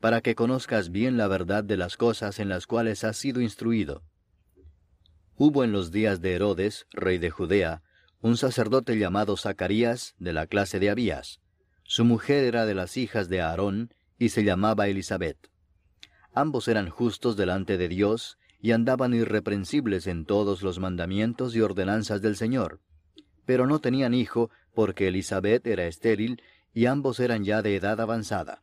para que conozcas bien la verdad de las cosas en las cuales has sido instruido. Hubo en los días de Herodes, rey de Judea, un sacerdote llamado Zacarías, de la clase de Abías. Su mujer era de las hijas de Aarón, y se llamaba Elizabeth. Ambos eran justos delante de Dios, y andaban irreprensibles en todos los mandamientos y ordenanzas del Señor. Pero no tenían hijo, porque Elizabeth era estéril, y ambos eran ya de edad avanzada.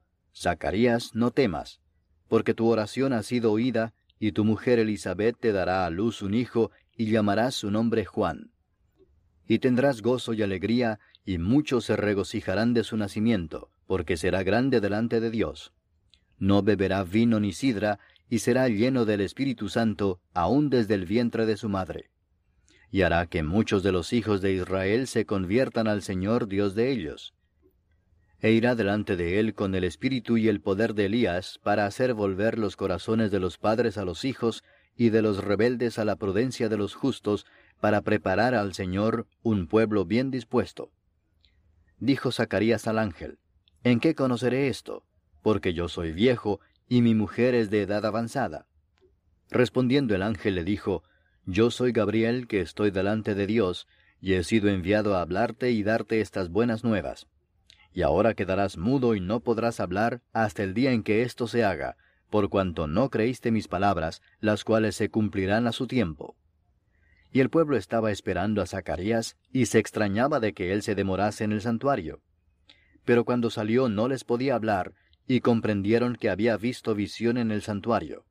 Zacarías, no temas, porque tu oración ha sido oída, y tu mujer Elizabeth te dará a luz un hijo, y llamarás su nombre Juan. Y tendrás gozo y alegría, y muchos se regocijarán de su nacimiento, porque será grande delante de Dios. No beberá vino ni sidra, y será lleno del Espíritu Santo, aun desde el vientre de su madre. Y hará que muchos de los hijos de Israel se conviertan al Señor Dios de ellos e irá delante de él con el espíritu y el poder de Elías para hacer volver los corazones de los padres a los hijos y de los rebeldes a la prudencia de los justos, para preparar al Señor un pueblo bien dispuesto. Dijo Zacarías al ángel, ¿En qué conoceré esto? Porque yo soy viejo y mi mujer es de edad avanzada. Respondiendo el ángel le dijo, Yo soy Gabriel que estoy delante de Dios, y he sido enviado a hablarte y darte estas buenas nuevas y ahora quedarás mudo y no podrás hablar hasta el día en que esto se haga, por cuanto no creíste mis palabras, las cuales se cumplirán a su tiempo. Y el pueblo estaba esperando a Zacarías, y se extrañaba de que él se demorase en el santuario. Pero cuando salió no les podía hablar, y comprendieron que había visto visión en el santuario.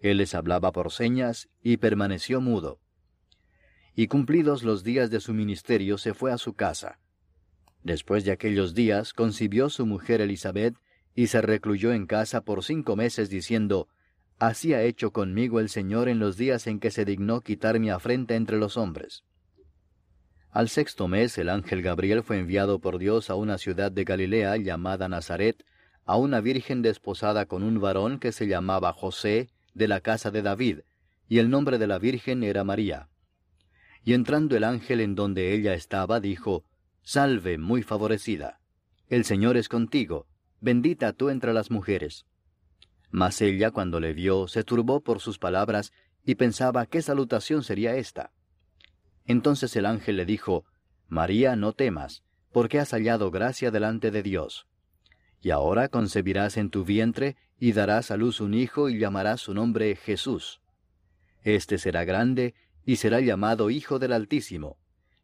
Él les hablaba por señas, y permaneció mudo. Y cumplidos los días de su ministerio se fue a su casa, Después de aquellos días concibió su mujer Elizabeth y se recluyó en casa por cinco meses diciendo, Así ha hecho conmigo el Señor en los días en que se dignó quitar mi afrenta entre los hombres. Al sexto mes el ángel Gabriel fue enviado por Dios a una ciudad de Galilea llamada Nazaret, a una virgen desposada con un varón que se llamaba José, de la casa de David, y el nombre de la virgen era María. Y entrando el ángel en donde ella estaba, dijo, Salve, muy favorecida. El Señor es contigo, bendita tú entre las mujeres. Mas ella, cuando le vio, se turbó por sus palabras y pensaba qué salutación sería esta. Entonces el ángel le dijo, María, no temas, porque has hallado gracia delante de Dios. Y ahora concebirás en tu vientre y darás a luz un hijo y llamarás su nombre Jesús. Este será grande y será llamado Hijo del Altísimo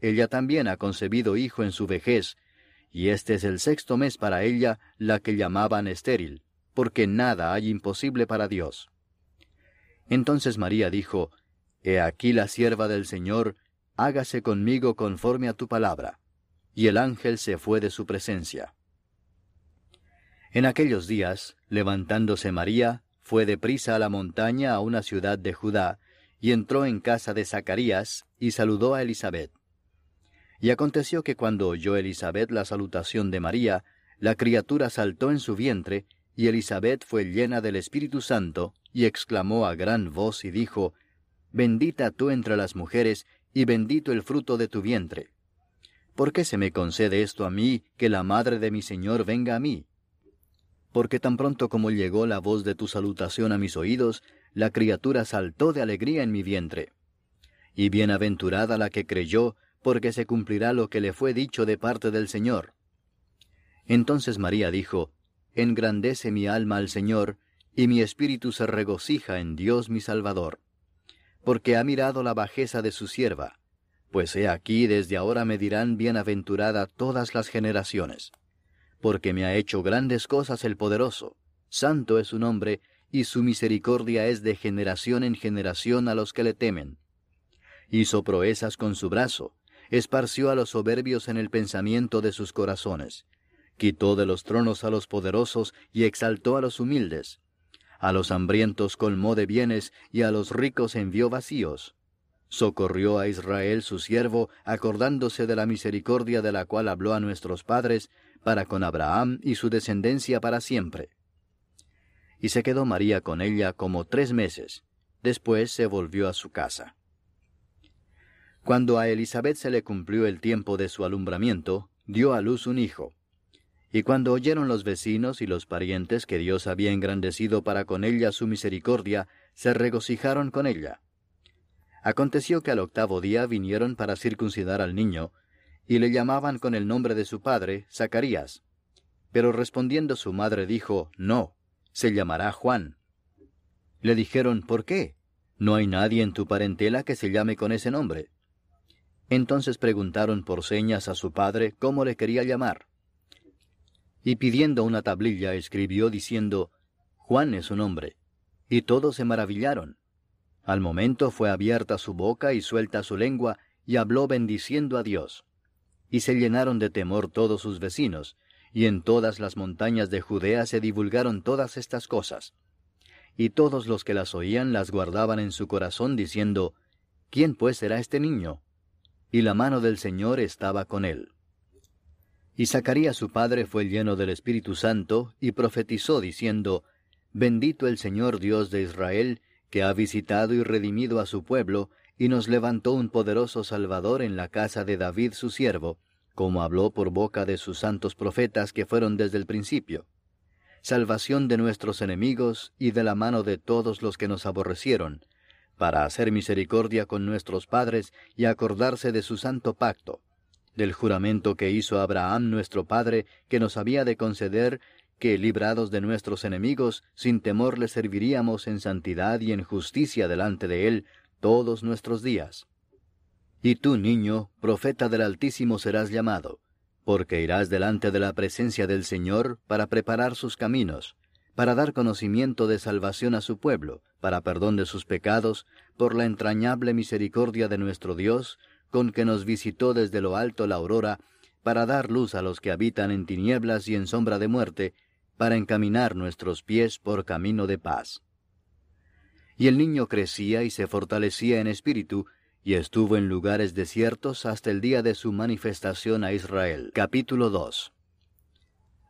ella también ha concebido hijo en su vejez, y este es el sexto mes para ella, la que llamaban estéril, porque nada hay imposible para Dios. Entonces María dijo, He aquí la sierva del Señor, hágase conmigo conforme a tu palabra. Y el ángel se fue de su presencia. En aquellos días, levantándose María, fue deprisa a la montaña a una ciudad de Judá, y entró en casa de Zacarías, y saludó a Elizabeth. Y aconteció que cuando oyó Elizabeth la salutación de María, la criatura saltó en su vientre, y Elizabeth fue llena del Espíritu Santo, y exclamó a gran voz y dijo, Bendita tú entre las mujeres, y bendito el fruto de tu vientre. ¿Por qué se me concede esto a mí, que la madre de mi Señor venga a mí? Porque tan pronto como llegó la voz de tu salutación a mis oídos, la criatura saltó de alegría en mi vientre. Y bienaventurada la que creyó, porque se cumplirá lo que le fue dicho de parte del Señor. Entonces María dijo, Engrandece mi alma al Señor, y mi espíritu se regocija en Dios mi Salvador. Porque ha mirado la bajeza de su sierva, pues he aquí desde ahora me dirán bienaventurada todas las generaciones. Porque me ha hecho grandes cosas el poderoso, santo es su nombre, y su misericordia es de generación en generación a los que le temen. Hizo proezas con su brazo, esparció a los soberbios en el pensamiento de sus corazones quitó de los tronos a los poderosos y exaltó a los humildes. A los hambrientos colmó de bienes y a los ricos envió vacíos. Socorrió a Israel su siervo, acordándose de la misericordia de la cual habló a nuestros padres, para con Abraham y su descendencia para siempre. Y se quedó María con ella como tres meses. Después se volvió a su casa. Cuando a Elizabeth se le cumplió el tiempo de su alumbramiento, dio a luz un hijo. Y cuando oyeron los vecinos y los parientes que Dios había engrandecido para con ella su misericordia, se regocijaron con ella. Aconteció que al octavo día vinieron para circuncidar al niño, y le llamaban con el nombre de su padre, Zacarías. Pero respondiendo su madre dijo, No, se llamará Juan. Le dijeron, ¿por qué? No hay nadie en tu parentela que se llame con ese nombre. Entonces preguntaron por señas a su padre cómo le quería llamar y pidiendo una tablilla escribió diciendo, Juan es su nombre. Y todos se maravillaron. Al momento fue abierta su boca y suelta su lengua, y habló bendiciendo a Dios. Y se llenaron de temor todos sus vecinos, y en todas las montañas de Judea se divulgaron todas estas cosas. Y todos los que las oían las guardaban en su corazón, diciendo, ¿Quién pues será este niño? Y la mano del Señor estaba con él. Y Zacarías su padre fue lleno del Espíritu Santo, y profetizó diciendo, Bendito el Señor Dios de Israel, que ha visitado y redimido a su pueblo, y nos levantó un poderoso Salvador en la casa de David su siervo, como habló por boca de sus santos profetas que fueron desde el principio. Salvación de nuestros enemigos y de la mano de todos los que nos aborrecieron, para hacer misericordia con nuestros padres y acordarse de su santo pacto del juramento que hizo Abraham nuestro Padre, que nos había de conceder que, librados de nuestros enemigos, sin temor le serviríamos en santidad y en justicia delante de Él todos nuestros días. Y tú, niño, profeta del Altísimo serás llamado, porque irás delante de la presencia del Señor para preparar sus caminos, para dar conocimiento de salvación a su pueblo, para perdón de sus pecados, por la entrañable misericordia de nuestro Dios, con que nos visitó desde lo alto la aurora, para dar luz a los que habitan en tinieblas y en sombra de muerte, para encaminar nuestros pies por camino de paz. Y el niño crecía y se fortalecía en espíritu, y estuvo en lugares desiertos hasta el día de su manifestación a Israel. Capítulo 2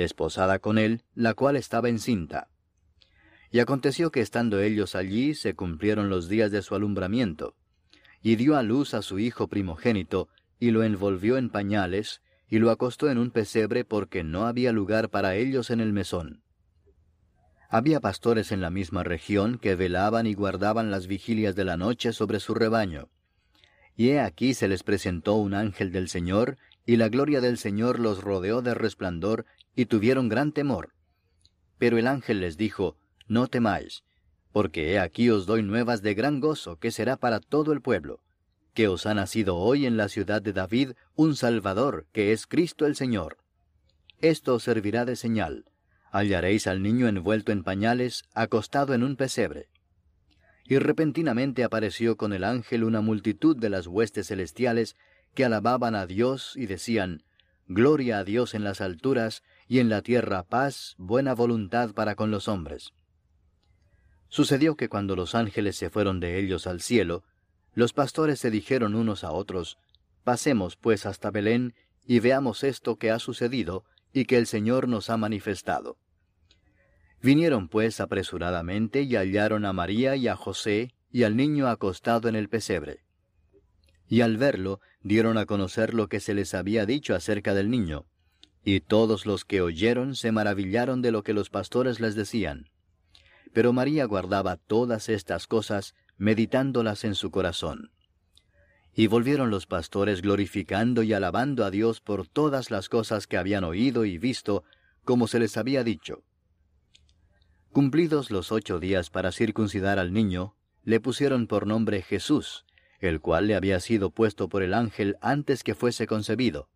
desposada con él, la cual estaba encinta. Y aconteció que estando ellos allí se cumplieron los días de su alumbramiento y dio a luz a su hijo primogénito, y lo envolvió en pañales, y lo acostó en un pesebre porque no había lugar para ellos en el mesón. Había pastores en la misma región que velaban y guardaban las vigilias de la noche sobre su rebaño. Y he aquí se les presentó un ángel del Señor, y la gloria del Señor los rodeó de resplandor, y tuvieron gran temor. Pero el ángel les dijo, No temáis, porque he aquí os doy nuevas de gran gozo que será para todo el pueblo, que os ha nacido hoy en la ciudad de David un Salvador, que es Cristo el Señor. Esto os servirá de señal. hallaréis al niño envuelto en pañales, acostado en un pesebre. Y repentinamente apareció con el ángel una multitud de las huestes celestiales que alababan a Dios y decían, Gloria a Dios en las alturas y en la tierra paz, buena voluntad para con los hombres. Sucedió que cuando los ángeles se fueron de ellos al cielo, los pastores se dijeron unos a otros, Pasemos pues hasta Belén y veamos esto que ha sucedido y que el Señor nos ha manifestado. Vinieron pues apresuradamente y hallaron a María y a José y al niño acostado en el pesebre. Y al verlo dieron a conocer lo que se les había dicho acerca del niño, y todos los que oyeron se maravillaron de lo que los pastores les decían. Pero María guardaba todas estas cosas, meditándolas en su corazón. Y volvieron los pastores glorificando y alabando a Dios por todas las cosas que habían oído y visto, como se les había dicho. Cumplidos los ocho días para circuncidar al niño, le pusieron por nombre Jesús, el cual le había sido puesto por el ángel antes que fuese concebido.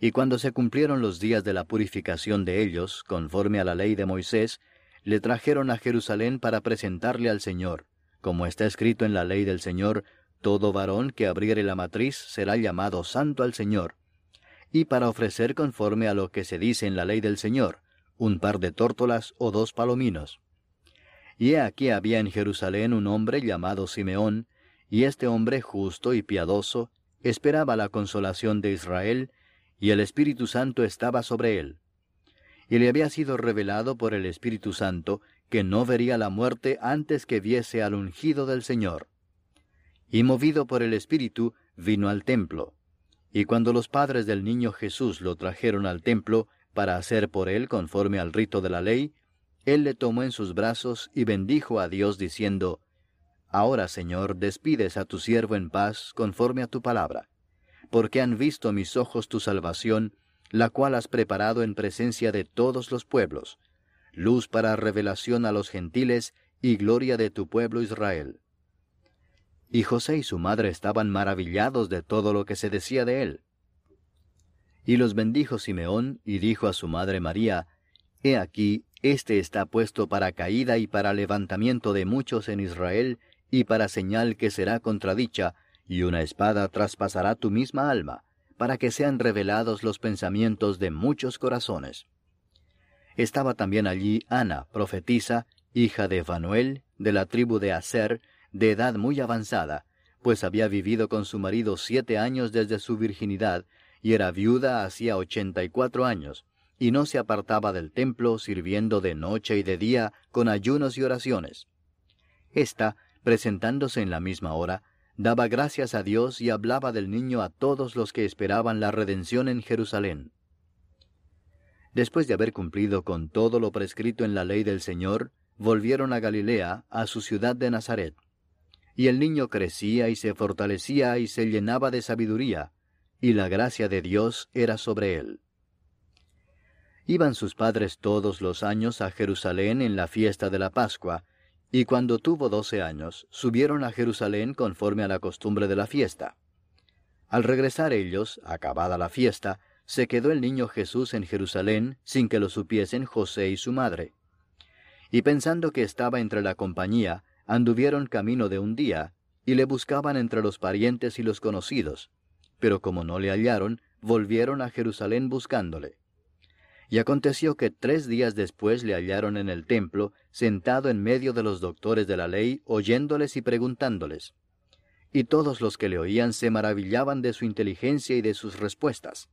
Y cuando se cumplieron los días de la purificación de ellos, conforme a la ley de Moisés, le trajeron a Jerusalén para presentarle al Señor, como está escrito en la ley del Señor, todo varón que abriere la matriz será llamado santo al Señor, y para ofrecer conforme a lo que se dice en la ley del Señor, un par de tórtolas o dos palominos. Y he aquí había en Jerusalén un hombre llamado Simeón, y este hombre justo y piadoso esperaba la consolación de Israel, y el Espíritu Santo estaba sobre él. Y le había sido revelado por el Espíritu Santo que no vería la muerte antes que viese al ungido del Señor. Y movido por el Espíritu, vino al templo. Y cuando los padres del niño Jesús lo trajeron al templo para hacer por él conforme al rito de la ley, él le tomó en sus brazos y bendijo a Dios diciendo, Ahora, Señor, despides a tu siervo en paz conforme a tu palabra, porque han visto mis ojos tu salvación, la cual has preparado en presencia de todos los pueblos, luz para revelación a los gentiles y gloria de tu pueblo Israel. Y José y su madre estaban maravillados de todo lo que se decía de él. Y los bendijo Simeón y dijo a su madre María, He aquí, este está puesto para caída y para levantamiento de muchos en Israel, y para señal que será contradicha, y una espada traspasará tu misma alma, para que sean revelados los pensamientos de muchos corazones. Estaba también allí Ana, profetisa, hija de Fanuel, de la tribu de Aser, de edad muy avanzada, pues había vivido con su marido siete años desde su virginidad, y era viuda hacía ochenta y cuatro años, y no se apartaba del templo sirviendo de noche y de día con ayunos y oraciones. Esta presentándose en la misma hora, daba gracias a Dios y hablaba del niño a todos los que esperaban la redención en Jerusalén. Después de haber cumplido con todo lo prescrito en la ley del Señor, volvieron a Galilea, a su ciudad de Nazaret. Y el niño crecía y se fortalecía y se llenaba de sabiduría, y la gracia de Dios era sobre él. Iban sus padres todos los años a Jerusalén en la fiesta de la Pascua, y cuando tuvo doce años, subieron a Jerusalén conforme a la costumbre de la fiesta. Al regresar ellos, acabada la fiesta, se quedó el niño Jesús en Jerusalén sin que lo supiesen José y su madre. Y pensando que estaba entre la compañía, anduvieron camino de un día, y le buscaban entre los parientes y los conocidos, pero como no le hallaron, volvieron a Jerusalén buscándole. Y aconteció que tres días después le hallaron en el templo, sentado en medio de los doctores de la ley, oyéndoles y preguntándoles. Y todos los que le oían se maravillaban de su inteligencia y de sus respuestas.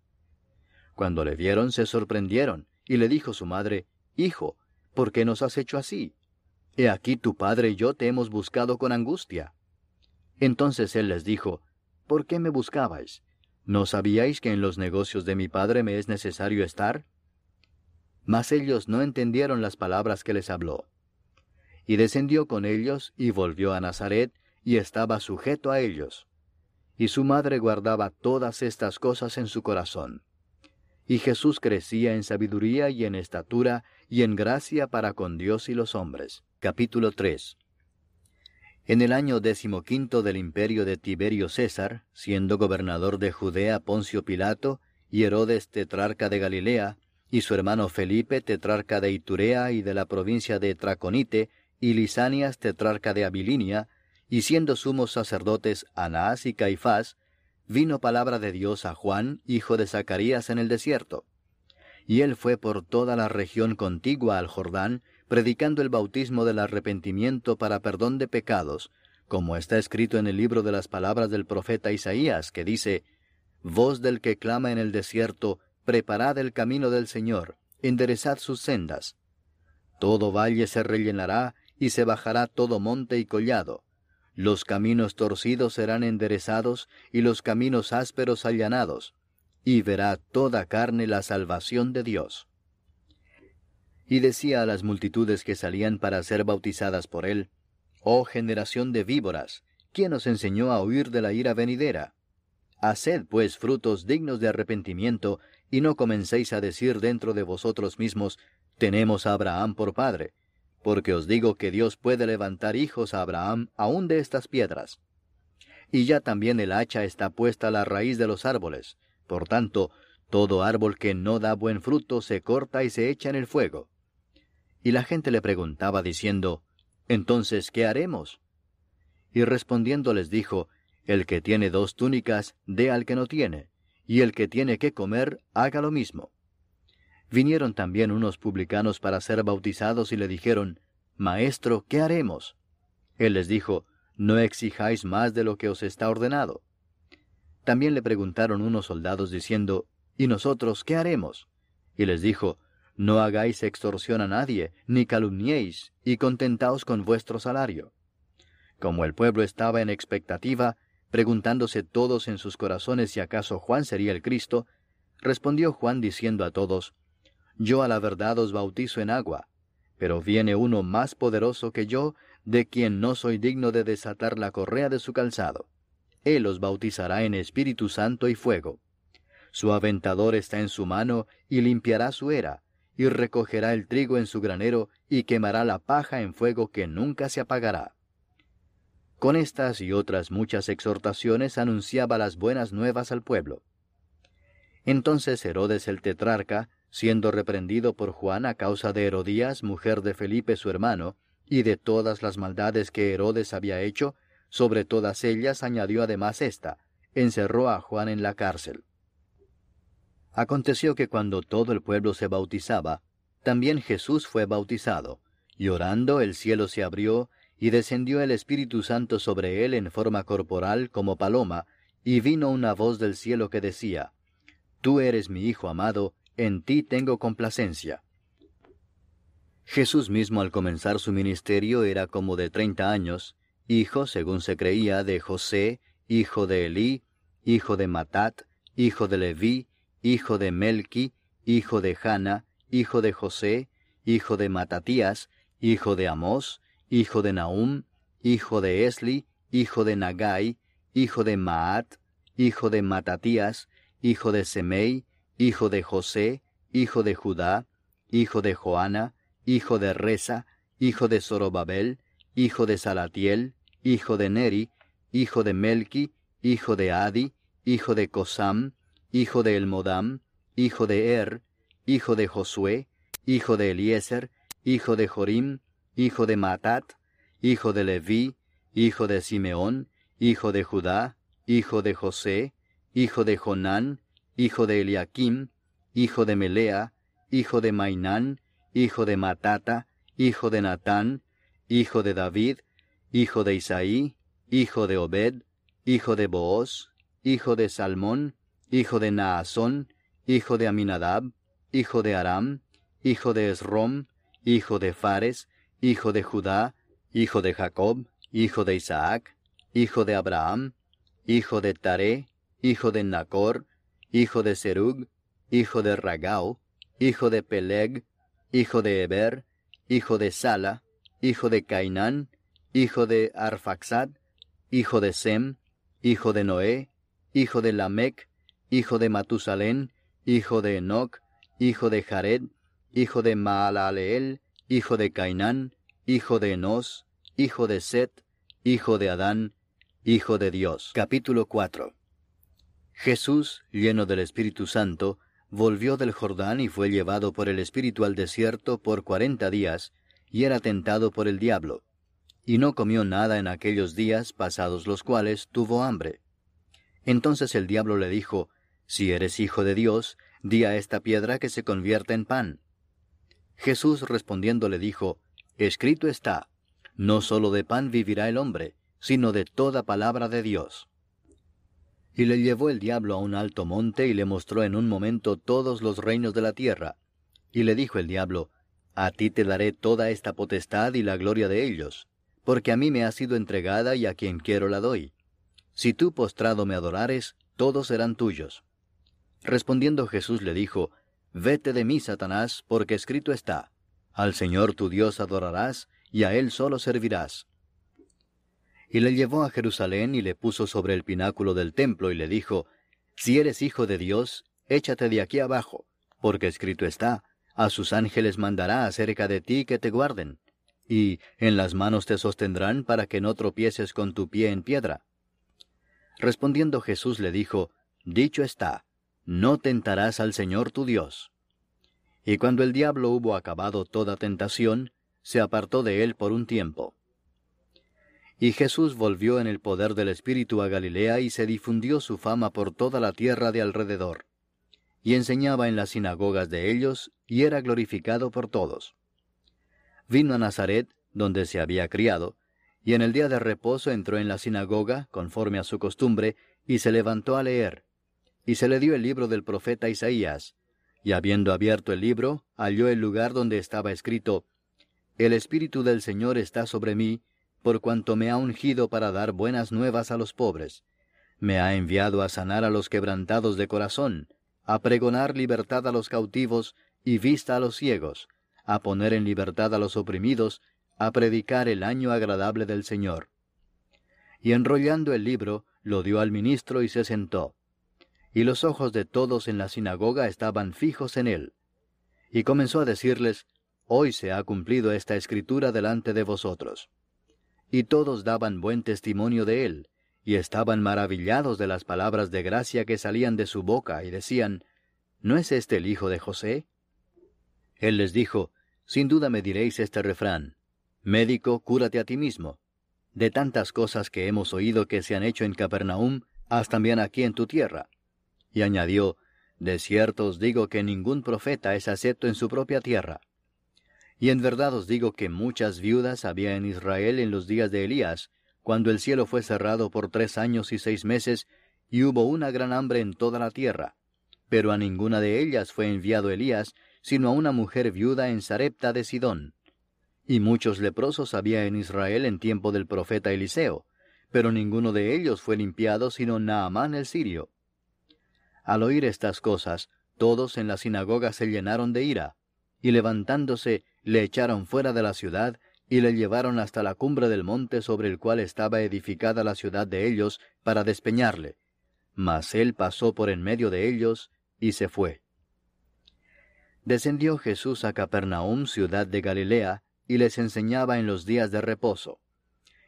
Cuando le vieron se sorprendieron, y le dijo su madre, Hijo, ¿por qué nos has hecho así? He aquí tu padre y yo te hemos buscado con angustia. Entonces él les dijo, ¿Por qué me buscabais? ¿No sabíais que en los negocios de mi padre me es necesario estar? Mas ellos no entendieron las palabras que les habló. Y descendió con ellos y volvió a Nazaret, y estaba sujeto a ellos. Y su madre guardaba todas estas cosas en su corazón. Y Jesús crecía en sabiduría y en estatura y en gracia para con Dios y los hombres. Capítulo 3 En el año decimoquinto del imperio de Tiberio César, siendo gobernador de Judea Poncio Pilato, y Herodes tetrarca de Galilea, y su hermano Felipe, tetrarca de Iturea y de la provincia de Traconite, y Lisanias, tetrarca de Abilinia, y siendo sumos sacerdotes Anás y Caifás, vino palabra de Dios a Juan, hijo de Zacarías, en el desierto. Y él fue por toda la región contigua al Jordán, predicando el bautismo del arrepentimiento para perdón de pecados, como está escrito en el libro de las palabras del profeta Isaías, que dice, Voz del que clama en el desierto, preparad el camino del Señor, enderezad sus sendas. Todo valle se rellenará, y se bajará todo monte y collado. Los caminos torcidos serán enderezados, y los caminos ásperos allanados, y verá toda carne la salvación de Dios. Y decía a las multitudes que salían para ser bautizadas por él, Oh generación de víboras, ¿quién os enseñó a huir de la ira venidera? Haced pues frutos dignos de arrepentimiento, y no comencéis a decir dentro de vosotros mismos, tenemos a Abraham por padre, porque os digo que Dios puede levantar hijos a Abraham aún de estas piedras. Y ya también el hacha está puesta a la raíz de los árboles, por tanto, todo árbol que no da buen fruto se corta y se echa en el fuego. Y la gente le preguntaba diciendo, entonces, ¿qué haremos? Y respondiendo les dijo, El que tiene dos túnicas, dé al que no tiene, y el que tiene que comer, haga lo mismo. Vinieron también unos publicanos para ser bautizados y le dijeron, Maestro, ¿qué haremos? Él les dijo, No exijáis más de lo que os está ordenado. También le preguntaron unos soldados diciendo, ¿Y nosotros qué haremos? Y les dijo, no hagáis extorsión a nadie, ni calumniéis, y contentaos con vuestro salario. Como el pueblo estaba en expectativa, preguntándose todos en sus corazones si acaso Juan sería el Cristo, respondió Juan diciendo a todos, Yo a la verdad os bautizo en agua, pero viene uno más poderoso que yo, de quien no soy digno de desatar la correa de su calzado. Él os bautizará en Espíritu Santo y fuego. Su aventador está en su mano y limpiará su era, y recogerá el trigo en su granero, y quemará la paja en fuego que nunca se apagará. Con estas y otras muchas exhortaciones anunciaba las buenas nuevas al pueblo. Entonces Herodes el tetrarca, siendo reprendido por Juan a causa de Herodías, mujer de Felipe su hermano, y de todas las maldades que Herodes había hecho, sobre todas ellas añadió además esta, encerró a Juan en la cárcel. Aconteció que cuando todo el pueblo se bautizaba, también Jesús fue bautizado, y orando el cielo se abrió, y descendió el Espíritu Santo sobre él en forma corporal como paloma, y vino una voz del cielo que decía, Tú eres mi Hijo amado, en ti tengo complacencia. Jesús mismo al comenzar su ministerio era como de treinta años, hijo, según se creía, de José, hijo de Elí, hijo de Matat, hijo de Leví, hijo de Melqui, hijo de Jana, hijo de José, hijo de Matatías, hijo de Amós, hijo de Nahum, hijo de Esli, hijo de Nagai, hijo de Maat, hijo de Matatías, hijo de Semei, hijo de José, hijo de Judá, hijo de Joana, hijo de Reza, hijo de Zorobabel, hijo de Salatiel, hijo de Neri, hijo de Melqui, hijo de Adi, hijo de Cosam, hijo de Elmodam, hijo de Er, hijo de Josué, hijo de Eliezer, hijo de Jorim, hijo de Matat, hijo de Leví, hijo de Simeón, hijo de Judá, hijo de José, hijo de Jonán, hijo de Eliakim, hijo de Melea, hijo de Mainán, hijo de Matata, hijo de Natán, hijo de David, hijo de Isaí, hijo de Obed, hijo de Booz, hijo de Salmón, hijo de Naasón, hijo de Aminadab, hijo de Aram, hijo de Esrom, hijo de Fares, hijo de Judá, hijo de Jacob, hijo de Isaac, hijo de Abraham, hijo de Taré, hijo de Nacor, hijo de Serug, hijo de Ragau, hijo de Peleg, hijo de Eber, hijo de Sala, hijo de Cainán, hijo de Arfaxad, hijo de Sem, hijo de Noé, hijo de Lamec, hijo de Matusalén, hijo de Enoc, hijo de Jared, hijo de Maalaleel, hijo de Cainán, hijo de Enos, hijo de Set, hijo de Adán, hijo de Dios. Capítulo 4 Jesús, lleno del Espíritu Santo, volvió del Jordán y fue llevado por el Espíritu al desierto por cuarenta días, y era tentado por el diablo. Y no comió nada en aquellos días, pasados los cuales tuvo hambre. Entonces el diablo le dijo, Si eres hijo de Dios, di a esta piedra que se convierta en pan. Jesús respondiendo le dijo, Escrito está, no sólo de pan vivirá el hombre, sino de toda palabra de Dios. Y le llevó el diablo a un alto monte y le mostró en un momento todos los reinos de la tierra. Y le dijo el diablo, A ti te daré toda esta potestad y la gloria de ellos, porque a mí me ha sido entregada y a quien quiero la doy. Si tú postrado me adorares, todos serán tuyos. Respondiendo Jesús le dijo, Vete de mí, Satanás, porque escrito está, Al Señor tu Dios adorarás, y a Él solo servirás. Y le llevó a Jerusalén y le puso sobre el pináculo del templo y le dijo, Si eres hijo de Dios, échate de aquí abajo, porque escrito está, a sus ángeles mandará acerca de ti que te guarden, y en las manos te sostendrán para que no tropieces con tu pie en piedra. Respondiendo Jesús le dijo, Dicho está, no tentarás al Señor tu Dios. Y cuando el diablo hubo acabado toda tentación, se apartó de él por un tiempo. Y Jesús volvió en el poder del Espíritu a Galilea y se difundió su fama por toda la tierra de alrededor. Y enseñaba en las sinagogas de ellos, y era glorificado por todos. Vino a Nazaret, donde se había criado, y en el día de reposo entró en la sinagoga, conforme a su costumbre, y se levantó a leer. Y se le dio el libro del profeta Isaías, y habiendo abierto el libro, halló el lugar donde estaba escrito, El Espíritu del Señor está sobre mí, por cuanto me ha ungido para dar buenas nuevas a los pobres. Me ha enviado a sanar a los quebrantados de corazón, a pregonar libertad a los cautivos y vista a los ciegos, a poner en libertad a los oprimidos, a predicar el año agradable del Señor. Y enrollando el libro, lo dio al ministro y se sentó. Y los ojos de todos en la sinagoga estaban fijos en él. Y comenzó a decirles, Hoy se ha cumplido esta escritura delante de vosotros. Y todos daban buen testimonio de él, y estaban maravillados de las palabras de gracia que salían de su boca, y decían, ¿No es este el hijo de José? Él les dijo, Sin duda me diréis este refrán, Médico, cúrate a ti mismo. De tantas cosas que hemos oído que se han hecho en Capernaum, haz también aquí en tu tierra. Y añadió, De cierto os digo que ningún profeta es acepto en su propia tierra. Y en verdad os digo que muchas viudas había en Israel en los días de Elías, cuando el cielo fue cerrado por tres años y seis meses, y hubo una gran hambre en toda la tierra. Pero a ninguna de ellas fue enviado Elías, sino a una mujer viuda en Sarepta de Sidón. Y muchos leprosos había en Israel en tiempo del profeta Eliseo, pero ninguno de ellos fue limpiado sino Naamán el sirio. Al oír estas cosas, todos en la sinagoga se llenaron de ira, y levantándose le echaron fuera de la ciudad, y le llevaron hasta la cumbre del monte sobre el cual estaba edificada la ciudad de ellos, para despeñarle. Mas él pasó por en medio de ellos, y se fue. Descendió Jesús a Capernaum, ciudad de Galilea, y les enseñaba en los días de reposo.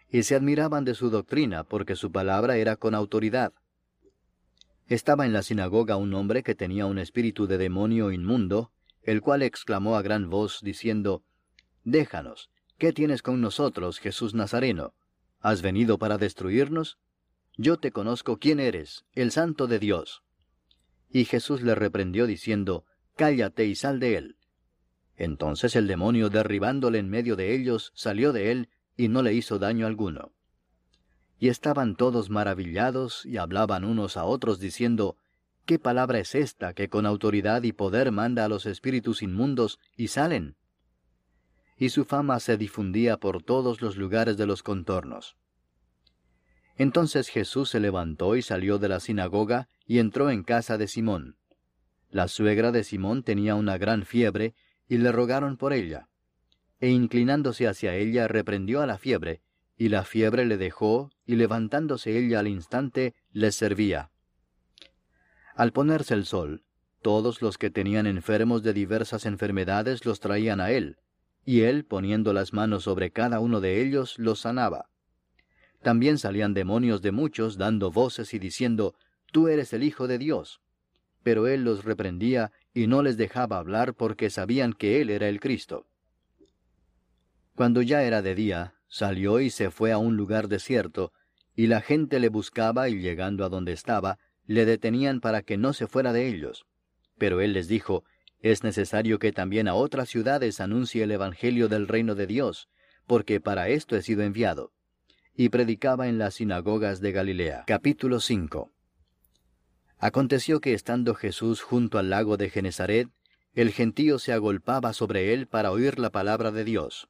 Y se admiraban de su doctrina, porque su palabra era con autoridad. Estaba en la sinagoga un hombre que tenía un espíritu de demonio inmundo, el cual exclamó a gran voz, diciendo, Déjanos, ¿qué tienes con nosotros, Jesús Nazareno? ¿Has venido para destruirnos? Yo te conozco quién eres, el santo de Dios. Y Jesús le reprendió diciendo, Cállate y sal de él. Entonces el demonio, derribándole en medio de ellos, salió de él y no le hizo daño alguno. Y estaban todos maravillados y hablaban unos a otros diciendo, ¿Qué palabra es esta que con autoridad y poder manda a los espíritus inmundos y salen? Y su fama se difundía por todos los lugares de los contornos. Entonces Jesús se levantó y salió de la sinagoga y entró en casa de Simón. La suegra de Simón tenía una gran fiebre y le rogaron por ella. E inclinándose hacia ella reprendió a la fiebre, y la fiebre le dejó, y levantándose ella al instante, les servía. Al ponerse el sol, todos los que tenían enfermos de diversas enfermedades los traían a él, y él, poniendo las manos sobre cada uno de ellos, los sanaba. También salían demonios de muchos, dando voces y diciendo, Tú eres el Hijo de Dios pero él los reprendía y no les dejaba hablar porque sabían que él era el Cristo. Cuando ya era de día, salió y se fue a un lugar desierto, y la gente le buscaba y llegando a donde estaba, le detenían para que no se fuera de ellos. Pero él les dijo, es necesario que también a otras ciudades anuncie el Evangelio del reino de Dios, porque para esto he sido enviado. Y predicaba en las sinagogas de Galilea. Capítulo 5 Aconteció que estando Jesús junto al lago de Genezaret, el gentío se agolpaba sobre él para oír la palabra de Dios.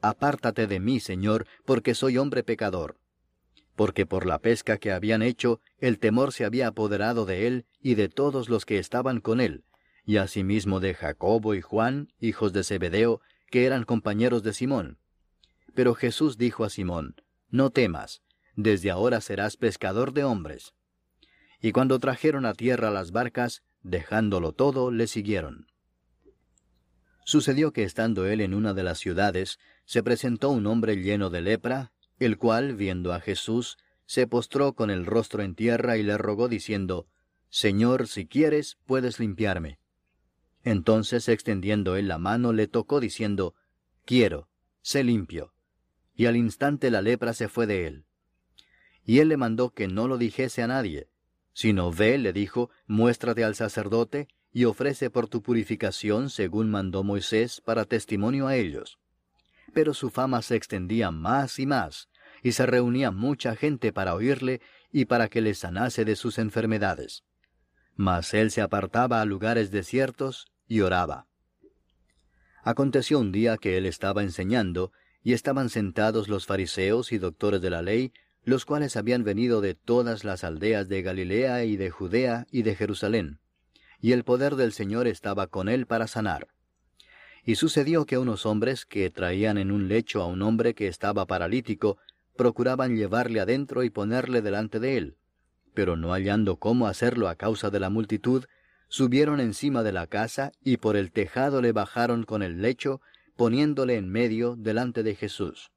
Apártate de mí, Señor, porque soy hombre pecador. Porque por la pesca que habían hecho, el temor se había apoderado de él y de todos los que estaban con él, y asimismo de Jacobo y Juan, hijos de Zebedeo, que eran compañeros de Simón. Pero Jesús dijo a Simón, No temas, desde ahora serás pescador de hombres. Y cuando trajeron a tierra las barcas, dejándolo todo, le siguieron. Sucedió que estando él en una de las ciudades, se presentó un hombre lleno de lepra, el cual, viendo a Jesús, se postró con el rostro en tierra y le rogó diciendo, Señor, si quieres, puedes limpiarme. Entonces, extendiendo él la mano, le tocó diciendo, Quiero, sé limpio. Y al instante la lepra se fue de él. Y él le mandó que no lo dijese a nadie, sino ve, le dijo, muéstrate al sacerdote, y ofrece por tu purificación según mandó Moisés para testimonio a ellos. Pero su fama se extendía más y más, y se reunía mucha gente para oírle y para que le sanase de sus enfermedades. Mas él se apartaba a lugares desiertos y oraba. Aconteció un día que él estaba enseñando, y estaban sentados los fariseos y doctores de la ley, los cuales habían venido de todas las aldeas de Galilea y de Judea y de Jerusalén, y el poder del Señor estaba con él para sanar. Y sucedió que unos hombres que traían en un lecho a un hombre que estaba paralítico, procuraban llevarle adentro y ponerle delante de él, pero no hallando cómo hacerlo a causa de la multitud, subieron encima de la casa y por el tejado le bajaron con el lecho, poniéndole en medio delante de Jesús.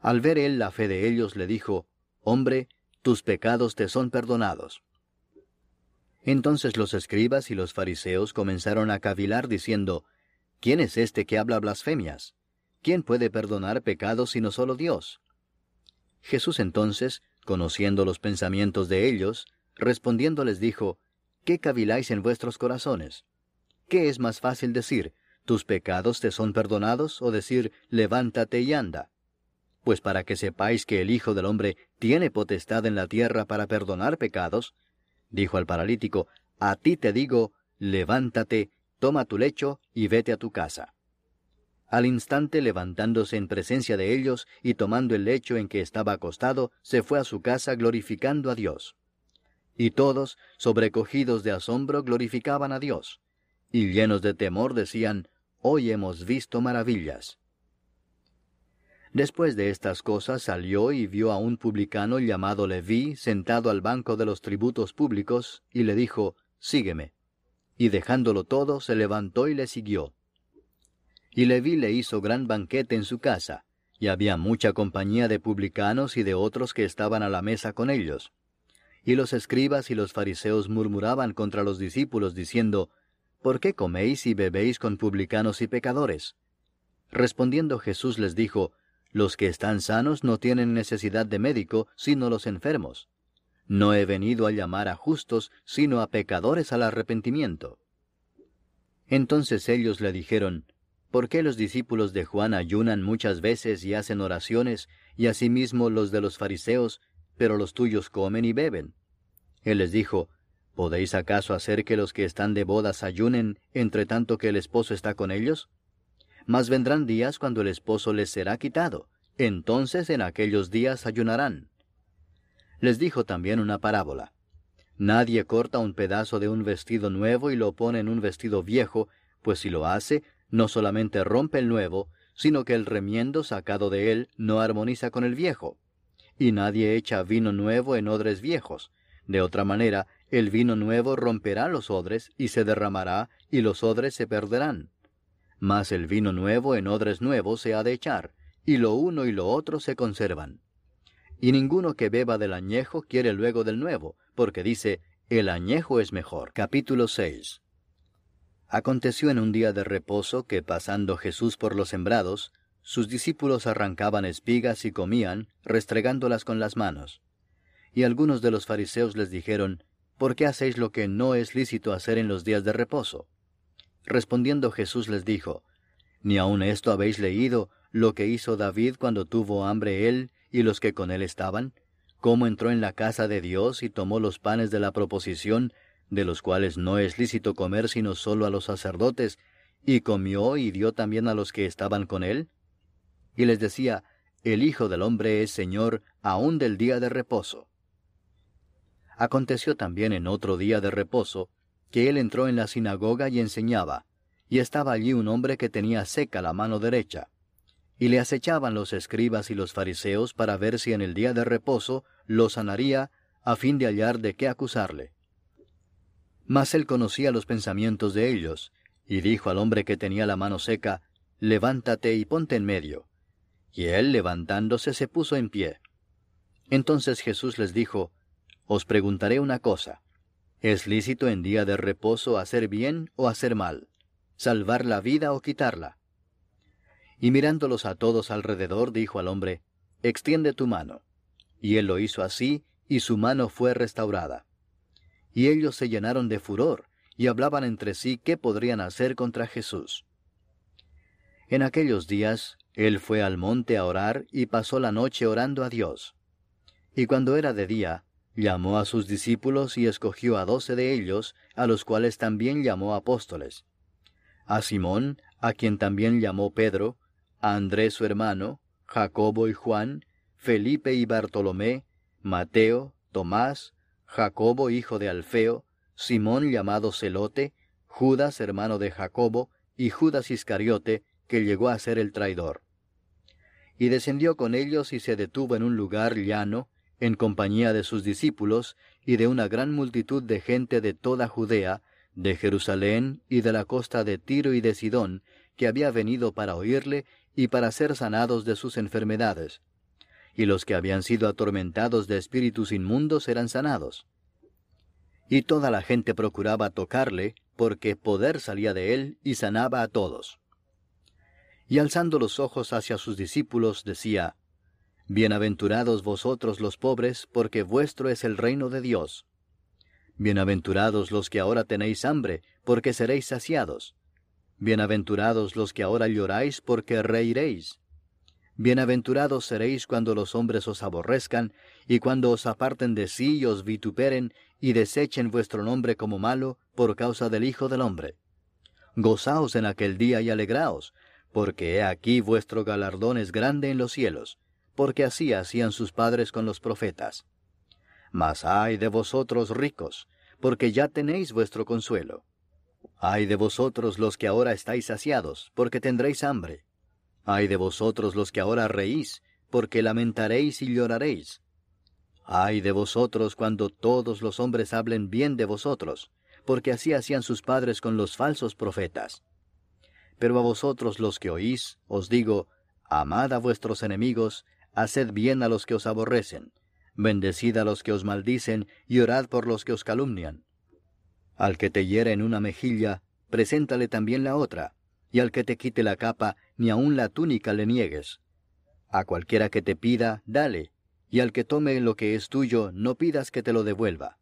Al ver él la fe de ellos, le dijo, Hombre, tus pecados te son perdonados. Entonces los escribas y los fariseos comenzaron a cavilar diciendo, ¿Quién es este que habla blasfemias? ¿Quién puede perdonar pecados sino solo Dios? Jesús entonces, conociendo los pensamientos de ellos, respondiendo les dijo, ¿Qué caviláis en vuestros corazones? ¿Qué es más fácil decir, tus pecados te son perdonados, o decir, levántate y anda? Pues para que sepáis que el Hijo del Hombre tiene potestad en la tierra para perdonar pecados, dijo al paralítico, a ti te digo, levántate, toma tu lecho y vete a tu casa. Al instante levantándose en presencia de ellos y tomando el lecho en que estaba acostado, se fue a su casa glorificando a Dios. Y todos, sobrecogidos de asombro, glorificaban a Dios, y llenos de temor decían, Hoy hemos visto maravillas. Después de estas cosas salió y vio a un publicano llamado Leví sentado al banco de los tributos públicos, y le dijo, Sígueme. Y dejándolo todo, se levantó y le siguió. Y Leví le hizo gran banquete en su casa, y había mucha compañía de publicanos y de otros que estaban a la mesa con ellos. Y los escribas y los fariseos murmuraban contra los discípulos, diciendo, ¿Por qué coméis y bebéis con publicanos y pecadores? Respondiendo Jesús les dijo, Los que están sanos no tienen necesidad de médico, sino los enfermos. No he venido a llamar a justos, sino a pecadores al arrepentimiento. Entonces ellos le dijeron, ¿Por qué los discípulos de Juan ayunan muchas veces y hacen oraciones, y asimismo los de los fariseos, pero los tuyos comen y beben? Él les dijo, ¿Podéis acaso hacer que los que están de bodas ayunen entre tanto que el esposo está con ellos? Mas vendrán días cuando el esposo les será quitado, entonces en aquellos días ayunarán. Les dijo también una parábola. Nadie corta un pedazo de un vestido nuevo y lo pone en un vestido viejo, pues si lo hace, no solamente rompe el nuevo, sino que el remiendo sacado de él no armoniza con el viejo. Y nadie echa vino nuevo en odres viejos. De otra manera, el vino nuevo romperá los odres y se derramará, y los odres se perderán. Mas el vino nuevo en odres nuevos se ha de echar, y lo uno y lo otro se conservan. Y ninguno que beba del añejo quiere luego del nuevo, porque dice, el añejo es mejor. Capítulo 6 Aconteció en un día de reposo que pasando Jesús por los sembrados, sus discípulos arrancaban espigas y comían, restregándolas con las manos. Y algunos de los fariseos les dijeron, ¿Por qué hacéis lo que no es lícito hacer en los días de reposo? Respondiendo Jesús les dijo, ¿Ni aun esto habéis leído lo que hizo David cuando tuvo hambre él y los que con él estaban? ¿Cómo entró en la casa de Dios y tomó los panes de la proposición, de los cuales no es lícito comer sino solo a los sacerdotes, y comió y dio también a los que estaban con él? Y les decía, El Hijo del Hombre es Señor aun del día de reposo. Aconteció también en otro día de reposo, que él entró en la sinagoga y enseñaba, y estaba allí un hombre que tenía seca la mano derecha. Y le acechaban los escribas y los fariseos para ver si en el día de reposo lo sanaría, a fin de hallar de qué acusarle. Mas él conocía los pensamientos de ellos, y dijo al hombre que tenía la mano seca, Levántate y ponte en medio. Y él, levantándose, se puso en pie. Entonces Jesús les dijo, os preguntaré una cosa. ¿Es lícito en día de reposo hacer bien o hacer mal? ¿Salvar la vida o quitarla? Y mirándolos a todos alrededor, dijo al hombre, Extiende tu mano. Y él lo hizo así, y su mano fue restaurada. Y ellos se llenaron de furor, y hablaban entre sí qué podrían hacer contra Jesús. En aquellos días, él fue al monte a orar y pasó la noche orando a Dios. Y cuando era de día, Llamó a sus discípulos y escogió a doce de ellos, a los cuales también llamó apóstoles. A Simón, a quien también llamó Pedro, Andrés su hermano, Jacobo y Juan, Felipe y Bartolomé, Mateo, Tomás, Jacobo hijo de Alfeo, Simón llamado Celote, Judas hermano de Jacobo, y Judas Iscariote, que llegó a ser el traidor. Y descendió con ellos y se detuvo en un lugar llano, en compañía de sus discípulos y de una gran multitud de gente de toda Judea, de Jerusalén y de la costa de Tiro y de Sidón, que había venido para oírle y para ser sanados de sus enfermedades. Y los que habían sido atormentados de espíritus inmundos eran sanados. Y toda la gente procuraba tocarle, porque poder salía de él y sanaba a todos. Y alzando los ojos hacia sus discípulos, decía, Bienaventurados vosotros los pobres, porque vuestro es el reino de Dios. Bienaventurados los que ahora tenéis hambre, porque seréis saciados. Bienaventurados los que ahora lloráis, porque reiréis. Bienaventurados seréis cuando los hombres os aborrezcan, y cuando os aparten de sí y os vituperen, y desechen vuestro nombre como malo, por causa del Hijo del Hombre. Gozaos en aquel día y alegraos, porque he aquí vuestro galardón es grande en los cielos porque así hacían sus padres con los profetas. Mas ay de vosotros ricos, porque ya tenéis vuestro consuelo. Ay de vosotros los que ahora estáis saciados, porque tendréis hambre. Ay de vosotros los que ahora reís, porque lamentaréis y lloraréis. Ay de vosotros cuando todos los hombres hablen bien de vosotros, porque así hacían sus padres con los falsos profetas. Pero a vosotros los que oís, os digo, amad a vuestros enemigos, Haced bien a los que os aborrecen, bendecid a los que os maldicen, y orad por los que os calumnian. Al que te hiere en una mejilla, preséntale también la otra, y al que te quite la capa, ni aun la túnica le niegues. A cualquiera que te pida, dale, y al que tome lo que es tuyo, no pidas que te lo devuelva.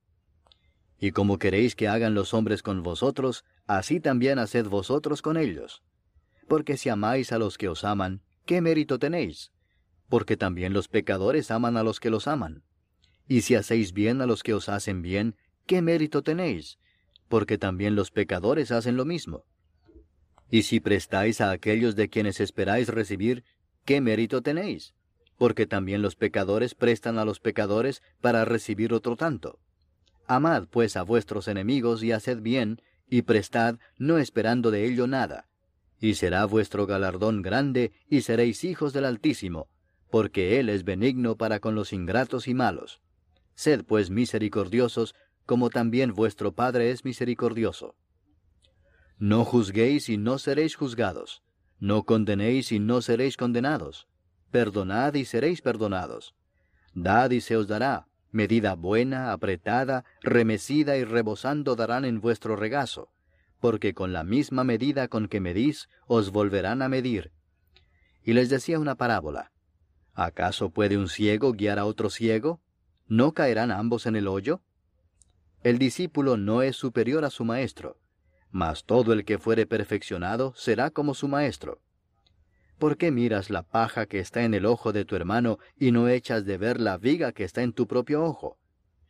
Y como queréis que hagan los hombres con vosotros, así también haced vosotros con ellos Porque si amáis a los que os aman, ¿qué mérito tenéis? Porque también los pecadores aman a los que los aman. Y si hacéis bien a los que os hacen bien, ¿qué mérito tenéis? Porque también los pecadores hacen lo mismo. Y si prestáis a aquellos de quienes esperáis recibir, ¿qué mérito tenéis? Porque también los pecadores prestan a los pecadores para recibir otro tanto. Amad pues a vuestros enemigos y haced bien, y prestad, no esperando de ello nada. Y será vuestro galardón grande, y seréis hijos del Altísimo, porque Él es benigno para con los ingratos y malos. Sed pues misericordiosos, como también vuestro Padre es misericordioso. No juzguéis y no seréis juzgados. No condenéis y no seréis condenados. Perdonad y seréis perdonados. Dad y se os dará. Medida buena, apretada, remecida y rebosando darán en vuestro regazo, porque con la misma medida con que medís os volverán a medir. Y les decía una parábola. ¿Acaso puede un ciego guiar a otro ciego? ¿No caerán ambos en el hoyo? El discípulo no es superior a su maestro, mas todo el que fuere perfeccionado será como su maestro. ¿Por qué miras la paja que está en el ojo de tu hermano y no echas de ver la viga que está en tu propio ojo?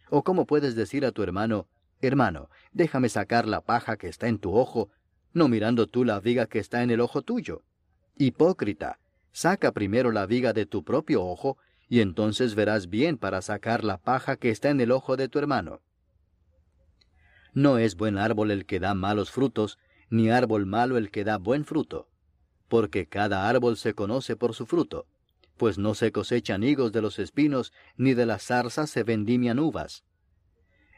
¿O cómo puedes decir a tu hermano, hermano, déjame sacar la paja que está en tu ojo, no mirando tú la viga que está en el ojo tuyo? Hipócrita, saca primero la viga de tu propio ojo, y entonces verás bien para sacar la paja que está en el ojo de tu hermano. No es buen árbol el que da malos frutos, ni árbol malo el que da buen fruto. Porque cada árbol se conoce por su fruto, pues no se cosechan higos de los espinos, ni de las zarzas se vendimian uvas.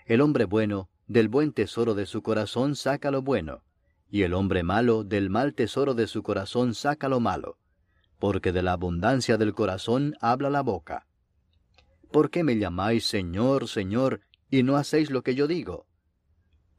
El hombre bueno, del buen tesoro de su corazón saca lo bueno, y el hombre malo, del mal tesoro de su corazón saca lo malo, porque de la abundancia del corazón habla la boca. ¿Por qué me llamáis Señor, Señor, y no hacéis lo que yo digo?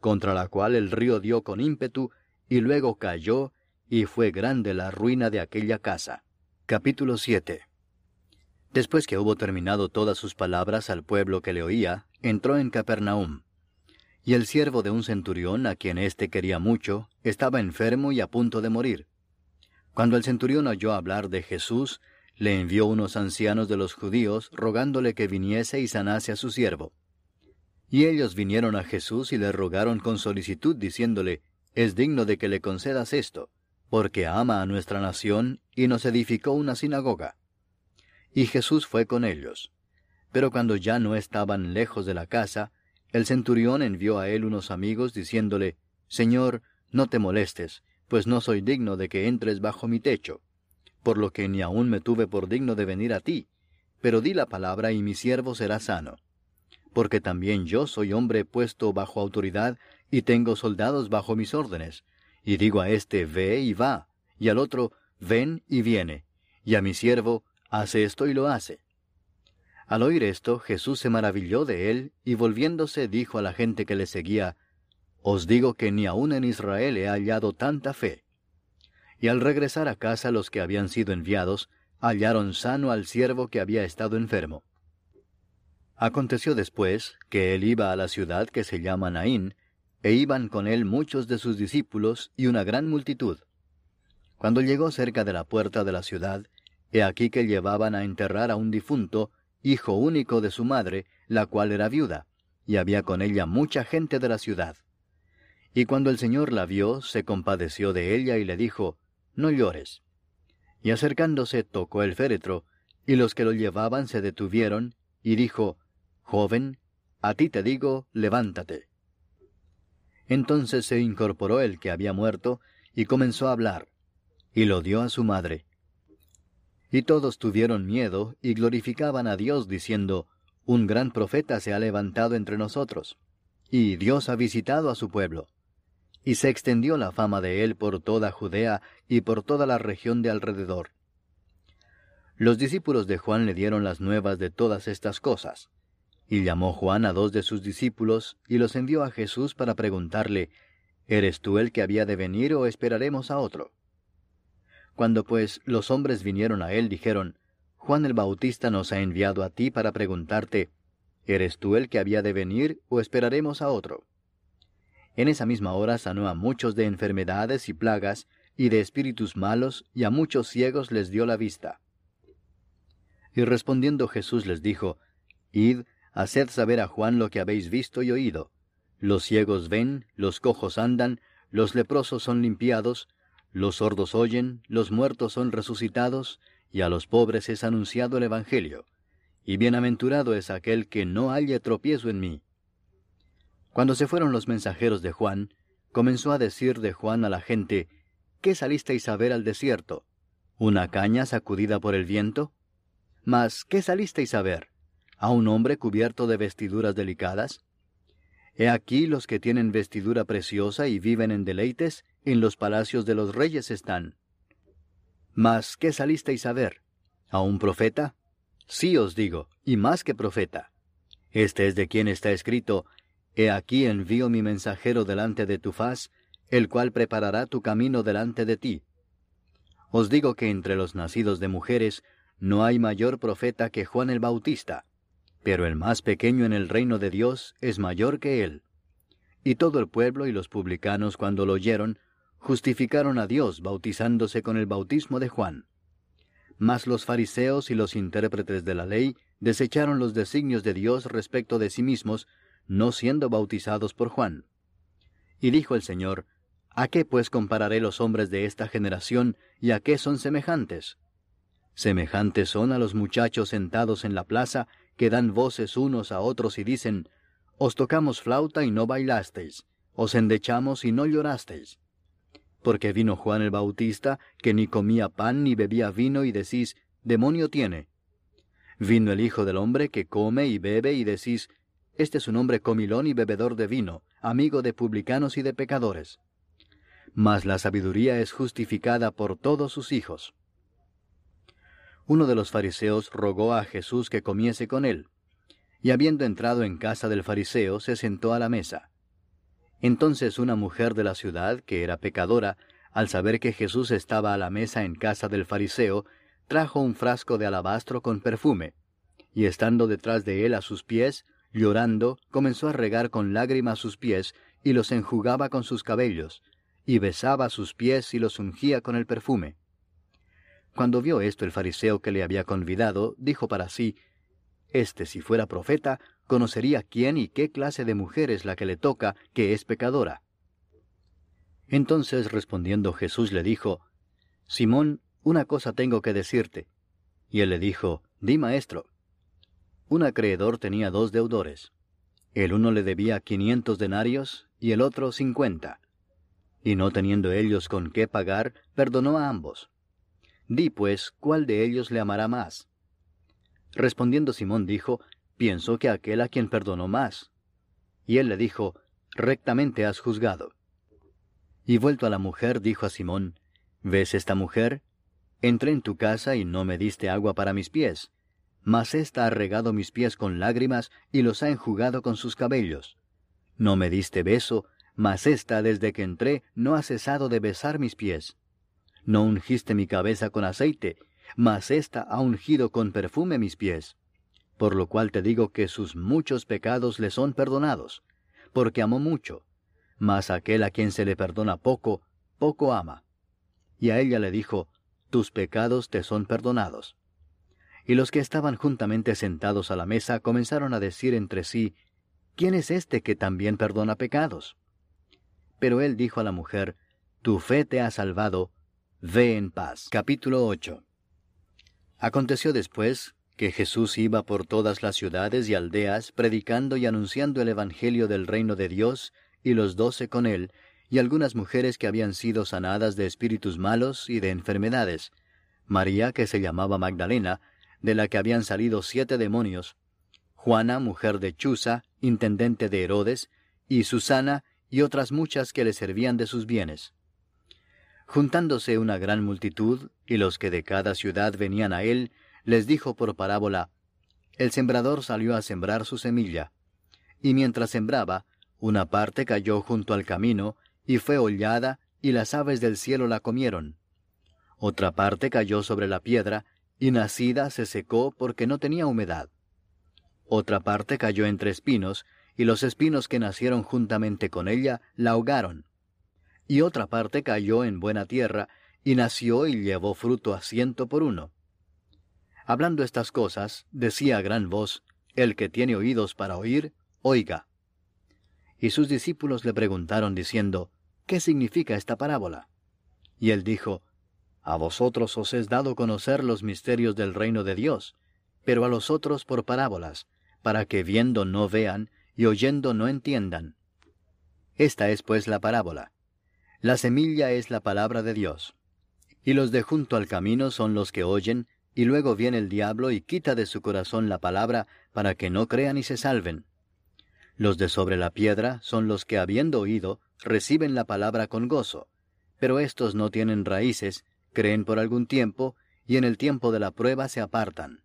contra la cual el río dio con ímpetu, y luego cayó, y fue grande la ruina de aquella casa. Capítulo 7 Después que hubo terminado todas sus palabras al pueblo que le oía, entró en Capernaum. Y el siervo de un centurión, a quien éste quería mucho, estaba enfermo y a punto de morir. Cuando el centurión oyó hablar de Jesús, le envió unos ancianos de los judíos, rogándole que viniese y sanase a su siervo. Y ellos vinieron a Jesús y le rogaron con solicitud, diciéndole, Es digno de que le concedas esto, porque ama a nuestra nación y nos edificó una sinagoga. Y Jesús fue con ellos. Pero cuando ya no estaban lejos de la casa, el centurión envió a él unos amigos, diciéndole, Señor, no te molestes, pues no soy digno de que entres bajo mi techo, por lo que ni aun me tuve por digno de venir a ti, pero di la palabra y mi siervo será sano porque también yo soy hombre puesto bajo autoridad y tengo soldados bajo mis órdenes, y digo a éste ve y va, y al otro ven y viene, y a mi siervo hace esto y lo hace. Al oír esto, Jesús se maravilló de él, y volviéndose dijo a la gente que le seguía, Os digo que ni aun en Israel he hallado tanta fe. Y al regresar a casa los que habían sido enviados, hallaron sano al siervo que había estado enfermo. Aconteció después que él iba a la ciudad que se llama Naín, e iban con él muchos de sus discípulos y una gran multitud. Cuando llegó cerca de la puerta de la ciudad, he aquí que llevaban a enterrar a un difunto, hijo único de su madre, la cual era viuda, y había con ella mucha gente de la ciudad. Y cuando el Señor la vio, se compadeció de ella y le dijo, No llores. Y acercándose tocó el féretro, y los que lo llevaban se detuvieron, y dijo, Joven, a ti te digo, levántate. Entonces se incorporó el que había muerto, y comenzó a hablar, y lo dio a su madre. Y todos tuvieron miedo y glorificaban a Dios diciendo, Un gran profeta se ha levantado entre nosotros, y Dios ha visitado a su pueblo. y se extendió la fama de él por toda Judea y por toda la región de alrededor. Los discípulos de Juan le dieron las nuevas de todas estas cosas. Y llamó Juan a dos de sus discípulos y los envió a Jesús para preguntarle, ¿Eres tú el que había de venir o esperaremos a otro? Cuando pues los hombres vinieron a él, dijeron, Juan el Bautista nos ha enviado a ti para preguntarte, ¿eres tú el que había de venir o esperaremos a otro? En esa misma hora sanó a muchos de enfermedades y plagas, y de espíritus malos, y a muchos ciegos les dio la vista. Y respondiendo Jesús les dijo, Id, haced saber a Juan lo que habéis visto y oído. Los ciegos ven, los cojos andan, los leprosos son limpiados, los sordos oyen, los muertos son resucitados, y a los pobres es anunciado el Evangelio. Y bienaventurado es aquel que no halle tropiezo en mí. Cuando se fueron los mensajeros de Juan, comenzó a decir de Juan a la gente, ¿Qué salisteis a ver al desierto? ¿Una caña sacudida por el viento? Mas, ¿qué salisteis a ver? ¿A un hombre cubierto de vestiduras delicadas? He aquí los que tienen vestidura preciosa y viven en deleites, en los palacios de los reyes están. Mas, ¿qué salisteis a ver? ¿A un profeta? Sí os digo, y más que profeta. Este es de quien está escrito, He aquí envío mi mensajero delante de tu faz, el cual preparará tu camino delante de ti. Os digo que entre los nacidos de mujeres no hay mayor profeta que Juan el Bautista, pero el más pequeño en el reino de Dios es mayor que él. Y todo el pueblo y los publicanos cuando lo oyeron, justificaron a Dios bautizándose con el bautismo de Juan. Mas los fariseos y los intérpretes de la ley desecharon los designios de Dios respecto de sí mismos, no siendo bautizados por Juan. Y dijo el Señor, ¿A qué pues compararé los hombres de esta generación y a qué son semejantes? Semejantes son a los muchachos sentados en la plaza que dan voces unos a otros y dicen, Os tocamos flauta y no bailasteis, os endechamos y no llorasteis. Porque vino Juan el Bautista, que ni comía pan ni bebía vino, y decís, Demonio tiene. Vino el Hijo del Hombre, que come y bebe, y decís, este es un hombre comilón y bebedor de vino, amigo de publicanos y de pecadores. Mas la sabiduría es justificada por todos sus hijos. Uno de los fariseos rogó a Jesús que comiese con él, y habiendo entrado en casa del fariseo, se sentó a la mesa. Entonces una mujer de la ciudad, que era pecadora, al saber que Jesús estaba a la mesa en casa del fariseo, trajo un frasco de alabastro con perfume, y estando detrás de él a sus pies, Llorando, comenzó a regar con lágrimas sus pies, y los enjugaba con sus cabellos, y besaba sus pies y los ungía con el perfume. Cuando vio esto el fariseo que le había convidado, dijo para sí, Este si fuera profeta, conocería quién y qué clase de mujer es la que le toca, que es pecadora. Entonces respondiendo Jesús le dijo, Simón, una cosa tengo que decirte. Y él le dijo, Di maestro. Un acreedor tenía dos deudores. El uno le debía quinientos denarios y el otro cincuenta. Y no teniendo ellos con qué pagar, perdonó a ambos. Di pues, ¿cuál de ellos le amará más? Respondiendo Simón dijo, Pienso que aquel a quien perdonó más. Y él le dijo, Rectamente has juzgado. Y vuelto a la mujer, dijo a Simón, ¿Ves esta mujer? Entré en tu casa y no me diste agua para mis pies mas ésta ha regado mis pies con lágrimas y los ha enjugado con sus cabellos. No me diste beso, mas ésta desde que entré no ha cesado de besar mis pies. No ungiste mi cabeza con aceite, mas ésta ha ungido con perfume mis pies. Por lo cual te digo que sus muchos pecados le son perdonados, porque amó mucho. Mas aquel a quien se le perdona poco, poco ama. Y a ella le dijo, Tus pecados te son perdonados. Y los que estaban juntamente sentados a la mesa comenzaron a decir entre sí, ¿quién es este que también perdona pecados? Pero él dijo a la mujer, Tu fe te ha salvado, ve en paz. Capítulo 8 Aconteció después que Jesús iba por todas las ciudades y aldeas predicando y anunciando el Evangelio del reino de Dios, y los doce con él, y algunas mujeres que habían sido sanadas de espíritus malos y de enfermedades, María, que se llamaba Magdalena, de la que habían salido siete demonios, Juana, mujer de Chuza, intendente de Herodes, y Susana, y otras muchas que le servían de sus bienes. Juntándose una gran multitud, y los que de cada ciudad venían a él, les dijo por parábola, El sembrador salió a sembrar su semilla, y mientras sembraba, una parte cayó junto al camino, y fue hollada, y las aves del cielo la comieron. Otra parte cayó sobre la piedra, y nacida se secó porque no tenía humedad. Otra parte cayó entre espinos, y los espinos que nacieron juntamente con ella la ahogaron. Y otra parte cayó en buena tierra, y nació y llevó fruto a ciento por uno. Hablando estas cosas, decía a gran voz, El que tiene oídos para oír, oiga. Y sus discípulos le preguntaron diciendo, ¿Qué significa esta parábola? Y él dijo, A vosotros os es dado conocer los misterios del reino de Dios, pero a los otros por parábolas, para que viendo no vean y oyendo no entiendan. Esta es pues la parábola. La semilla es la palabra de Dios. Y los de junto al camino son los que oyen, y luego viene el diablo y quita de su corazón la palabra para que no crean y se salven. Los de sobre la piedra son los que habiendo oído, reciben la palabra con gozo, pero estos no tienen raíces, creen por algún tiempo, y en el tiempo de la prueba se apartan.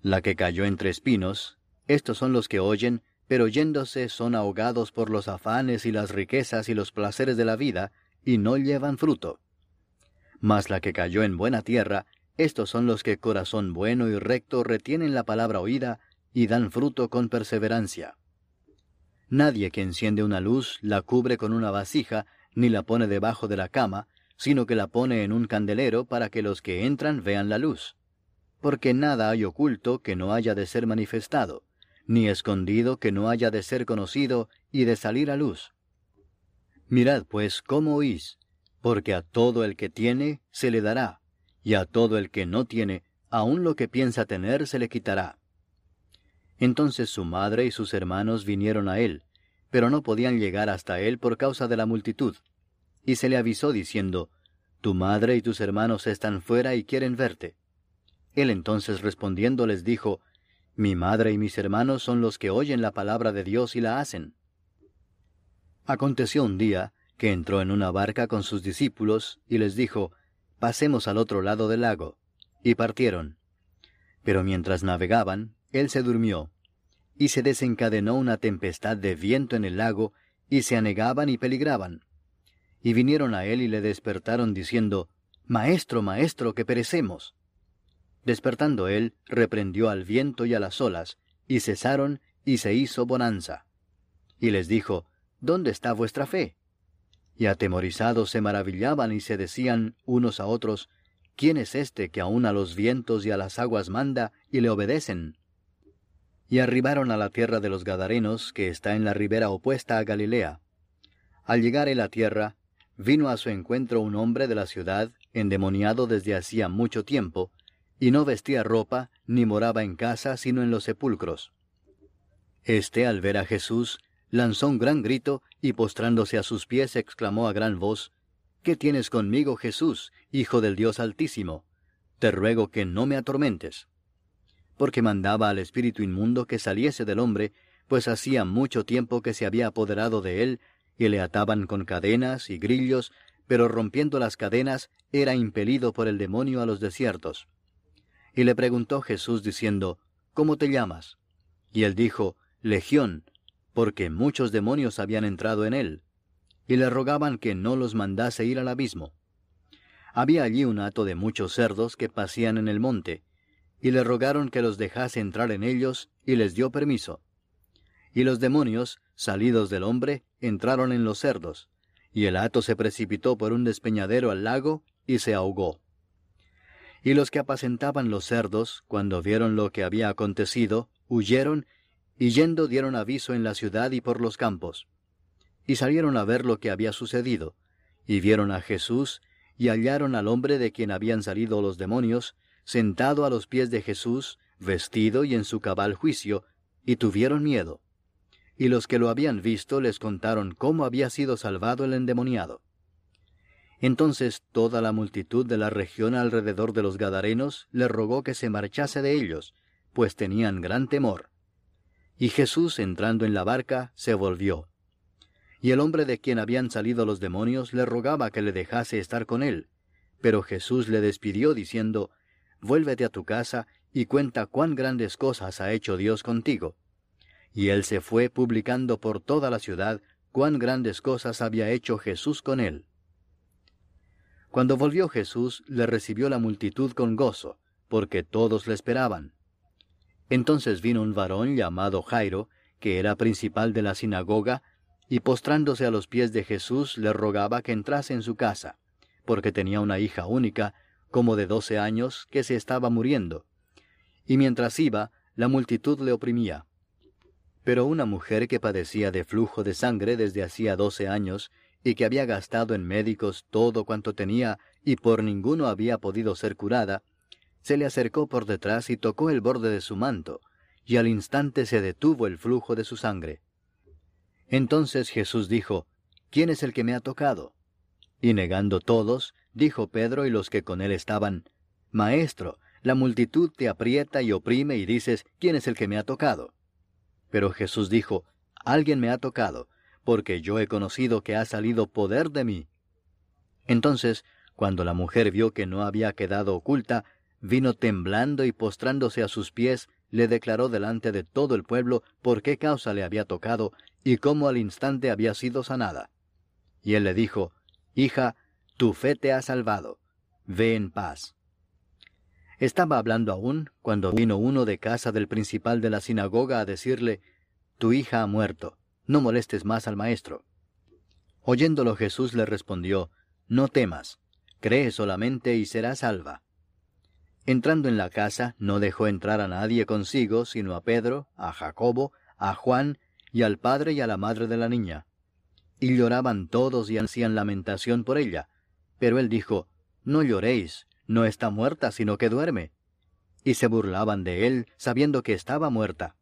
La que cayó entre espinos, estos son los que oyen, pero yéndose son ahogados por los afanes y las riquezas y los placeres de la vida, y no llevan fruto. Mas la que cayó en buena tierra, estos son los que corazón bueno y recto retienen la palabra oída y dan fruto con perseverancia. Nadie que enciende una luz la cubre con una vasija, ni la pone debajo de la cama, sino que la pone en un candelero para que los que entran vean la luz porque nada hay oculto que no haya de ser manifestado, ni escondido que no haya de ser conocido y de salir a luz. Mirad pues cómo oís, porque a todo el que tiene se le dará, y a todo el que no tiene, aun lo que piensa tener se le quitará. Entonces su madre y sus hermanos vinieron a él, pero no podían llegar hasta él por causa de la multitud. Y se le avisó diciendo, Tu madre y tus hermanos están fuera y quieren verte. Él entonces respondiendo les dijo, Mi madre y mis hermanos son los que oyen la palabra de Dios y la hacen. Aconteció un día que entró en una barca con sus discípulos y les dijo, Pasemos al otro lado del lago. Y partieron. Pero mientras navegaban, él se durmió, y se desencadenó una tempestad de viento en el lago, y se anegaban y peligraban. Y vinieron a él y le despertaron diciendo, Maestro, maestro, que perecemos. Despertando él, reprendió al viento y a las olas, y cesaron, y se hizo bonanza. Y les dijo, ¿Dónde está vuestra fe? Y atemorizados se maravillaban y se decían unos a otros, ¿quién es este que aun a los vientos y a las aguas manda y le obedecen? Y arribaron a la tierra de los Gadarenos, que está en la ribera opuesta a Galilea. Al llegar en la tierra, vino a su encuentro un hombre de la ciudad, endemoniado desde hacía mucho tiempo, y no vestía ropa, ni moraba en casa, sino en los sepulcros. Este, al ver a Jesús, lanzó un gran grito, y postrándose a sus pies exclamó a gran voz, ¿Qué tienes conmigo, Jesús, Hijo del Dios Altísimo? Te ruego que no me atormentes. Porque mandaba al espíritu inmundo que saliese del hombre, pues hacía mucho tiempo que se había apoderado de él, y le ataban con cadenas y grillos, pero rompiendo las cadenas, era impelido por el demonio a los desiertos. Y le preguntó Jesús diciendo, ¿Cómo te llamas? Y él dijo, Legión, porque muchos demonios habían entrado en él, y le rogaban que no los mandase ir al abismo. Había allí un hato de muchos cerdos que pasían en el monte, y le rogaron que los dejase entrar en ellos, y les dio permiso. Y los demonios, salidos del hombre, entraron en los cerdos, y el hato se precipitó por un despeñadero al lago, y se ahogó. Y los que apacentaban los cerdos, cuando vieron lo que había acontecido, huyeron, y yendo dieron aviso en la ciudad y por los campos. Y salieron a ver lo que había sucedido, y vieron a Jesús, y hallaron al hombre de quien habían salido los demonios, sentado a los pies de Jesús, vestido y en su cabal juicio, y tuvieron miedo. Y los que lo habían visto les contaron cómo había sido salvado el endemoniado. Entonces toda la multitud de la región alrededor de los Gadarenos le rogó que se marchase de ellos, pues tenían gran temor. Y Jesús, entrando en la barca, se volvió. y el hombre de quien habían salido los demonios le rogaba que le dejase estar con él. Pero Jesús le despidió diciendo, Vuélvete a tu casa y cuenta cuán grandes cosas ha hecho Dios contigo. Y él se fue publicando por toda la ciudad cuán grandes cosas había hecho Jesús con él. Cuando volvió Jesús, le recibió la multitud con gozo, porque todos le esperaban. Entonces vino un varón llamado Jairo, que era principal de la sinagoga, y postrándose a los pies de Jesús le rogaba que entrase en su casa, porque tenía una hija única, como de doce años, que se estaba muriendo. Y mientras iba, la multitud le oprimía. Pero una mujer que padecía de flujo de sangre desde hacía doce años, y que había gastado en médicos todo cuanto tenía, y por ninguno había podido ser curada, se le acercó por detrás y tocó el borde de su manto, y al instante se detuvo el flujo de su sangre. Entonces Jesús dijo, ¿quién es el que me ha tocado? Y negando todos, dijo Pedro y los que con él estaban, Maestro, la multitud te aprieta y oprime y dices, ¿quién es el que me ha tocado? Pero Jesús dijo, Alguien me ha tocado, porque yo he conocido que ha salido poder de mí. Entonces, cuando la mujer vio que no había quedado oculta, vino temblando y postrándose a sus pies, le declaró delante de todo el pueblo por qué causa le había tocado y cómo al instante había sido sanada. Y él le dijo, Hija, tu fe te ha salvado, ve en paz. Estaba hablando aún cuando vino uno de casa del principal de la sinagoga a decirle, Tu hija ha muerto, no molestes más al maestro. Oyéndolo Jesús le respondió, No temas, cree solamente y será salva. Entrando en la casa, no dejó entrar a nadie consigo, sino a Pedro, a Jacobo, a Juan y al padre y a la madre de la niña. Y lloraban todos y hacían lamentación por ella. Pero él dijo, No lloréis, no está muerta, sino que duerme. Y se burlaban de él, sabiendo que estaba muerta.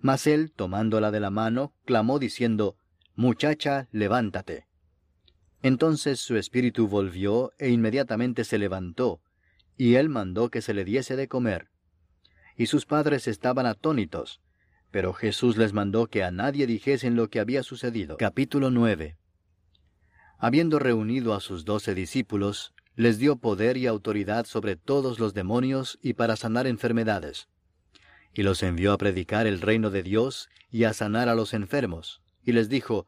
Mas él, tomándola de la mano, clamó diciendo, Muchacha, levántate. Entonces su espíritu volvió e inmediatamente se levantó, y él mandó que se le diese de comer. Y sus padres estaban atónitos, pero Jesús les mandó que a nadie dijesen lo que había sucedido. Capítulo 9 Habiendo reunido a sus doce discípulos, les dio poder y autoridad sobre todos los demonios y para sanar enfermedades. Y los envió a predicar el reino de Dios y a sanar a los enfermos. Y les dijo,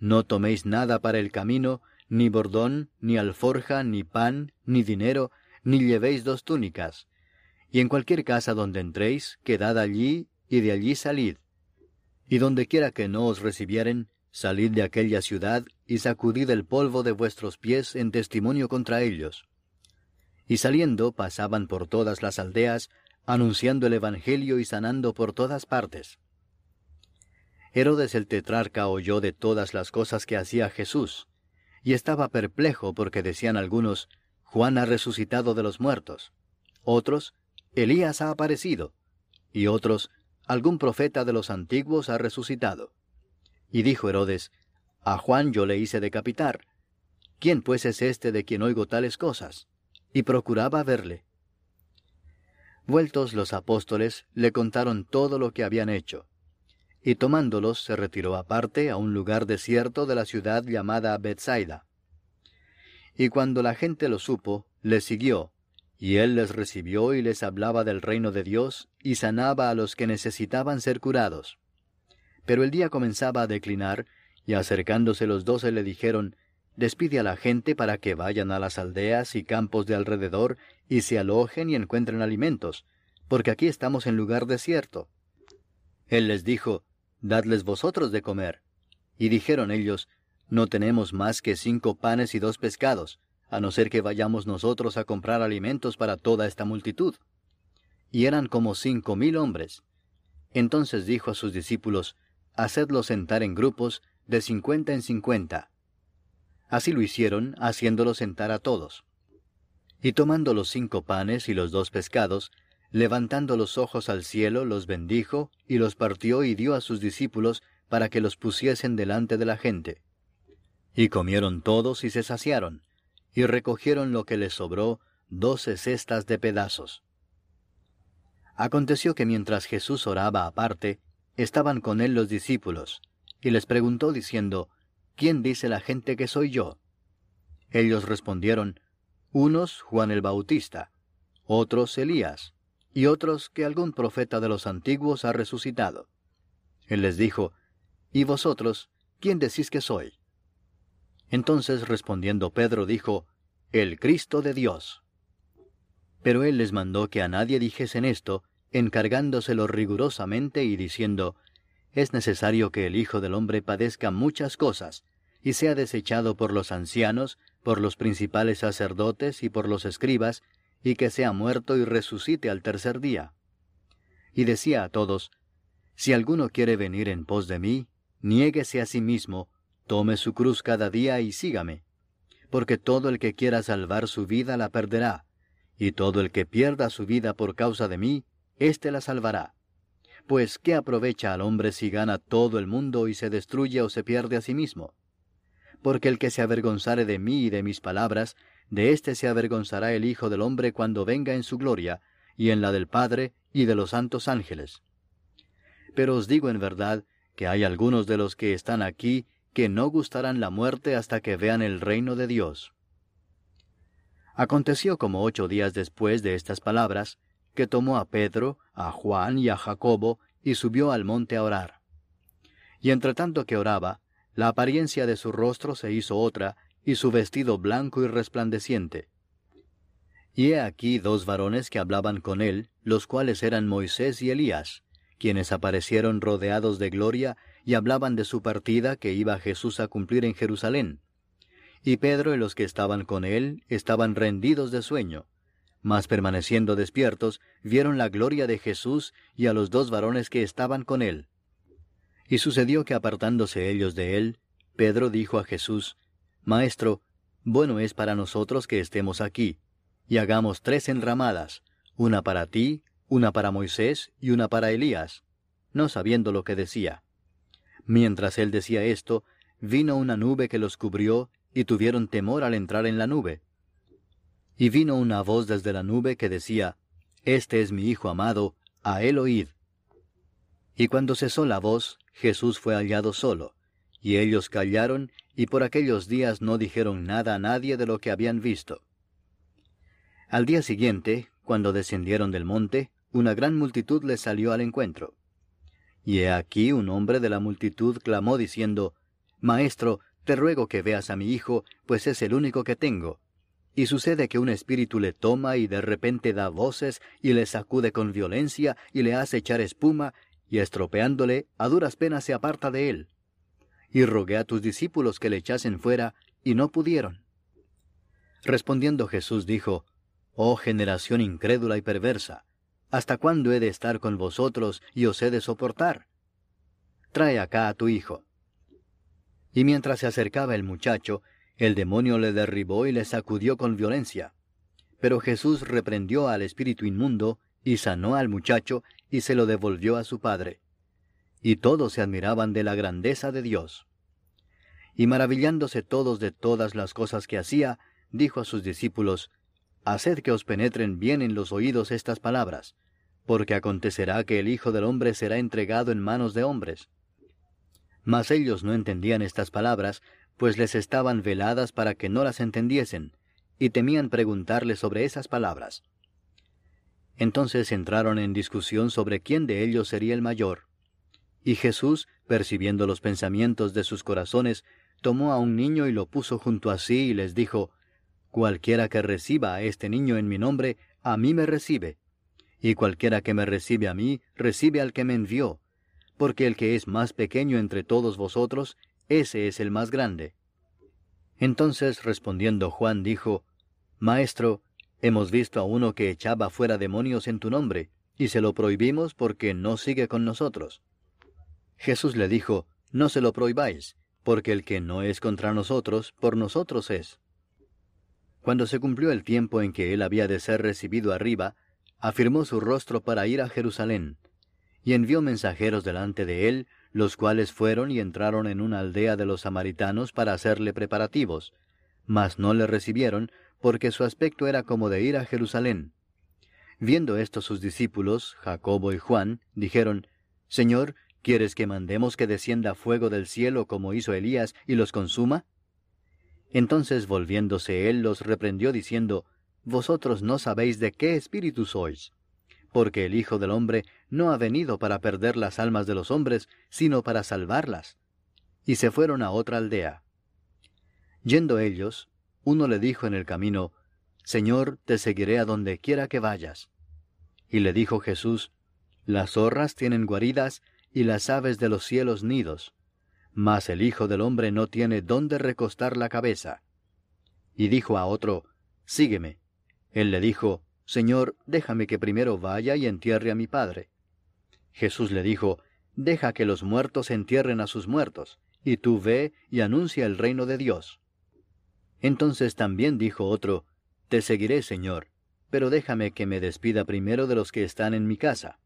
No toméis nada para el camino, ni bordón, ni alforja, ni pan, ni dinero, ni llevéis dos túnicas. Y en cualquier casa donde entréis, quedad allí y de allí salid. Y donde quiera que no os recibieren, salid de aquella ciudad y sacudid el polvo de vuestros pies en testimonio contra ellos. Y saliendo pasaban por todas las aldeas, anunciando el Evangelio y sanando por todas partes. Herodes el tetrarca oyó de todas las cosas que hacía Jesús, y estaba perplejo porque decían algunos, Juan ha resucitado de los muertos, otros, Elías ha aparecido, y otros, algún profeta de los antiguos ha resucitado. Y dijo Herodes, A Juan yo le hice decapitar. ¿Quién pues es este de quien oigo tales cosas? Y procuraba verle. Vueltos los apóstoles, le contaron todo lo que habían hecho. Y tomándolos se retiró aparte a un lugar desierto de la ciudad llamada Bethsaida. Y cuando la gente lo supo, le siguió, y él les recibió y les hablaba del reino de Dios, y sanaba a los que necesitaban ser curados. Pero el día comenzaba a declinar, y acercándose los doce le dijeron, Despide a la gente para que vayan a las aldeas y campos de alrededor, y se alojen y encuentren alimentos, porque aquí estamos en lugar desierto. Él les dijo, Dadles vosotros de comer. Y dijeron ellos, No tenemos más que cinco panes y dos pescados, a no ser que vayamos nosotros a comprar alimentos para toda esta multitud. Y eran como cinco mil hombres. Entonces dijo a sus discípulos, Hacedlos sentar en grupos de cincuenta en cincuenta. Así lo hicieron, haciéndolos sentar a todos. Y tomando los cinco panes y los dos pescados, levantando los ojos al cielo, los bendijo, y los partió y dio a sus discípulos para que los pusiesen delante de la gente. Y comieron todos y se saciaron, y recogieron lo que les sobró, doce cestas de pedazos. Aconteció que mientras Jesús oraba aparte, estaban con él los discípulos, y les preguntó diciendo, ¿quién dice la gente que soy yo? Ellos respondieron, unos Juan el Bautista, otros Elías, y otros que algún profeta de los antiguos ha resucitado. Él les dijo, ¿Y vosotros, quién decís que soy? Entonces respondiendo Pedro dijo, El Cristo de Dios. Pero él les mandó que a nadie dijesen esto, encargándoselo rigurosamente y diciendo, Es necesario que el Hijo del Hombre padezca muchas cosas, y sea desechado por los ancianos, por los principales sacerdotes y por los escribas, y que sea muerto y resucite al tercer día. Y decía a todos, Si alguno quiere venir en pos de mí, niéguese a sí mismo, tome su cruz cada día y sígame. Porque todo el que quiera salvar su vida la perderá, y todo el que pierda su vida por causa de mí, éste la salvará. Pues, ¿qué aprovecha al hombre si gana todo el mundo y se destruye o se pierde a sí mismo? Porque el que se avergonzare de mí y de mis palabras, de éste se avergonzará el Hijo del hombre cuando venga en su gloria, y en la del Padre y de los santos ángeles. Pero os digo en verdad que hay algunos de los que están aquí que no gustarán la muerte hasta que vean el reino de Dios. Aconteció como ocho días después de estas palabras, que tomó a Pedro, a Juan y a Jacobo, y subió al monte a orar. Y entre tanto que oraba, la apariencia de su rostro se hizo otra, y su vestido blanco y resplandeciente. Y he aquí dos varones que hablaban con él, los cuales eran Moisés y Elías, quienes aparecieron rodeados de gloria y hablaban de su partida que iba Jesús a cumplir en Jerusalén. Y Pedro y los que estaban con él estaban rendidos de sueño, mas permaneciendo despiertos, vieron la gloria de Jesús y a los dos varones que estaban con él. Y sucedió que apartándose ellos de él, Pedro dijo a Jesús, Maestro, bueno es para nosotros que estemos aquí, y hagamos tres enramadas, una para ti, una para Moisés y una para Elías, no sabiendo lo que decía. Mientras él decía esto, vino una nube que los cubrió, y tuvieron temor al entrar en la nube. Y vino una voz desde la nube que decía, Este es mi Hijo amado, a él oíd. Y cuando cesó la voz, Jesús fue hallado solo, y ellos callaron, y por aquellos días no dijeron nada a nadie de lo que habían visto. Al día siguiente, cuando descendieron del monte, una gran multitud les salió al encuentro. Y he aquí un hombre de la multitud clamó diciendo, Maestro, te ruego que veas a mi hijo, pues es el único que tengo. Y sucede que un espíritu le toma y de repente da voces y le sacude con violencia y le hace echar espuma, y estropeándole, a duras penas se aparta de él. Y rogué a tus discípulos que le echasen fuera, y no pudieron. Respondiendo Jesús dijo, Oh generación incrédula y perversa, ¿Hasta cuándo he de estar con vosotros y os he de soportar? Trae acá a tu hijo. Y mientras se acercaba el muchacho, el demonio le derribó y le sacudió con violencia. Pero Jesús reprendió al espíritu inmundo, y sanó al muchacho, y se lo devolvió a su padre. Y todos se admiraban de la grandeza de Dios. Y maravillándose todos de todas las cosas que hacía, dijo a sus discípulos, Haced que os penetren bien en los oídos estas palabras, porque acontecerá que el Hijo del hombre será entregado en manos de hombres. Mas ellos no entendían estas palabras, pues les estaban veladas para que no las entendiesen, y temían preguntarle sobre esas palabras. Entonces entraron en discusión sobre quién de ellos sería el mayor. Y Jesús, percibiendo los pensamientos de sus corazones, tomó a un niño y lo puso junto a sí y les dijo, Cualquiera que reciba a este niño en mi nombre, a mí me recibe. Y cualquiera que me recibe a mí, recibe al que me envió. Porque el que es más pequeño entre todos vosotros, ese es el más grande. Entonces respondiendo Juan dijo, Maestro, hemos visto a uno que echaba fuera demonios en tu nombre, y se lo prohibimos porque no sigue con nosotros. Jesús le dijo, No se lo prohibáis, porque el que no es contra nosotros, por nosotros es. Cuando se cumplió el tiempo en que él había de ser recibido arriba, afirmó su rostro para ir a Jerusalén, y envió mensajeros delante de él, los cuales fueron y entraron en una aldea de los samaritanos para hacerle preparativos, mas no le recibieron, porque su aspecto era como de ir a Jerusalén. Viendo esto sus discípulos, Jacobo y Juan, dijeron, Señor, ¿Quieres que mandemos que descienda fuego del cielo como hizo Elías y los consuma? Entonces volviéndose él los reprendió diciendo, Vosotros no sabéis de qué espíritu sois, porque el Hijo del hombre no ha venido para perder las almas de los hombres, sino para salvarlas. Y se fueron a otra aldea. Yendo ellos, uno le dijo en el camino, Señor, te seguiré a donde quiera que vayas. Y le dijo Jesús, Las zorras tienen guaridas y las aves de los cielos nidos, mas el Hijo del hombre no tiene dónde recostar la cabeza. Y dijo a otro, Sígueme. Él le dijo, Señor, déjame que primero vaya y entierre a mi Padre. Jesús le dijo, Deja que los muertos entierren a sus muertos, y tú ve y anuncia el reino de Dios. Entonces también dijo otro, Te seguiré, Señor, pero déjame que me despida primero de los que están en mi casa.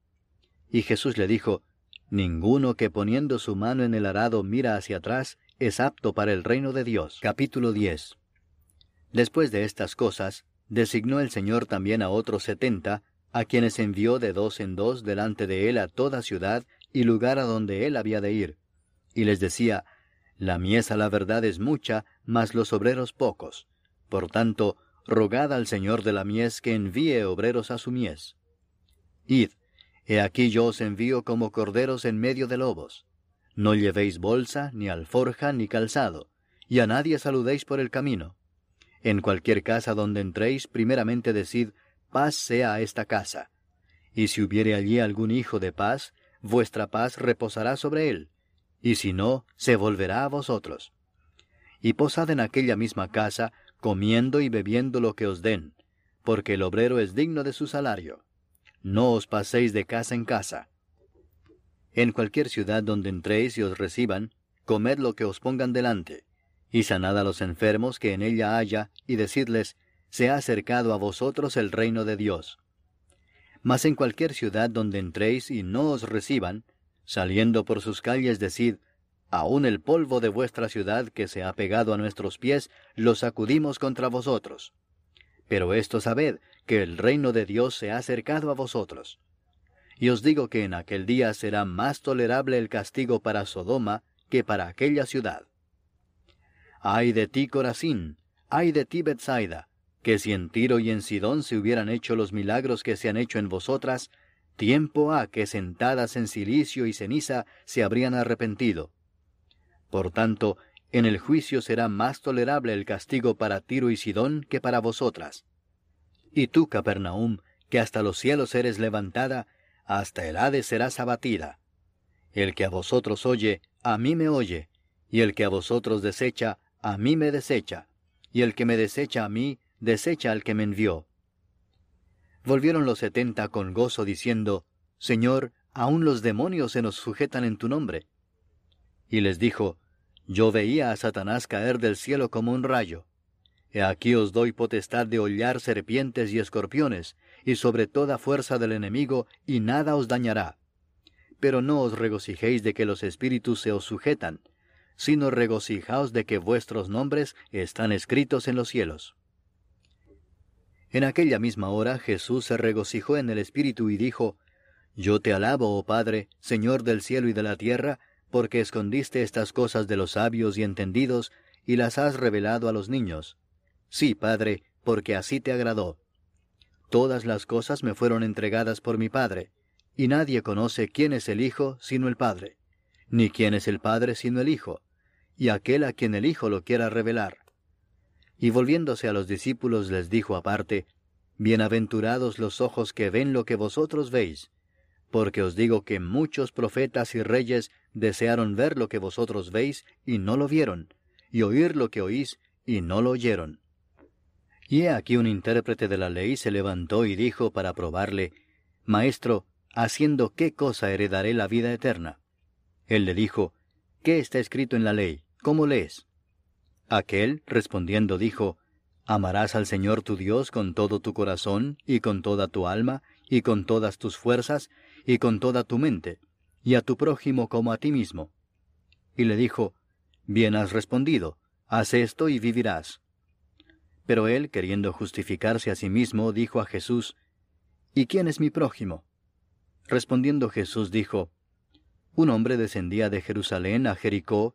Y Jesús le dijo, Ninguno que poniendo su mano en el arado mira hacia atrás es apto para el reino de Dios. Capítulo 10. Después de estas cosas, designó el Señor también a otros setenta, a quienes envió de dos en dos delante de él a toda ciudad y lugar a donde él había de ir. Y les decía, La mies a la verdad es mucha, mas los obreros pocos. Por tanto, rogad al Señor de la mies que envíe obreros a su mies. Id, He aquí yo os envío como corderos en medio de lobos. No llevéis bolsa, ni alforja, ni calzado, y a nadie saludéis por el camino. En cualquier casa donde entréis, primeramente decid, paz sea esta casa. Y si hubiere allí algún hijo de paz, vuestra paz reposará sobre él, y si no, se volverá a vosotros. Y posad en aquella misma casa, comiendo y bebiendo lo que os den, porque el obrero es digno de su salario no os paséis de casa en casa. En cualquier ciudad donde entréis y os reciban, comed lo que os pongan delante, y sanad a los enfermos que en ella haya, y decidles, se ha acercado a vosotros el reino de Dios. Mas en cualquier ciudad donde entréis y no os reciban, saliendo por sus calles decid, aun el polvo de vuestra ciudad que se ha pegado a nuestros pies, lo sacudimos contra vosotros. Pero esto sabed, que el reino de Dios se ha acercado a vosotros. Y os digo que en aquel día será más tolerable el castigo para Sodoma que para aquella ciudad. Ay de ti, Corazín, ay de ti, Bethsaida, que si en Tiro y en Sidón se hubieran hecho los milagros que se han hecho en vosotras, tiempo ha que sentadas en silicio y ceniza se habrían arrepentido. Por tanto, en el juicio será más tolerable el castigo para Tiro y Sidón que para vosotras. Y tú, Capernaum, que hasta los cielos eres levantada, hasta el Hades serás abatida. El que a vosotros oye, a mí me oye, y el que a vosotros desecha, a mí me desecha, y el que me desecha a mí, desecha al que me envió. Volvieron los setenta con gozo diciendo, Señor, aun los demonios se nos sujetan en tu nombre. Y les dijo, Yo veía a Satanás caer del cielo como un rayo. He aquí os doy potestad de hollar serpientes y escorpiones, y sobre toda fuerza del enemigo, y nada os dañará. Pero no os regocijéis de que los espíritus se os sujetan, sino regocijaos de que vuestros nombres están escritos en los cielos. En aquella misma hora Jesús se regocijó en el Espíritu y dijo, Yo te alabo, oh Padre, Señor del cielo y de la tierra, porque escondiste estas cosas de los sabios y entendidos, y las has revelado a los niños. Sí, Padre, porque así te agradó. Todas las cosas me fueron entregadas por mi Padre, y nadie conoce quién es el Hijo sino el Padre, ni quién es el Padre sino el Hijo, y aquel a quien el Hijo lo quiera revelar. Y volviéndose a los discípulos les dijo aparte, Bienaventurados los ojos que ven lo que vosotros veis, porque os digo que muchos profetas y reyes desearon ver lo que vosotros veis y no lo vieron, y oír lo que oís y no lo oyeron. Y he aquí un intérprete de la ley se levantó y dijo para probarle, Maestro, haciendo qué cosa heredaré la vida eterna. Él le dijo, ¿Qué está escrito en la ley? ¿Cómo lees? Aquel, respondiendo, dijo, Amarás al Señor tu Dios con todo tu corazón, y con toda tu alma, y con todas tus fuerzas, y con toda tu mente, y a tu prójimo como a ti mismo. Y le dijo, Bien has respondido, haz esto y vivirás. Pero él, queriendo justificarse a sí mismo, dijo a Jesús, ¿Y quién es mi prójimo? Respondiendo Jesús dijo, Un hombre descendía de Jerusalén a Jericó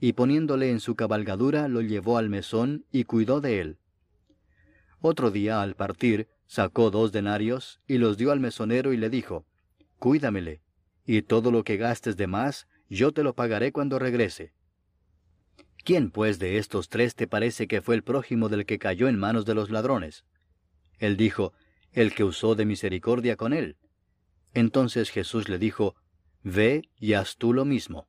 y poniéndole en su cabalgadura lo llevó al mesón y cuidó de él. Otro día al partir sacó dos denarios y los dio al mesonero y le dijo, Cuídamele, y todo lo que gastes de más, yo te lo pagaré cuando regrese. ¿Quién pues de estos tres te parece que fue el prójimo del que cayó en manos de los ladrones? Él dijo, el que usó de misericordia con él. Entonces Jesús le dijo, Ve y haz tú lo mismo.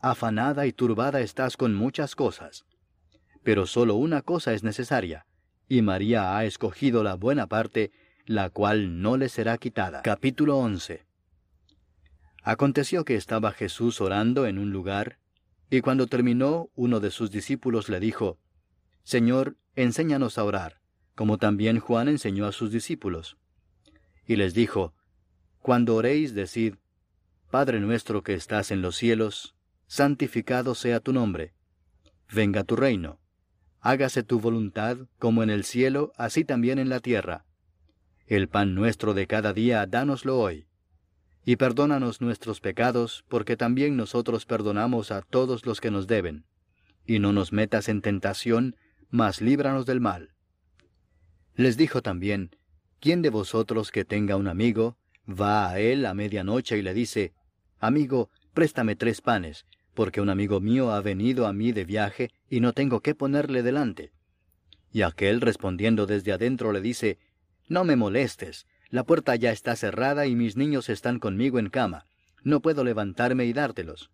afanada y turbada estás con muchas cosas. Pero solo una cosa es necesaria, y María ha escogido la buena parte, la cual no le será quitada. Capítulo 11 Aconteció que estaba Jesús orando en un lugar, y cuando terminó, uno de sus discípulos le dijo, Señor, enséñanos a orar, como también Juan enseñó a sus discípulos. Y les dijo, Cuando oréis, decid, Padre nuestro que estás en los cielos, santificado sea tu nombre. Venga tu reino. Hágase tu voluntad, como en el cielo, así también en la tierra. El pan nuestro de cada día, dánoslo hoy. Y perdónanos nuestros pecados, porque también nosotros perdonamos a todos los que nos deben. Y no nos metas en tentación, mas líbranos del mal. Les dijo también, ¿quién de vosotros que tenga un amigo, va a él a medianoche y le dice, Amigo, préstame tres panes, porque un amigo mío ha venido a mí de viaje y no tengo qué ponerle delante. Y aquel respondiendo desde adentro le dice, No me molestes, la puerta ya está cerrada y mis niños están conmigo en cama, no puedo levantarme y dártelos.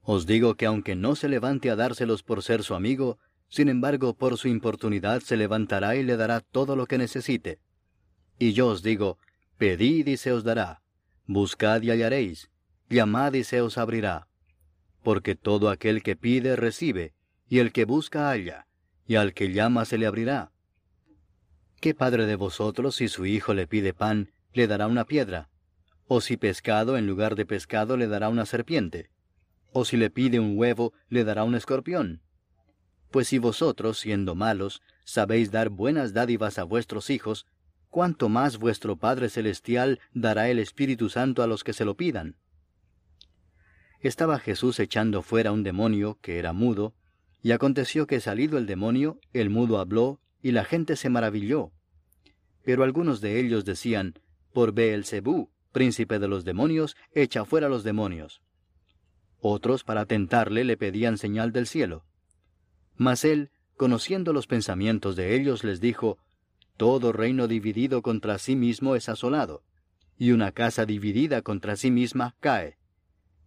Os digo que aunque no se levante a dárselos por ser su amigo, sin embargo por su importunidad se levantará y le dará todo lo que necesite. Y yo os digo, pedid y se os dará, buscad y hallaréis, llamad y se os abrirá porque todo aquel que pide recibe, y el que busca halla, y al que llama se le abrirá. ¿Qué padre de vosotros si su hijo le pide pan, le dará una piedra? ¿O si pescado en lugar de pescado le dará una serpiente? ¿O si le pide un huevo, le dará un escorpión? Pues si vosotros, siendo malos, sabéis dar buenas dádivas a vuestros hijos, cuánto más vuestro Padre Celestial dará el Espíritu Santo a los que se lo pidan estaba Jesús echando fuera un demonio que era mudo, y aconteció que salido el demonio, el mudo habló, y la gente se maravilló. Pero algunos de ellos decían, por Beelzebú, príncipe de los demonios, echa fuera los demonios. Otros, para tentarle, le pedían señal del cielo. Mas él, conociendo los pensamientos de ellos, les dijo, Todo reino dividido contra sí mismo es asolado, y una casa dividida contra sí misma cae.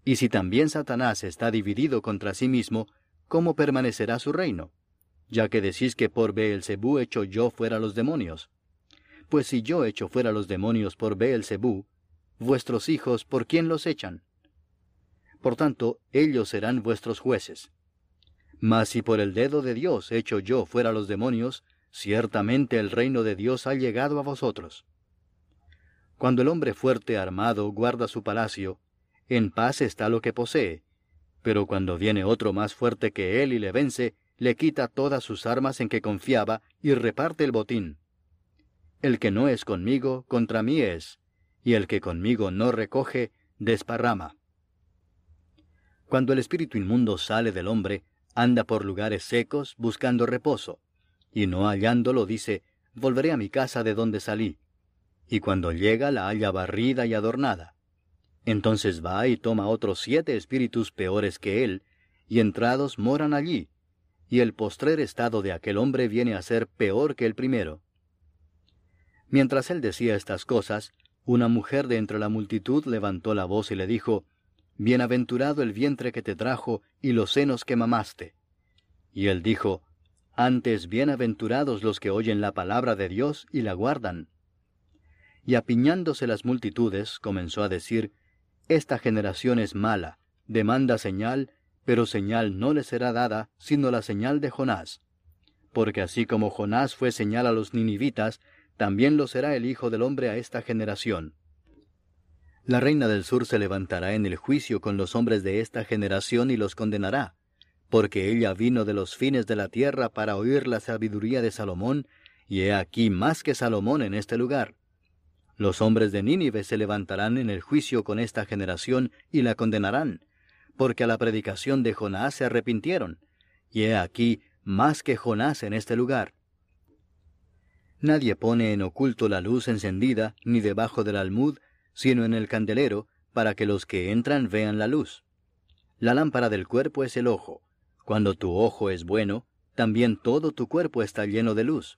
Y si también Satanás está dividido contra sí mismo, ¿cómo permanecerá su reino? Ya que decís que por Beelzebú echo yo fuera los demonios. Pues si yo echo fuera los demonios por Beelzebú, vuestros hijos, ¿por quién los echan? Por tanto, ellos serán vuestros jueces. Mas si por el dedo de Dios echo yo fuera los demonios, ciertamente el reino de Dios ha llegado a vosotros. Cuando el hombre fuerte armado guarda su palacio, en paz está lo que posee. Pero cuando viene otro más fuerte que él y le vence, le quita todas sus armas en que confiaba y reparte el botín. El que no es conmigo, contra mí es, y el que conmigo no recoge, desparrama. Cuando el espíritu inmundo sale del hombre, anda por lugares secos buscando reposo, y no hallándolo dice, volveré a mi casa de donde salí. Y cuando llega la halla barrida y adornada Entonces va y toma otros siete espíritus peores que él, y entrados moran allí, y el postrer estado de aquel hombre viene a ser peor que el primero. Mientras él decía estas cosas, una mujer de entre la multitud levantó la voz y le dijo, Bienaventurado el vientre que te trajo y los senos que mamaste. Y él dijo, Antes bienaventurados los que oyen la palabra de Dios y la guardan. Y apiñándose las multitudes, comenzó a decir, Esta generación es mala, demanda señal, pero señal no le será dada, sino la señal de Jonás. Porque así como Jonás fue señal a los ninivitas, también lo será el Hijo del Hombre a esta generación. La reina del sur se levantará en el juicio con los hombres de esta generación y los condenará, porque ella vino de los fines de la tierra para oír la sabiduría de Salomón, y he aquí más que Salomón en este lugar. Los hombres de Nínive se levantarán en el juicio con esta generación y la condenarán, porque a la predicación de Jonás se arrepintieron, y he aquí más que Jonás en este lugar. Nadie pone en oculto la luz encendida, ni debajo del almud, sino en el candelero, para que los que entran vean la luz. La lámpara del cuerpo es el ojo. Cuando tu ojo es bueno, también todo tu cuerpo está lleno de luz.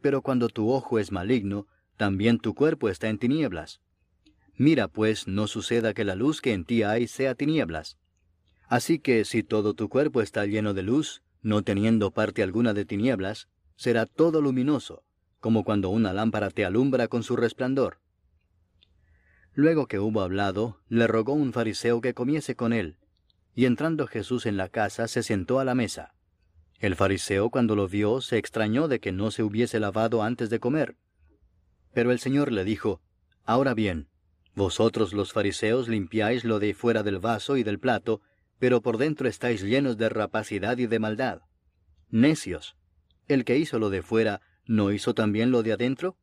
Pero cuando tu ojo es maligno, también tu cuerpo está en tinieblas. Mira, pues, no suceda que la luz que en ti hay sea tinieblas. Así que si todo tu cuerpo está lleno de luz, no teniendo parte alguna de tinieblas, será todo luminoso, como cuando una lámpara te alumbra con su resplandor. Luego que hubo hablado, le rogó un fariseo que comiese con él, y entrando Jesús en la casa se sentó a la mesa. El fariseo cuando lo vio se extrañó de que no se hubiese lavado antes de comer. Pero el Señor le dijo, Ahora bien, vosotros los fariseos limpiáis lo de fuera del vaso y del plato, pero por dentro estáis llenos de rapacidad y de maldad. Necios, el que hizo lo de fuera ¿no hizo también lo de adentro?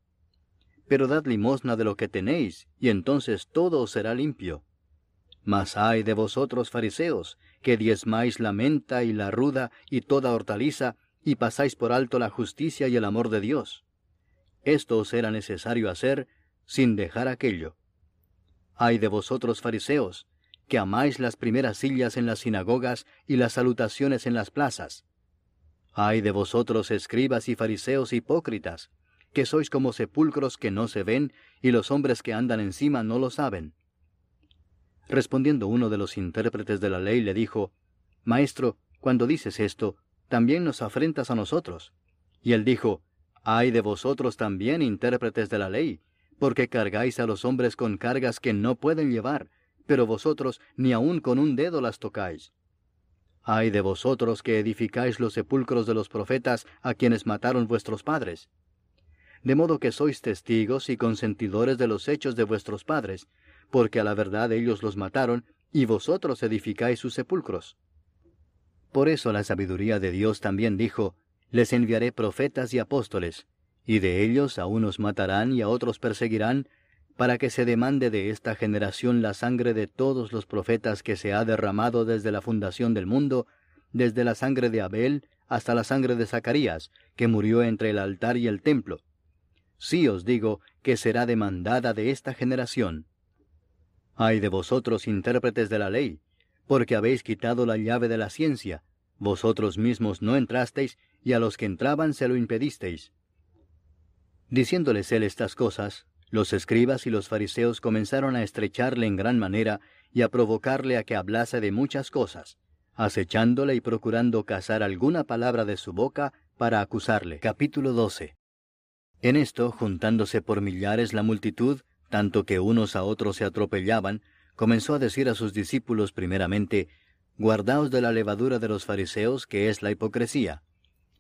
Pero dad limosna de lo que tenéis, y entonces todo os será limpio. Mas ay de vosotros, fariseos, que diezmáis la menta y la ruda y toda hortaliza, y pasáis por alto la justicia y el amor de Dios. Esto os era necesario hacer, sin dejar aquello. Ay de vosotros, fariseos, que amáis las primeras sillas en las sinagogas y las salutaciones en las plazas, Ay de vosotros, escribas y fariseos hipócritas, que sois como sepulcros que no se ven, y los hombres que andan encima no lo saben. Respondiendo uno de los intérpretes de la ley le dijo, Maestro, cuando dices esto, también nos afrentas a nosotros. Y él dijo, Ay de vosotros también, intérpretes de la ley, porque cargáis a los hombres con cargas que no pueden llevar, pero vosotros ni aun con un dedo las tocáis. Ay de vosotros que edificáis los sepulcros de los profetas a quienes mataron vuestros padres. De modo que sois testigos y consentidores de los hechos de vuestros padres, porque a la verdad ellos los mataron, y vosotros edificáis sus sepulcros. Por eso la sabiduría de Dios también dijo, Les enviaré profetas y apóstoles, y de ellos a unos matarán y a otros perseguirán, para que se demande de esta generación la sangre de todos los profetas que se ha derramado desde la fundación del mundo, desde la sangre de Abel hasta la sangre de Zacarías, que murió entre el altar y el templo. Sí os digo que será demandada de esta generación. Ay de vosotros intérpretes de la ley, porque habéis quitado la llave de la ciencia, vosotros mismos no entrasteis, y a los que entraban se lo impedisteis. Diciéndoles él estas cosas, los escribas y los fariseos comenzaron a estrecharle en gran manera y a provocarle a que hablase de muchas cosas, acechándole y procurando cazar alguna palabra de su boca para acusarle. Capítulo 12. En esto, juntándose por millares la multitud, tanto que unos a otros se atropellaban, comenzó a decir a sus discípulos primeramente, Guardaos de la levadura de los fariseos, que es la hipocresía,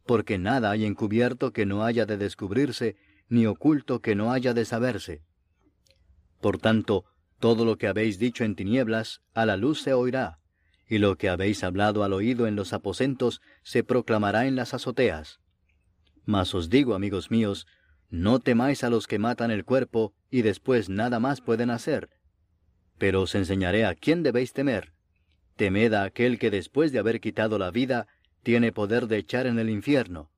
porque nada hay encubierto que no haya de descubrirse, ni oculto que no haya de saberse. Por tanto, todo lo que habéis dicho en tinieblas, a la luz se oirá, y lo que habéis hablado al oído en los aposentos, se proclamará en las azoteas. Mas os digo, amigos míos, no temáis a los que matan el cuerpo, y después nada más pueden hacer. Pero os enseñaré a quién debéis temer. Temed a aquel que después de haber quitado la vida, tiene poder de echar en el infierno.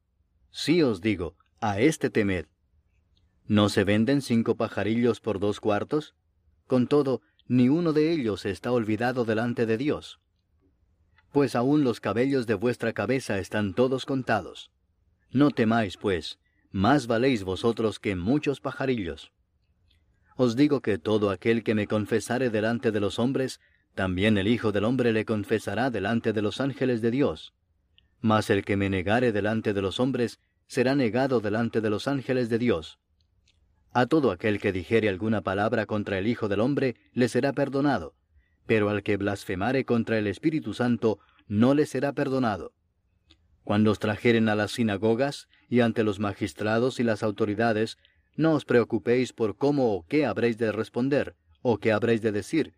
Sí os digo, a éste temed. ¿No se venden cinco pajarillos por dos cuartos? Con todo, ni uno de ellos está olvidado delante de Dios. Pues aún los cabellos de vuestra cabeza están todos contados. No temáis, pues, más valéis vosotros que muchos pajarillos. Os digo que todo aquel que me confesare delante de los hombres, también el Hijo del Hombre le confesará delante de los ángeles de Dios. Mas el que me negare delante de los hombres, será negado delante de los ángeles de Dios. A todo aquel que dijere alguna palabra contra el Hijo del Hombre, le será perdonado, pero al que blasfemare contra el Espíritu Santo, no le será perdonado. Cuando os trajeren a las sinagogas y ante los magistrados y las autoridades, no os preocupéis por cómo o qué habréis de responder, o qué habréis de decir,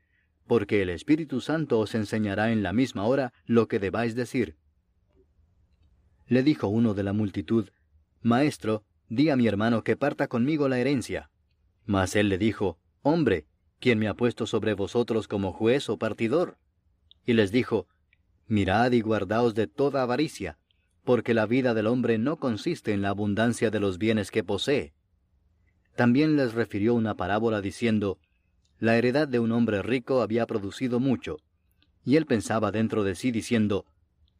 porque el Espíritu Santo os enseñará en la misma hora lo que debáis decir. Le dijo uno de la multitud, Maestro, di a mi hermano que parta conmigo la herencia. Mas él le dijo, Hombre, ¿quién me ha puesto sobre vosotros como juez o partidor? Y les dijo, Mirad y guardaos de toda avaricia, porque la vida del hombre no consiste en la abundancia de los bienes que posee. También les refirió una parábola diciendo, la heredad de un hombre rico había producido mucho, y él pensaba dentro de sí diciendo,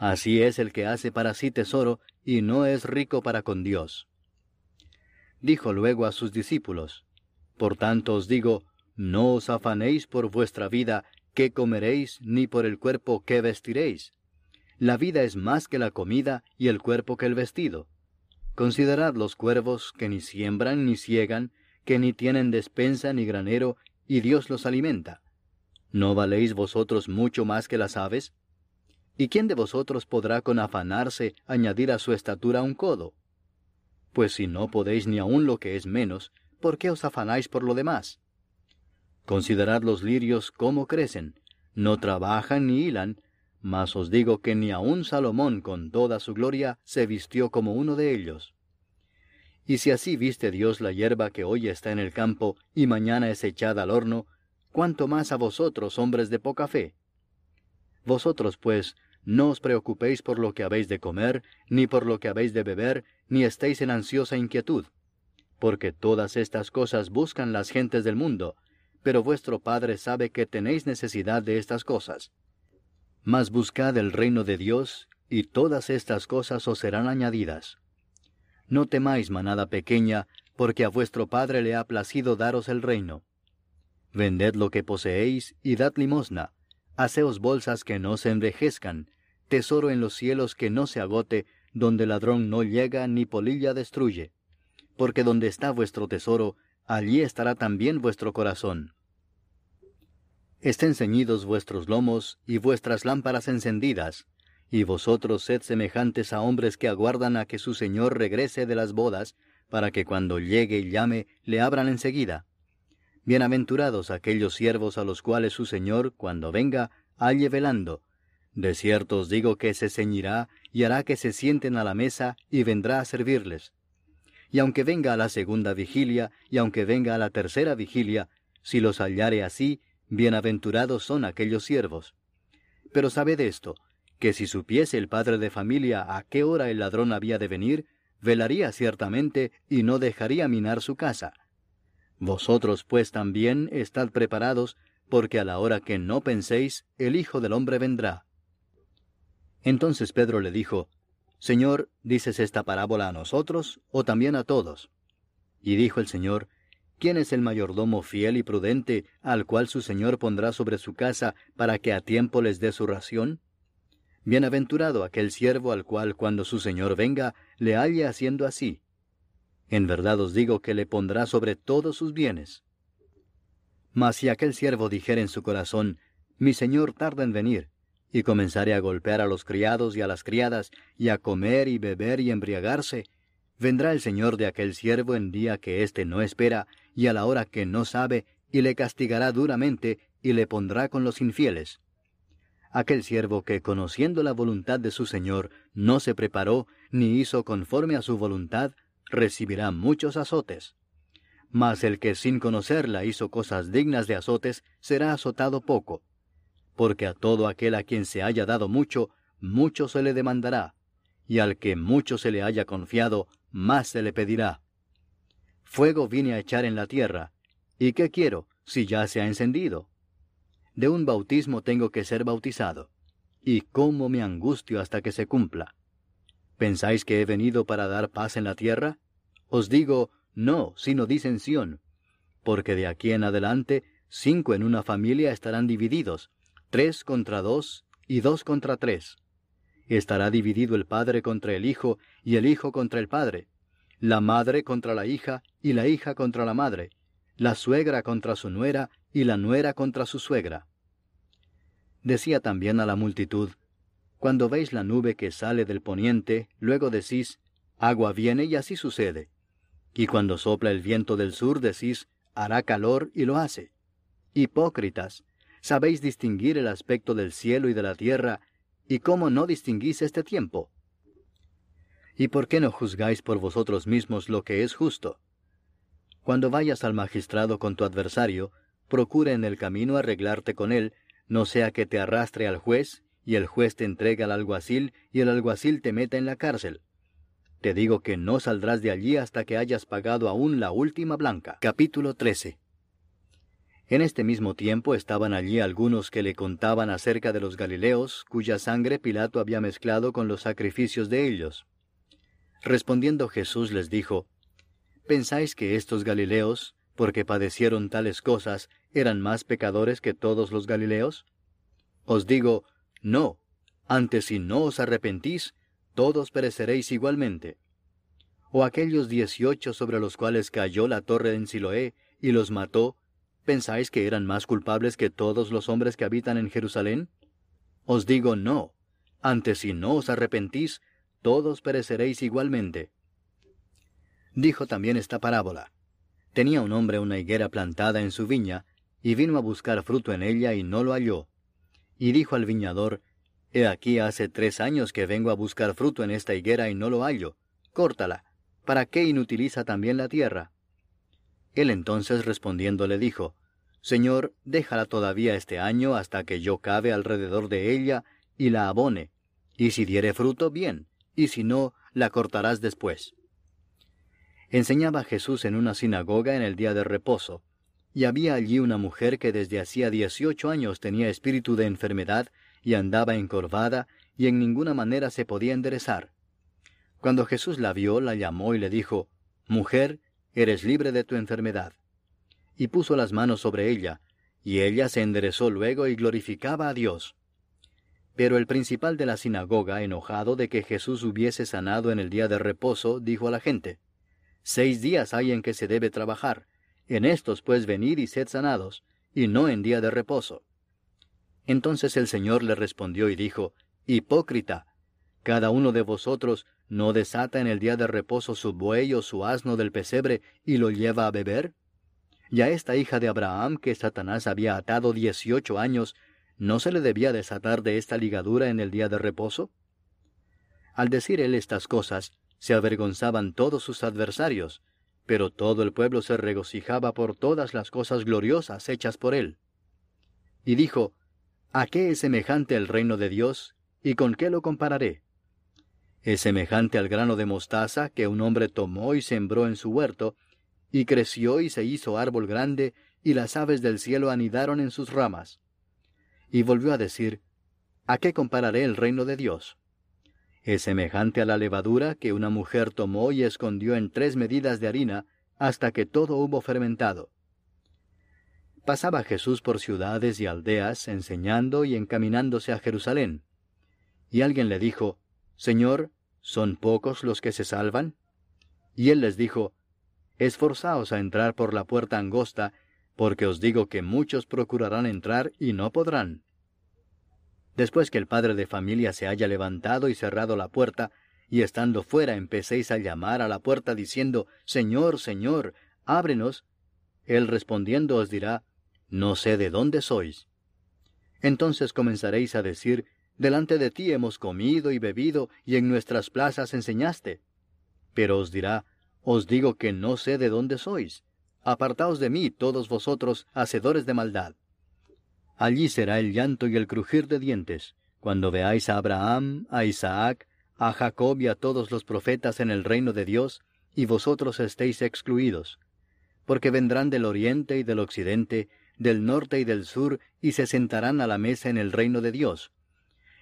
Así es el que hace para sí tesoro y no es rico para con Dios. Dijo luego a sus discípulos, Por tanto os digo, no os afanéis por vuestra vida, qué comeréis, ni por el cuerpo qué vestiréis. La vida es más que la comida y el cuerpo que el vestido. Considerad los cuervos que ni siembran ni ciegan, que ni tienen despensa ni granero, y Dios los alimenta. ¿No valéis vosotros mucho más que las aves? ¿Y quién de vosotros podrá con afanarse añadir a su estatura un codo? Pues si no podéis ni aun lo que es menos, ¿por qué os afanáis por lo demás? Considerad los lirios cómo crecen, no trabajan ni hilan, mas os digo que ni aun Salomón con toda su gloria se vistió como uno de ellos. Y si así viste Dios la hierba que hoy está en el campo y mañana es echada al horno, cuánto más a vosotros, hombres de poca fe. Vosotros, pues, no os preocupéis por lo que habéis de comer, ni por lo que habéis de beber, ni estéis en ansiosa inquietud, porque todas estas cosas buscan las gentes del mundo, pero vuestro Padre sabe que tenéis necesidad de estas cosas. Mas buscad el reino de Dios, y todas estas cosas os serán añadidas. No temáis, manada pequeña, porque a vuestro Padre le ha placido daros el reino. Vended lo que poseéis y dad limosna. Haceos bolsas que no se envejezcan, tesoro en los cielos que no se agote, donde ladrón no llega ni polilla destruye. Porque donde está vuestro tesoro, allí estará también vuestro corazón. Estén ceñidos vuestros lomos y vuestras lámparas encendidas, y vosotros sed semejantes a hombres que aguardan a que su Señor regrese de las bodas, para que cuando llegue y llame le abran enseguida. Bienaventurados aquellos siervos a los cuales su Señor, cuando venga, halle velando. De cierto os digo que se ceñirá y hará que se sienten a la mesa y vendrá a servirles. Y aunque venga a la segunda vigilia y aunque venga a la tercera vigilia, si los hallare así, bienaventurados son aquellos siervos. Pero sabed esto, que si supiese el padre de familia a qué hora el ladrón había de venir, velaría ciertamente y no dejaría minar su casa. Vosotros pues también estad preparados, porque a la hora que no penséis, el Hijo del hombre vendrá. Entonces Pedro le dijo, Señor, ¿dices esta parábola a nosotros o también a todos? Y dijo el Señor, ¿quién es el mayordomo fiel y prudente al cual su Señor pondrá sobre su casa para que a tiempo les dé su ración? Bienaventurado aquel siervo al cual cuando su Señor venga le halle haciendo así. En verdad os digo que le pondrá sobre todos sus bienes. Mas si aquel siervo dijera en su corazón, Mi Señor tarda en venir, y comenzare a golpear a los criados y a las criadas, y a comer y beber y embriagarse, vendrá el Señor de aquel siervo en día que éste no espera, y a la hora que no sabe, y le castigará duramente, y le pondrá con los infieles. Aquel siervo que, conociendo la voluntad de su Señor, no se preparó ni hizo conforme a su voluntad, recibirá muchos azotes. Mas el que sin conocerla hizo cosas dignas de azotes, será azotado poco. Porque a todo aquel a quien se haya dado mucho, mucho se le demandará, y al que mucho se le haya confiado, más se le pedirá. Fuego vine a echar en la tierra, ¿y qué quiero, si ya se ha encendido? De un bautismo tengo que ser bautizado, y cómo me angustio hasta que se cumpla. ¿Pensáis que he venido para dar paz en la tierra? Os digo, no, sino disensión, porque de aquí en adelante cinco en una familia estarán divididos, tres contra dos y dos contra tres. Estará dividido el padre contra el hijo y el hijo contra el padre, la madre contra la hija y la hija contra la madre, la suegra contra su nuera y la nuera contra su suegra. Decía también a la multitud, Cuando veis la nube que sale del poniente, luego decís, Agua viene y así sucede. Y cuando sopla el viento del sur decís, hará calor y lo hace. Hipócritas, sabéis distinguir el aspecto del cielo y de la tierra, y cómo no distinguís este tiempo. ¿Y por qué no juzgáis por vosotros mismos lo que es justo? Cuando vayas al magistrado con tu adversario, procura en el camino arreglarte con él, no sea que te arrastre al juez, y el juez te entregue al alguacil, y el alguacil te meta en la cárcel. Te digo que no saldrás de allí hasta que hayas pagado aún la última blanca. Capítulo 13. En este mismo tiempo estaban allí algunos que le contaban acerca de los Galileos, cuya sangre Pilato había mezclado con los sacrificios de ellos. Respondiendo Jesús les dijo, ¿Pensáis que estos Galileos, porque padecieron tales cosas, eran más pecadores que todos los Galileos? Os digo, no, antes si no os arrepentís, todos pereceréis igualmente. O aquellos dieciocho sobre los cuales cayó la torre en Siloé y los mató, ¿pensáis que eran más culpables que todos los hombres que habitan en Jerusalén? Os digo no, antes si no os arrepentís, todos pereceréis igualmente. Dijo también esta parábola. Tenía un hombre una higuera plantada en su viña, y vino a buscar fruto en ella y no lo halló. Y dijo al viñador, He aquí hace tres años que vengo a buscar fruto en esta higuera y no lo hallo. Córtala. ¿Para qué inutiliza también la tierra? Él entonces respondiendo le dijo, Señor, déjala todavía este año hasta que yo cabe alrededor de ella y la abone, y si diere fruto, bien, y si no, la cortarás después. Enseñaba Jesús en una sinagoga en el día de reposo, y había allí una mujer que desde hacía dieciocho años tenía espíritu de enfermedad y andaba encorvada y en ninguna manera se podía enderezar. Cuando Jesús la vio, la llamó y le dijo, Mujer, eres libre de tu enfermedad. Y puso las manos sobre ella, y ella se enderezó luego y glorificaba a Dios. Pero el principal de la sinagoga, enojado de que Jesús hubiese sanado en el día de reposo, dijo a la gente, Seis días hay en que se debe trabajar, en estos pues venid y sed sanados, y no en día de reposo. Entonces el Señor le respondió y dijo, Hipócrita, cada uno de vosotros no desata en el día de reposo su buey o su asno del pesebre y lo lleva a beber? ¿Y a esta hija de Abraham que Satanás había atado dieciocho años, no se le debía desatar de esta ligadura en el día de reposo? Al decir él estas cosas, se avergonzaban todos sus adversarios, pero todo el pueblo se regocijaba por todas las cosas gloriosas hechas por él. Y dijo, ¿A qué es semejante el reino de Dios y con qué lo compararé? Es semejante al grano de mostaza que un hombre tomó y sembró en su huerto, y creció y se hizo árbol grande, y las aves del cielo anidaron en sus ramas. Y volvió a decir, ¿A qué compararé el reino de Dios? Es semejante a la levadura que una mujer tomó y escondió en tres medidas de harina hasta que todo hubo fermentado. Pasaba Jesús por ciudades y aldeas, enseñando y encaminándose a Jerusalén. Y alguien le dijo, Señor, ¿son pocos los que se salvan? Y él les dijo, Esforzaos a entrar por la puerta angosta, porque os digo que muchos procurarán entrar y no podrán. Después que el padre de familia se haya levantado y cerrado la puerta, y estando fuera empecéis a llamar a la puerta diciendo, Señor, Señor, ábrenos, él respondiendo os dirá, no sé de dónde sois. Entonces comenzaréis a decir, Delante de ti hemos comido y bebido, y en nuestras plazas enseñaste. Pero os dirá, Os digo que no sé de dónde sois. Apartaos de mí, todos vosotros, hacedores de maldad. Allí será el llanto y el crujir de dientes, cuando veáis a Abraham, a Isaac, a Jacob y a todos los profetas en el reino de Dios, y vosotros estéis excluidos. Porque vendrán del oriente y del occidente, del norte y del sur, y se sentarán a la mesa en el reino de Dios.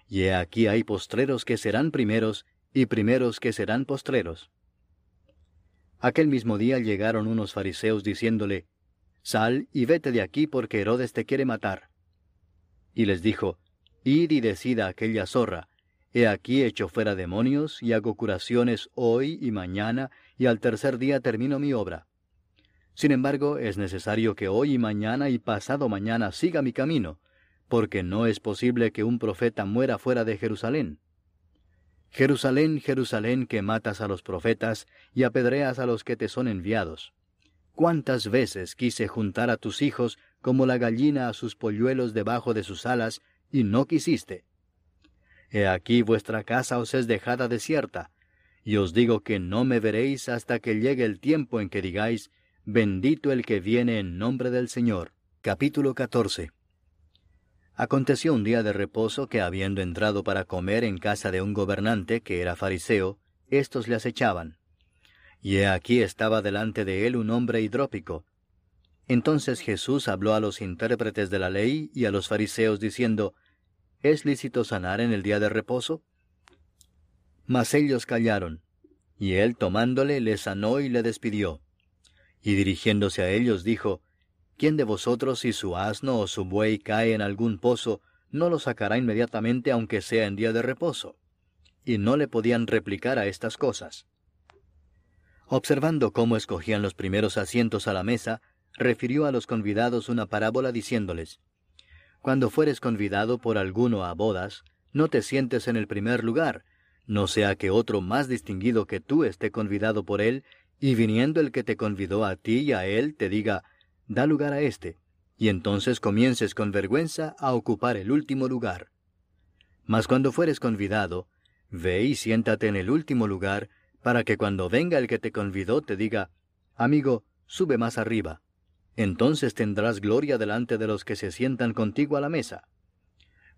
Y he aquí hay postreros que serán primeros, y primeros que serán postreros. Aquel mismo día llegaron unos fariseos diciéndole, Sal y vete de aquí porque Herodes te quiere matar. Y les dijo, Id y decida aquella zorra, He aquí echo fuera demonios y hago curaciones hoy y mañana, y al tercer día termino mi obra. Sin embargo, es necesario que hoy y mañana y pasado mañana siga mi camino, porque no es posible que un profeta muera fuera de Jerusalén. Jerusalén, Jerusalén, que matas a los profetas y apedreas a los que te son enviados. ¿Cuántas veces quise juntar a tus hijos como la gallina a sus polluelos debajo de sus alas, y no quisiste? He aquí vuestra casa os es dejada desierta, y os digo que no me veréis hasta que llegue el tiempo en que digáis, Bendito el que viene en nombre del Señor. Capítulo 14 Aconteció un día de reposo que habiendo entrado para comer en casa de un gobernante que era fariseo, éstos le acechaban. Y he aquí estaba delante de él un hombre hidrópico. Entonces Jesús habló a los intérpretes de la ley y a los fariseos diciendo, ¿Es lícito sanar en el día de reposo? Mas ellos callaron, y él tomándole le sanó y le despidió. Y dirigiéndose a ellos dijo, ¿Quién de vosotros si su asno o su buey cae en algún pozo, no lo sacará inmediatamente aunque sea en día de reposo? Y no le podían replicar a estas cosas. Observando cómo escogían los primeros asientos a la mesa, refirió a los convidados una parábola diciéndoles, Cuando fueres convidado por alguno a bodas, no te sientes en el primer lugar, no sea que otro más distinguido que tú esté convidado por él y viniendo el que te convidó a ti y a él, te diga, da lugar a éste, y entonces comiences con vergüenza a ocupar el último lugar. Mas cuando fueres convidado, ve y siéntate en el último lugar, para que cuando venga el que te convidó te diga, amigo, sube más arriba. Entonces tendrás gloria delante de los que se sientan contigo a la mesa.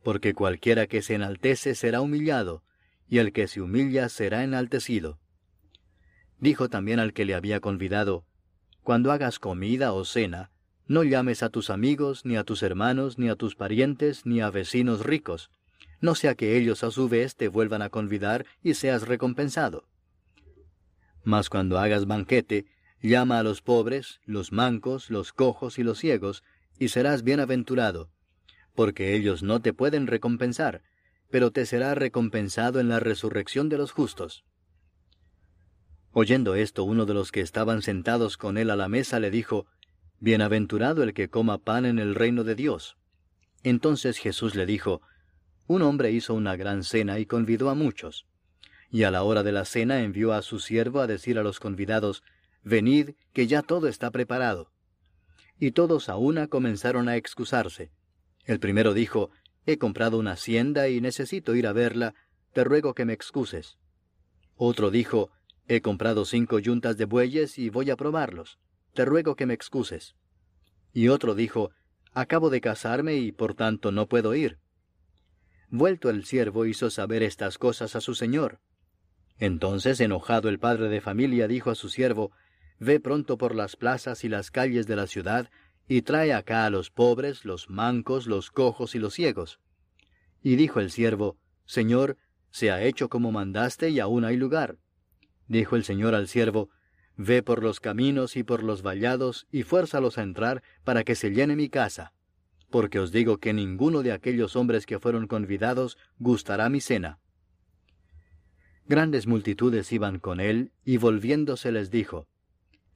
Porque cualquiera que se enaltece será humillado, y el que se humilla será enaltecido. Dijo también al que le había convidado, Cuando hagas comida o cena, no llames a tus amigos, ni a tus hermanos, ni a tus parientes, ni a vecinos ricos, no sea que ellos a su vez te vuelvan a convidar y seas recompensado. Mas cuando hagas banquete, llama a los pobres, los mancos, los cojos y los ciegos, y serás bienaventurado, porque ellos no te pueden recompensar, pero te será recompensado en la resurrección de los justos. Oyendo esto, uno de los que estaban sentados con él a la mesa le dijo, Bienaventurado el que coma pan en el reino de Dios. Entonces Jesús le dijo, Un hombre hizo una gran cena y convidó a muchos. Y a la hora de la cena envió a su siervo a decir a los convidados, Venid, que ya todo está preparado. Y todos a una comenzaron a excusarse. El primero dijo, He comprado una hacienda y necesito ir a verla, te ruego que me excuses. Otro dijo, He comprado cinco yuntas de bueyes y voy a probarlos. Te ruego que me excuses. Y otro dijo, Acabo de casarme y por tanto no puedo ir. Vuelto el siervo hizo saber estas cosas a su señor. Entonces, enojado el padre de familia, dijo a su siervo, Ve pronto por las plazas y las calles de la ciudad, y trae acá a los pobres, los mancos, los cojos y los ciegos. Y dijo el siervo, Señor, se ha hecho como mandaste y aún hay lugar. Dijo el Señor al siervo, Ve por los caminos y por los vallados y fuérzalos a entrar para que se llene mi casa. Porque os digo que ninguno de aquellos hombres que fueron convidados gustará mi cena. Grandes multitudes iban con él, y volviéndose les dijo,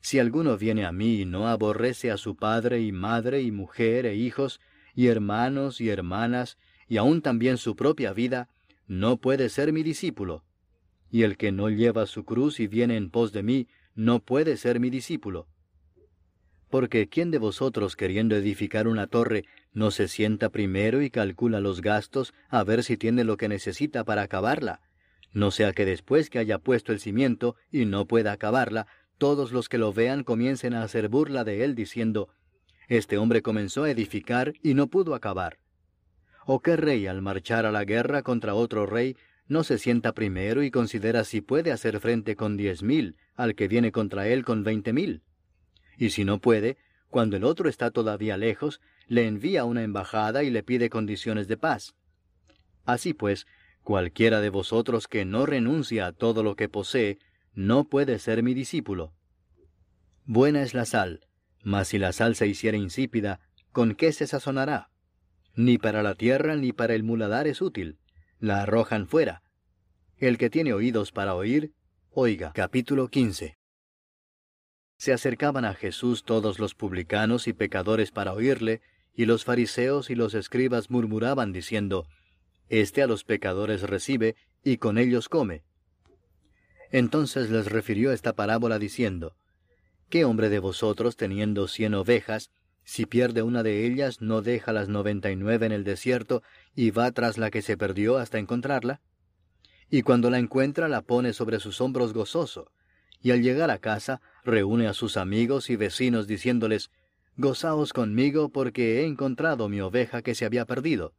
Si alguno viene a mí y no aborrece a su padre y madre y mujer e hijos, y hermanos y hermanas, y aun también su propia vida, no puede ser mi discípulo y el que no lleva su cruz y viene en pos de mí, no puede ser mi discípulo. Porque ¿quién de vosotros queriendo edificar una torre no se sienta primero y calcula los gastos a ver si tiene lo que necesita para acabarla? No sea que después que haya puesto el cimiento y no pueda acabarla, todos los que lo vean comiencen a hacer burla de él diciendo, Este hombre comenzó a edificar y no pudo acabar. ¿O qué rey al marchar a la guerra contra otro rey no se sienta primero y considera si puede hacer frente con diez mil al que viene contra él con veinte mil? y si no puede, cuando el otro está todavía lejos, le envía una embajada y le pide condiciones de paz. Así pues, cualquiera de vosotros que no renuncia a todo lo que posee, no puede ser mi discípulo. Buena es la sal, mas si la sal se hiciera insípida, ¿con qué se sazonará? Ni para la tierra ni para el muladar es útil, la arrojan fuera. El que tiene oídos para oír, oiga. Capítulo 15 se acercaban a Jesús todos los publicanos y pecadores para oírle, y los fariseos y los escribas murmuraban diciendo, Este a los pecadores recibe, y con ellos come. Entonces les refirió esta parábola diciendo, ¿Qué hombre de vosotros teniendo cien ovejas, si pierde una de ellas, no deja las noventa y nueve en el desierto y va tras la que se perdió hasta encontrarla? Y cuando la encuentra la pone sobre sus hombros gozoso, y al llegar a casa reúne a sus amigos y vecinos diciéndoles, Gozaos conmigo porque he encontrado mi oveja que se había perdido.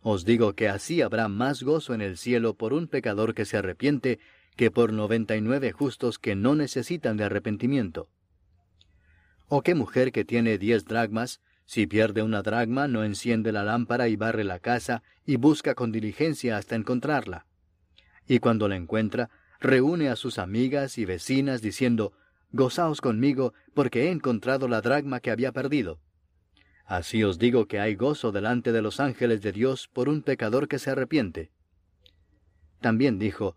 Os digo que así habrá más gozo en el cielo por un pecador que se arrepiente que por noventa y nueve justos que no necesitan de arrepentimiento. ¿O qué mujer que tiene diez dragmas, si pierde una dragma, no enciende la lámpara y barre la casa y busca con diligencia hasta encontrarla? Y cuando la encuentra, reúne a sus amigas y vecinas diciendo, Gozaos conmigo, porque he encontrado la dragma que había perdido. Así os digo que hay gozo delante de los ángeles de Dios por un pecador que se arrepiente. También dijo,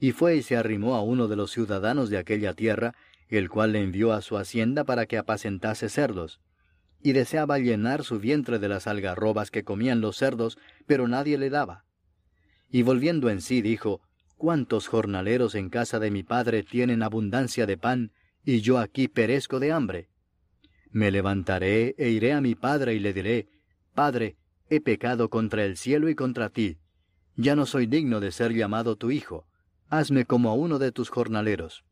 Y fue y se arrimó a uno de los ciudadanos de aquella tierra, el cual le envió a su hacienda para que apacentase cerdos. Y deseaba llenar su vientre de las algarrobas que comían los cerdos, pero nadie le daba. Y volviendo en sí dijo, ¿Cuántos jornaleros en casa de mi padre tienen abundancia de pan, y yo aquí perezco de hambre? Me levantaré e iré a mi padre y le diré, Padre, he pecado contra el cielo y contra ti. Ya no soy digno de ser llamado tu hijo. Hazme como uno de tus jornaleros.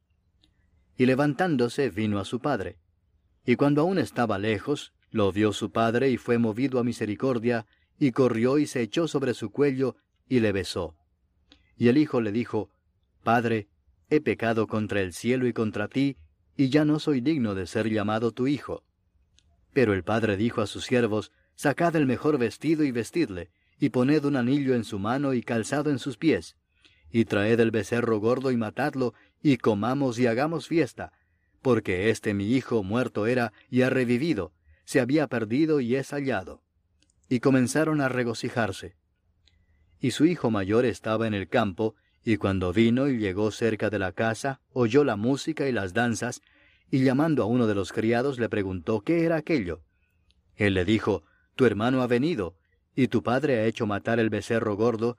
Y levantándose vino a su padre. Y cuando aún estaba lejos, lo vio su padre y fue movido a misericordia, y corrió y se echó sobre su cuello y le besó. Y el hijo le dijo, Padre, he pecado contra el cielo y contra ti, y ya no soy digno de ser llamado tu hijo. Pero el padre dijo a sus siervos, Sacad el mejor vestido y vestidle, y poned un anillo en su mano y calzado en sus pies, y traed el becerro gordo y matadlo, y comamos y hagamos fiesta, porque este mi hijo muerto era y ha revivido, se había perdido y es hallado. Y comenzaron a regocijarse. Y su hijo mayor estaba en el campo, y cuando vino y llegó cerca de la casa, oyó la música y las danzas, y llamando a uno de los criados le preguntó qué era aquello. Él le dijo, Tu hermano ha venido, y tu padre ha hecho matar el becerro gordo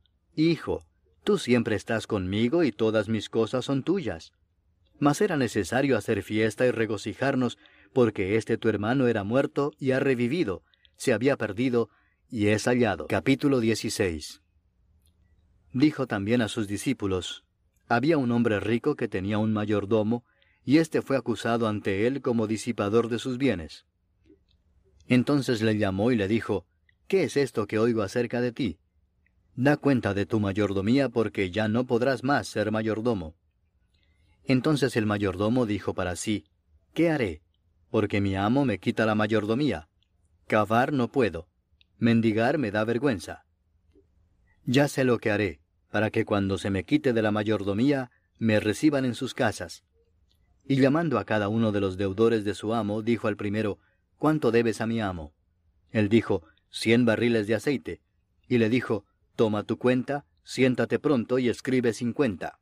Hijo, tú siempre estás conmigo y todas mis cosas son tuyas. Mas era necesario hacer fiesta y regocijarnos, porque este tu hermano era muerto y ha revivido, se había perdido y es hallado. Capítulo 16. Dijo también a sus discípulos, había un hombre rico que tenía un mayordomo, y éste fue acusado ante él como disipador de sus bienes. Entonces le llamó y le dijo, ¿Qué es esto que oigo acerca de ti? Da cuenta de tu mayordomía porque ya no podrás más ser mayordomo. Entonces el mayordomo dijo para sí, ¿Qué haré? Porque mi amo me quita la mayordomía. Cavar no puedo. Mendigar me da vergüenza. Ya sé lo que haré, para que cuando se me quite de la mayordomía, me reciban en sus casas. Y llamando a cada uno de los deudores de su amo, dijo al primero, ¿Cuánto debes a mi amo? Él dijo, cien barriles de aceite. Y le dijo, Toma tu cuenta, siéntate pronto y escribe cincuenta.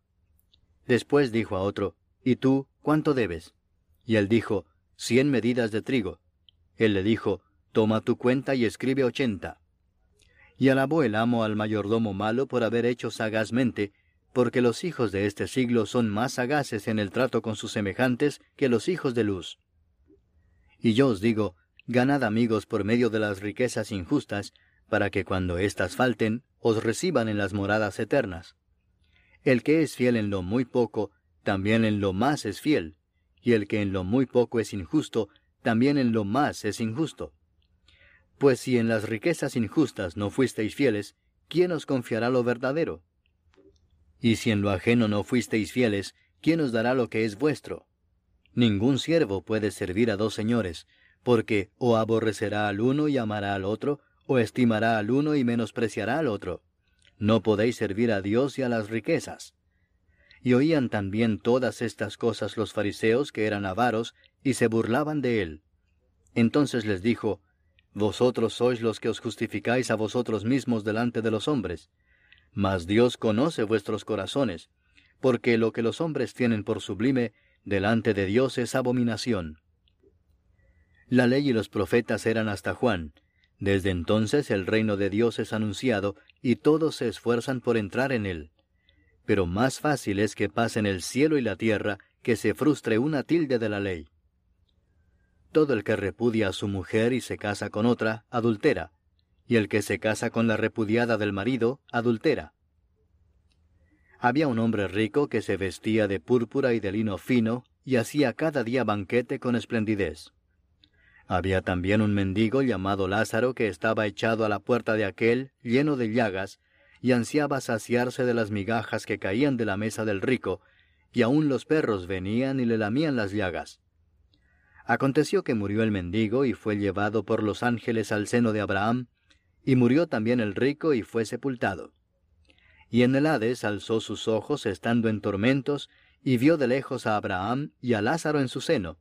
Después dijo a otro, ¿Y tú cuánto debes? Y él dijo, Cien medidas de trigo. Él le dijo, Toma tu cuenta y escribe ochenta. Y alabó el amo al mayordomo malo por haber hecho sagazmente, porque los hijos de este siglo son más sagaces en el trato con sus semejantes que los hijos de luz. Y yo os digo, ganad amigos por medio de las riquezas injustas, para que cuando éstas falten, os reciban en las moradas eternas. El que es fiel en lo muy poco, también en lo más es fiel, y el que en lo muy poco es injusto, también en lo más es injusto. Pues si en las riquezas injustas no fuisteis fieles, ¿quién os confiará lo verdadero? Y si en lo ajeno no fuisteis fieles, ¿quién os dará lo que es vuestro? Ningún siervo puede servir a dos señores, porque o aborrecerá al uno y amará al otro, o estimará al uno y menospreciará al otro. No podéis servir a Dios y a las riquezas. Y oían también todas estas cosas los fariseos que eran avaros, y se burlaban de él. Entonces les dijo, Vosotros sois los que os justificáis a vosotros mismos delante de los hombres, mas Dios conoce vuestros corazones, porque lo que los hombres tienen por sublime, delante de Dios es abominación. La ley y los profetas eran hasta Juan. Desde entonces el reino de Dios es anunciado, y todos se esfuerzan por entrar en él. Pero más fácil es que pasen el cielo y la tierra que se frustre una tilde de la ley. Todo el que repudia a su mujer y se casa con otra, adultera, y el que se casa con la repudiada del marido, adultera. Había un hombre rico que se vestía de púrpura y de lino fino, y hacía cada día banquete con esplendidez. Había también un mendigo llamado Lázaro que estaba echado a la puerta de aquel, lleno de llagas, y ansiaba saciarse de las migajas que caían de la mesa del rico, y aun los perros venían y le lamían las llagas. Aconteció que murió el mendigo y fue llevado por los ángeles al seno de Abraham, y murió también el rico y fue sepultado. Y en el Hades alzó sus ojos estando en tormentos, y vio de lejos a Abraham y a Lázaro en su seno.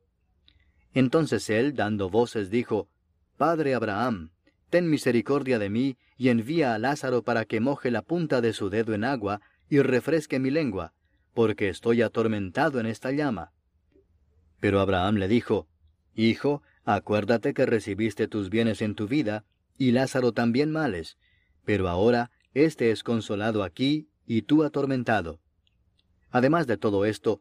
Entonces él, dando voces, dijo, Padre Abraham, ten misericordia de mí, y envía a Lázaro para que moje la punta de su dedo en agua, y refresque mi lengua, porque estoy atormentado en esta llama. Pero Abraham le dijo, Hijo, acuérdate que recibiste tus bienes en tu vida, y Lázaro también males, pero ahora éste es consolado aquí y tú atormentado. Además de todo esto,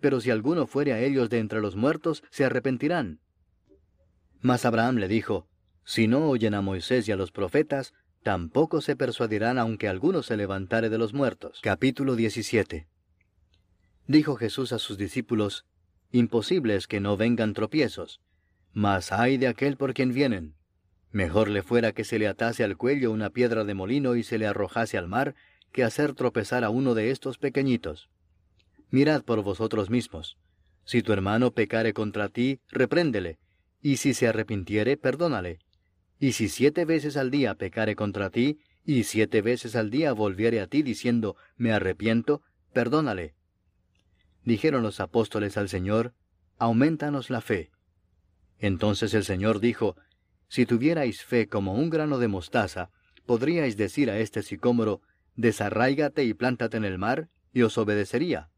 pero si alguno fuere a ellos de entre los muertos, se arrepentirán. Mas Abraham le dijo, Si no oyen a Moisés y a los profetas, tampoco se persuadirán aunque alguno se levantare de los muertos. Capítulo 17 Dijo Jesús a sus discípulos, Imposible es que no vengan tropiezos, mas hay de aquel por quien vienen. Mejor le fuera que se le atase al cuello una piedra de molino y se le arrojase al mar, que hacer tropezar a uno de estos pequeñitos. Mirad por vosotros mismos. Si tu hermano pecare contra ti, repréndele, y si se arrepintiere, perdónale. Y si siete veces al día pecare contra ti, y siete veces al día volviere a ti diciendo, me arrepiento, perdónale. Dijeron los apóstoles al Señor, aumentanos la fe. Entonces el Señor dijo, si tuvierais fe como un grano de mostaza, podríais decir a este sicómoro, desarráigate y plántate en el mar, y os obedecería.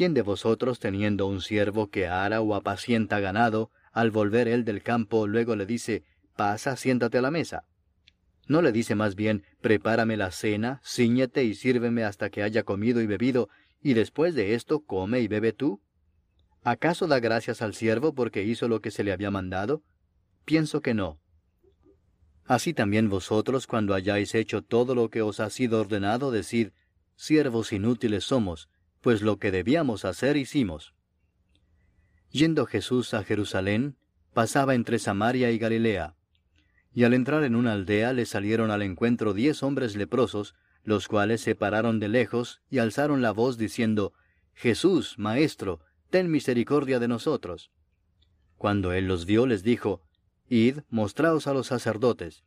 ¿Quién de vosotros, teniendo un siervo que ara o apacienta ganado, al volver él del campo, luego le dice, pasa, siéntate a la mesa. ¿No le dice más bien, prepárame la cena, ciñete y sírveme hasta que haya comido y bebido, y después de esto come y bebe tú? ¿Acaso da gracias al siervo porque hizo lo que se le había mandado? Pienso que no. Así también vosotros, cuando hayáis hecho todo lo que os ha sido ordenado, decid, siervos inútiles somos, pues lo que debíamos hacer hicimos. Yendo Jesús a Jerusalén, pasaba entre Samaria y Galilea. Y al entrar en una aldea le salieron al encuentro diez hombres leprosos, los cuales se pararon de lejos y alzaron la voz diciendo, Jesús, Maestro, ten misericordia de nosotros. Cuando él los vio, les dijo, Id, mostraos a los sacerdotes.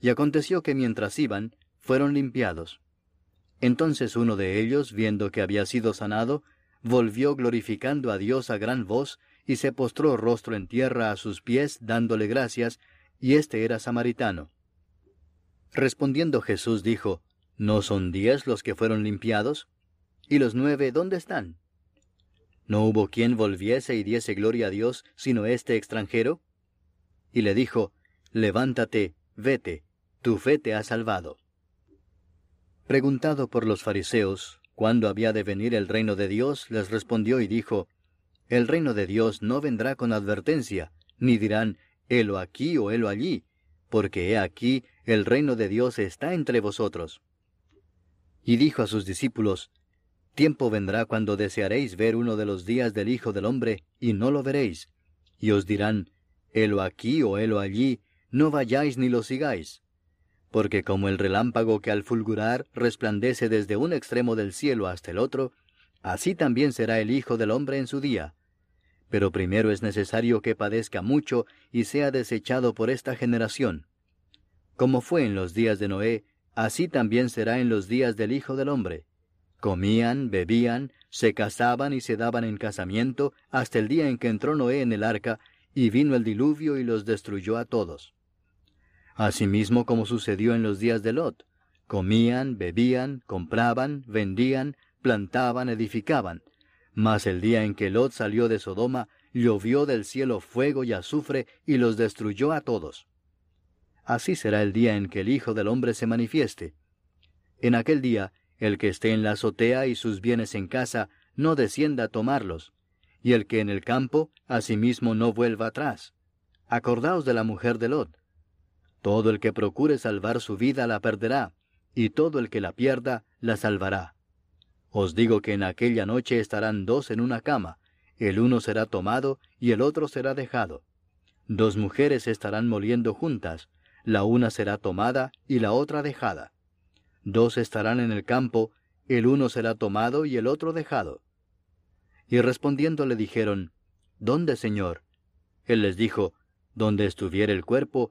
Y aconteció que mientras iban, fueron limpiados. Entonces uno de ellos, viendo que había sido sanado, volvió glorificando a Dios a gran voz, y se postró rostro en tierra a sus pies, dándole gracias, y éste era samaritano. Respondiendo Jesús dijo, ¿No son diez los que fueron limpiados? ¿Y los nueve dónde están? ¿No hubo quien volviese y diese gloria a Dios, sino este extranjero? Y le dijo, Levántate, vete, tu fe te ha salvado. Preguntado por los fariseos cuándo había de venir el reino de Dios, les respondió y dijo, El reino de Dios no vendrá con advertencia, ni dirán, helo aquí o helo allí, porque he aquí, el reino de Dios está entre vosotros. Y dijo a sus discípulos, Tiempo vendrá cuando desearéis ver uno de los días del Hijo del Hombre, y no lo veréis, y os dirán, helo aquí o helo allí, no vayáis ni lo sigáis. Porque como el relámpago que al fulgurar resplandece desde un extremo del cielo hasta el otro, así también será el Hijo del Hombre en su día. Pero primero es necesario que padezca mucho y sea desechado por esta generación. Como fue en los días de Noé, así también será en los días del Hijo del Hombre. Comían, bebían, se casaban y se daban en casamiento hasta el día en que entró Noé en el arca, y vino el diluvio y los destruyó a todos. Asimismo como sucedió en los días de Lot, comían, bebían, compraban, vendían, plantaban, edificaban, mas el día en que Lot salió de Sodoma, llovió del cielo fuego y azufre y los destruyó a todos. Así será el día en que el Hijo del Hombre se manifieste. En aquel día, el que esté en la azotea y sus bienes en casa, no descienda a tomarlos, y el que en el campo, asimismo no vuelva atrás. Acordaos de la mujer de Lot. Todo el que procure salvar su vida la perderá, y todo el que la pierda la salvará. Os digo que en aquella noche estarán dos en una cama, el uno será tomado y el otro será dejado. Dos mujeres estarán moliendo juntas, la una será tomada y la otra dejada. Dos estarán en el campo, el uno será tomado y el otro dejado. Y respondiendo le dijeron, ¿Dónde, Señor? Él les dijo, Donde estuviere el cuerpo,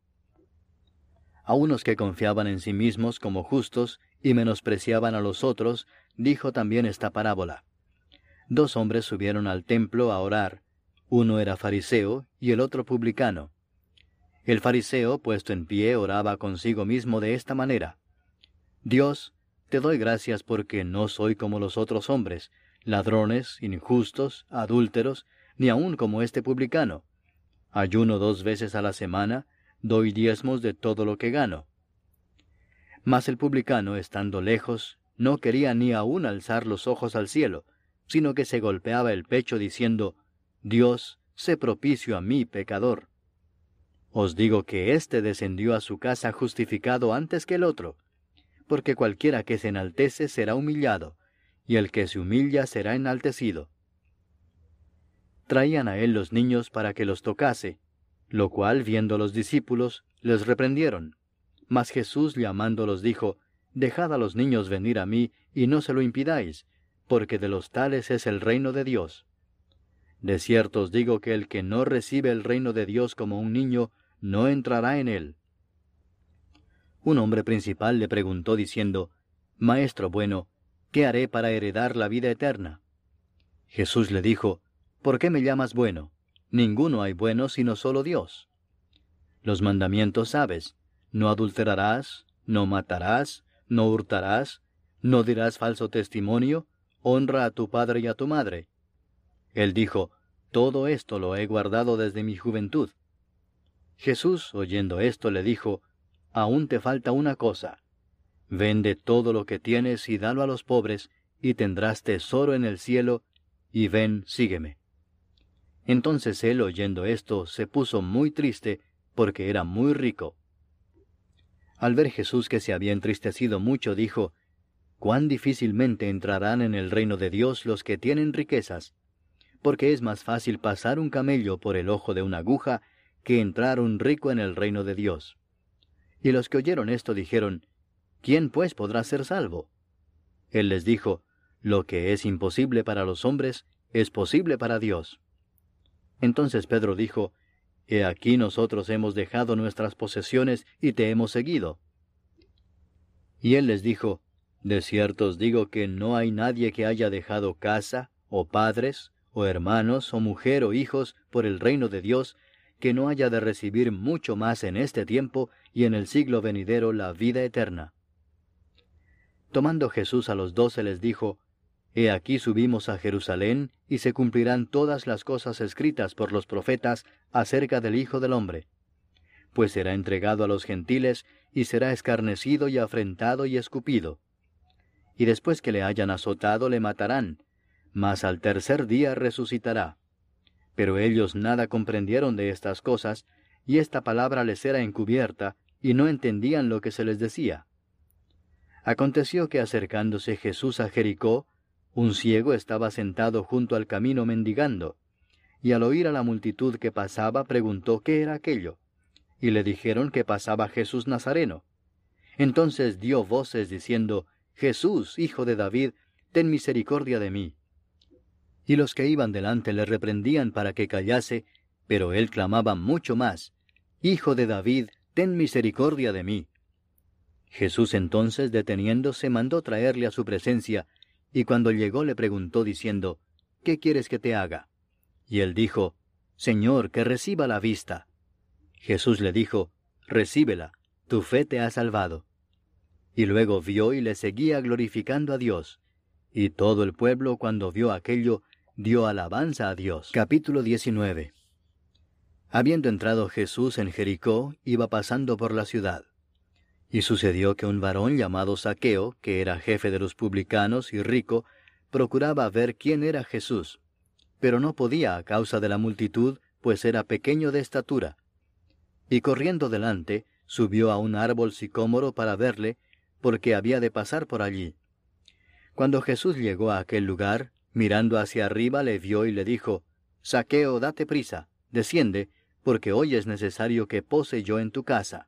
A unos que confiaban en sí mismos como justos y menospreciaban a los otros, dijo también esta parábola. Dos hombres subieron al templo a orar, uno era fariseo y el otro publicano. El fariseo, puesto en pie, oraba consigo mismo de esta manera. Dios, te doy gracias porque no soy como los otros hombres, ladrones, injustos, adúlteros, ni aun como este publicano. Ayuno dos veces a la semana, doy diezmos de todo lo que gano. Mas el publicano, estando lejos, no quería ni aun alzar los ojos al cielo, sino que se golpeaba el pecho diciendo, Dios, sé propicio a mí, pecador. Os digo que éste descendió a su casa justificado antes que el otro, porque cualquiera que se enaltece será humillado, y el que se humilla será enaltecido. Traían a él los niños para que los tocase, lo cual, viendo los discípulos, les reprendieron. Mas Jesús llamándolos dijo, Dejad a los niños venir a mí, y no se lo impidáis, porque de los tales es el reino de Dios. De cierto os digo que el que no recibe el reino de Dios como un niño, no entrará en él. Un hombre principal le preguntó diciendo, Maestro bueno, ¿qué haré para heredar la vida eterna? Jesús le dijo, ¿Por qué me llamas bueno? Ninguno hay bueno sino solo Dios. Los mandamientos sabes, no adulterarás, no matarás, no hurtarás, no dirás falso testimonio, honra a tu padre y a tu madre. Él dijo, Todo esto lo he guardado desde mi juventud. Jesús, oyendo esto, le dijo, Aún te falta una cosa. Vende todo lo que tienes y dalo a los pobres, y tendrás tesoro en el cielo, y ven, sígueme. Entonces él, oyendo esto, se puso muy triste, porque era muy rico. Al ver Jesús que se había entristecido mucho, dijo, Cuán difícilmente entrarán en el reino de Dios los que tienen riquezas, porque es más fácil pasar un camello por el ojo de una aguja que entrar un rico en el reino de Dios. Y los que oyeron esto dijeron, ¿quién pues podrá ser salvo? Él les dijo, Lo que es imposible para los hombres, es posible para Dios. Entonces Pedro dijo, He aquí nosotros hemos dejado nuestras posesiones y te hemos seguido. Y él les dijo, De cierto os digo que no hay nadie que haya dejado casa, o padres, o hermanos, o mujer, o hijos, por el reino de Dios, que no haya de recibir mucho más en este tiempo y en el siglo venidero la vida eterna. Tomando Jesús a los doce les dijo, He aquí subimos a Jerusalén, y se cumplirán todas las cosas escritas por los profetas acerca del Hijo del Hombre. Pues será entregado a los gentiles, y será escarnecido y afrentado y escupido. Y después que le hayan azotado le matarán, mas al tercer día resucitará. Pero ellos nada comprendieron de estas cosas, y esta palabra les era encubierta, y no entendían lo que se les decía. Aconteció que acercándose Jesús a Jericó, un ciego estaba sentado junto al camino mendigando, y al oír a la multitud que pasaba preguntó qué era aquello, y le dijeron que pasaba Jesús Nazareno. Entonces dio voces diciendo, Jesús, hijo de David, ten misericordia de mí. Y los que iban delante le reprendían para que callase, pero él clamaba mucho más, Hijo de David, ten misericordia de mí. Jesús entonces, deteniéndose, mandó traerle a su presencia, y cuando llegó le preguntó diciendo, ¿Qué quieres que te haga? Y él dijo, Señor, que reciba la vista. Jesús le dijo, Recíbela, tu fe te ha salvado. Y luego vio y le seguía glorificando a Dios. Y todo el pueblo cuando vio aquello, dio alabanza a Dios. Capítulo 19 Habiendo entrado Jesús en Jericó, iba pasando por la ciudad. Y sucedió que un varón llamado Saqueo, que era jefe de los publicanos y rico, procuraba ver quién era Jesús, pero no podía a causa de la multitud, pues era pequeño de estatura. Y corriendo delante, subió a un árbol sicómoro para verle, porque había de pasar por allí. Cuando Jesús llegó a aquel lugar, mirando hacia arriba le vio y le dijo, Saqueo, date prisa, desciende, porque hoy es necesario que pose yo en tu casa.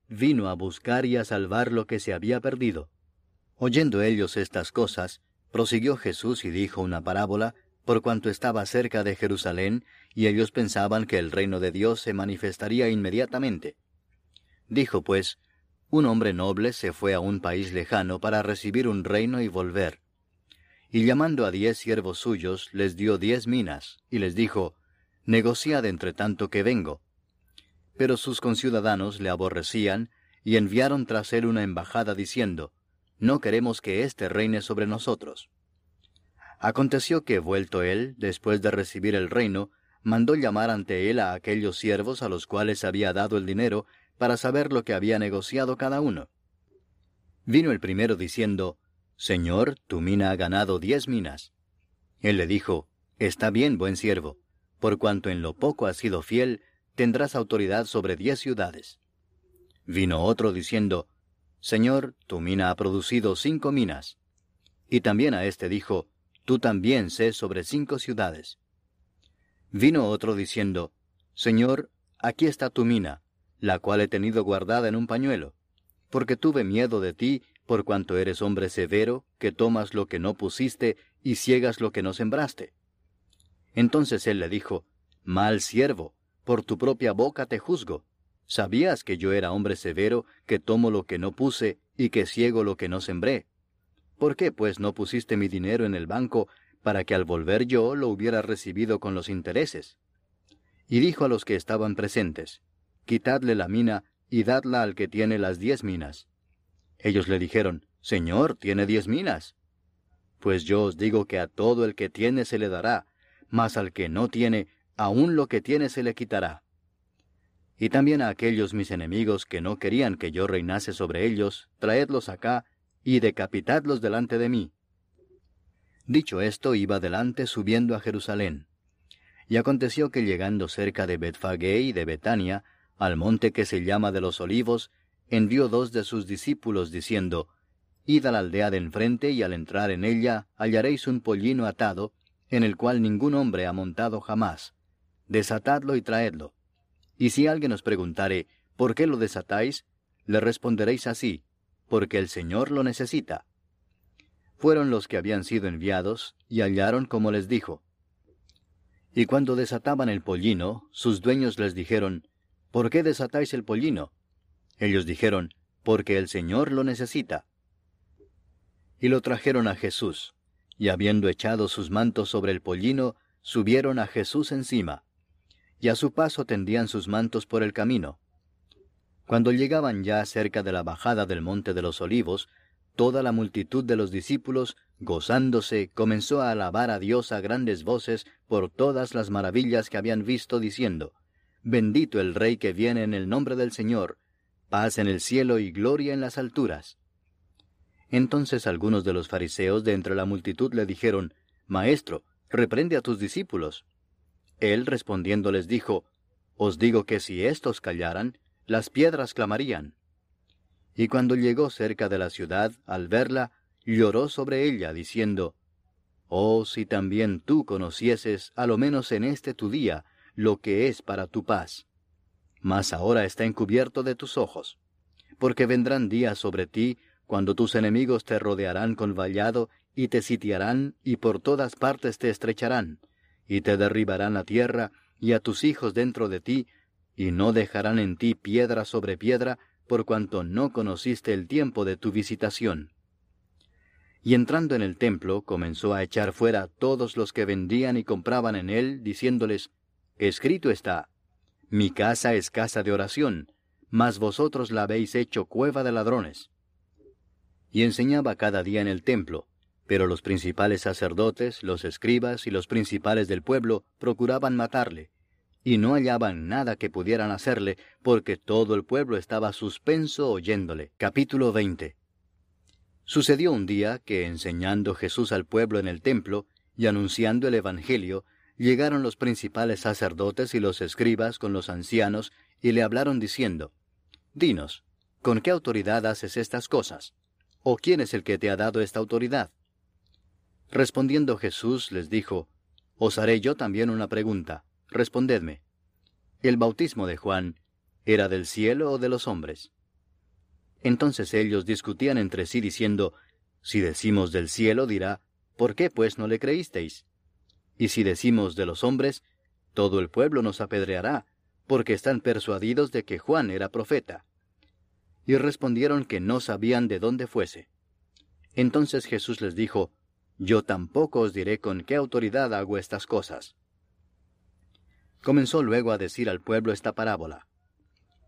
vino a buscar y a salvar lo que se había perdido. Oyendo ellos estas cosas, prosiguió Jesús y dijo una parábola, por cuanto estaba cerca de Jerusalén, y ellos pensaban que el reino de Dios se manifestaría inmediatamente. Dijo pues, un hombre noble se fue a un país lejano para recibir un reino y volver. Y llamando a diez siervos suyos, les dio diez minas, y les dijo, Negociad entre tanto que vengo. Pero sus conciudadanos le aborrecían y enviaron tras él una embajada diciendo, No queremos que éste reine sobre nosotros. Aconteció que, vuelto él, después de recibir el reino, mandó llamar ante él a aquellos siervos a los cuales había dado el dinero para saber lo que había negociado cada uno. Vino el primero diciendo, Señor, tu mina ha ganado diez minas. Él le dijo, Está bien, buen siervo, por cuanto en lo poco has sido fiel, tendrás autoridad sobre diez ciudades. Vino otro diciendo, Señor, tu mina ha producido cinco minas. Y también a éste dijo, Tú también sé sobre cinco ciudades. Vino otro diciendo, Señor, aquí está tu mina, la cual he tenido guardada en un pañuelo, porque tuve miedo de ti, por cuanto eres hombre severo, que tomas lo que no pusiste y ciegas lo que no sembraste. Entonces él le dijo, Mal siervo, por tu propia boca te juzgo. ¿Sabías que yo era hombre severo, que tomo lo que no puse y que ciego lo que no sembré? ¿Por qué pues no pusiste mi dinero en el banco para que al volver yo lo hubiera recibido con los intereses? Y dijo a los que estaban presentes, Quitadle la mina y dadla al que tiene las diez minas. Ellos le dijeron, Señor, tiene diez minas. Pues yo os digo que a todo el que tiene se le dará, mas al que no tiene, aun lo que tiene se le quitará. Y también a aquellos mis enemigos que no querían que yo reinase sobre ellos, traedlos acá y decapitadlos delante de mí. Dicho esto, iba delante subiendo a Jerusalén. Y aconteció que llegando cerca de Betfagé y de Betania, al monte que se llama de los olivos, envió dos de sus discípulos diciendo, Id a la aldea de enfrente y al entrar en ella hallaréis un pollino atado, en el cual ningún hombre ha montado jamás. Desatadlo y traedlo. Y si alguien os preguntare, ¿por qué lo desatáis? Le responderéis así, porque el Señor lo necesita. Fueron los que habían sido enviados, y hallaron como les dijo. Y cuando desataban el pollino, sus dueños les dijeron, ¿Por qué desatáis el pollino? Ellos dijeron, Porque el Señor lo necesita. Y lo trajeron a Jesús, y habiendo echado sus mantos sobre el pollino, subieron a Jesús encima y a su paso tendían sus mantos por el camino. Cuando llegaban ya cerca de la bajada del monte de los olivos, toda la multitud de los discípulos, gozándose, comenzó a alabar a Dios a grandes voces por todas las maravillas que habían visto, diciendo, Bendito el Rey que viene en el nombre del Señor, paz en el cielo y gloria en las alturas. Entonces algunos de los fariseos de entre la multitud le dijeron, Maestro, reprende a tus discípulos. Él respondiendo les dijo, Os digo que si éstos callaran, las piedras clamarían. Y cuando llegó cerca de la ciudad, al verla, lloró sobre ella, diciendo, Oh, si también tú conocieses, a lo menos en este tu día, lo que es para tu paz. Mas ahora está encubierto de tus ojos. Porque vendrán días sobre ti, cuando tus enemigos te rodearán con vallado, y te sitiarán, y por todas partes te estrecharán, y te derribarán la tierra, y a tus hijos dentro de ti, y no dejarán en ti piedra sobre piedra, por cuanto no conociste el tiempo de tu visitación. Y entrando en el templo, comenzó a echar fuera a todos los que vendían y compraban en él, diciéndoles, Escrito está, Mi casa es casa de oración, mas vosotros la habéis hecho cueva de ladrones. Y enseñaba cada día en el templo, pero los principales sacerdotes, los escribas y los principales del pueblo procuraban matarle, y no hallaban nada que pudieran hacerle, porque todo el pueblo estaba suspenso oyéndole. Capítulo 20 Sucedió un día que, enseñando Jesús al pueblo en el templo, y anunciando el Evangelio, llegaron los principales sacerdotes y los escribas con los ancianos, y le hablaron diciendo, Dinos, ¿con qué autoridad haces estas cosas? ¿O quién es el que te ha dado esta autoridad? Respondiendo Jesús les dijo, Os haré yo también una pregunta, respondedme. ¿El bautismo de Juan era del cielo o de los hombres? Entonces ellos discutían entre sí diciendo, Si decimos del cielo, dirá, ¿por qué pues no le creísteis? Y si decimos de los hombres, todo el pueblo nos apedreará, porque están persuadidos de que Juan era profeta. Y respondieron que no sabían de dónde fuese. Entonces Jesús les dijo, yo tampoco os diré con qué autoridad hago estas cosas. Comenzó luego a decir al pueblo esta parábola.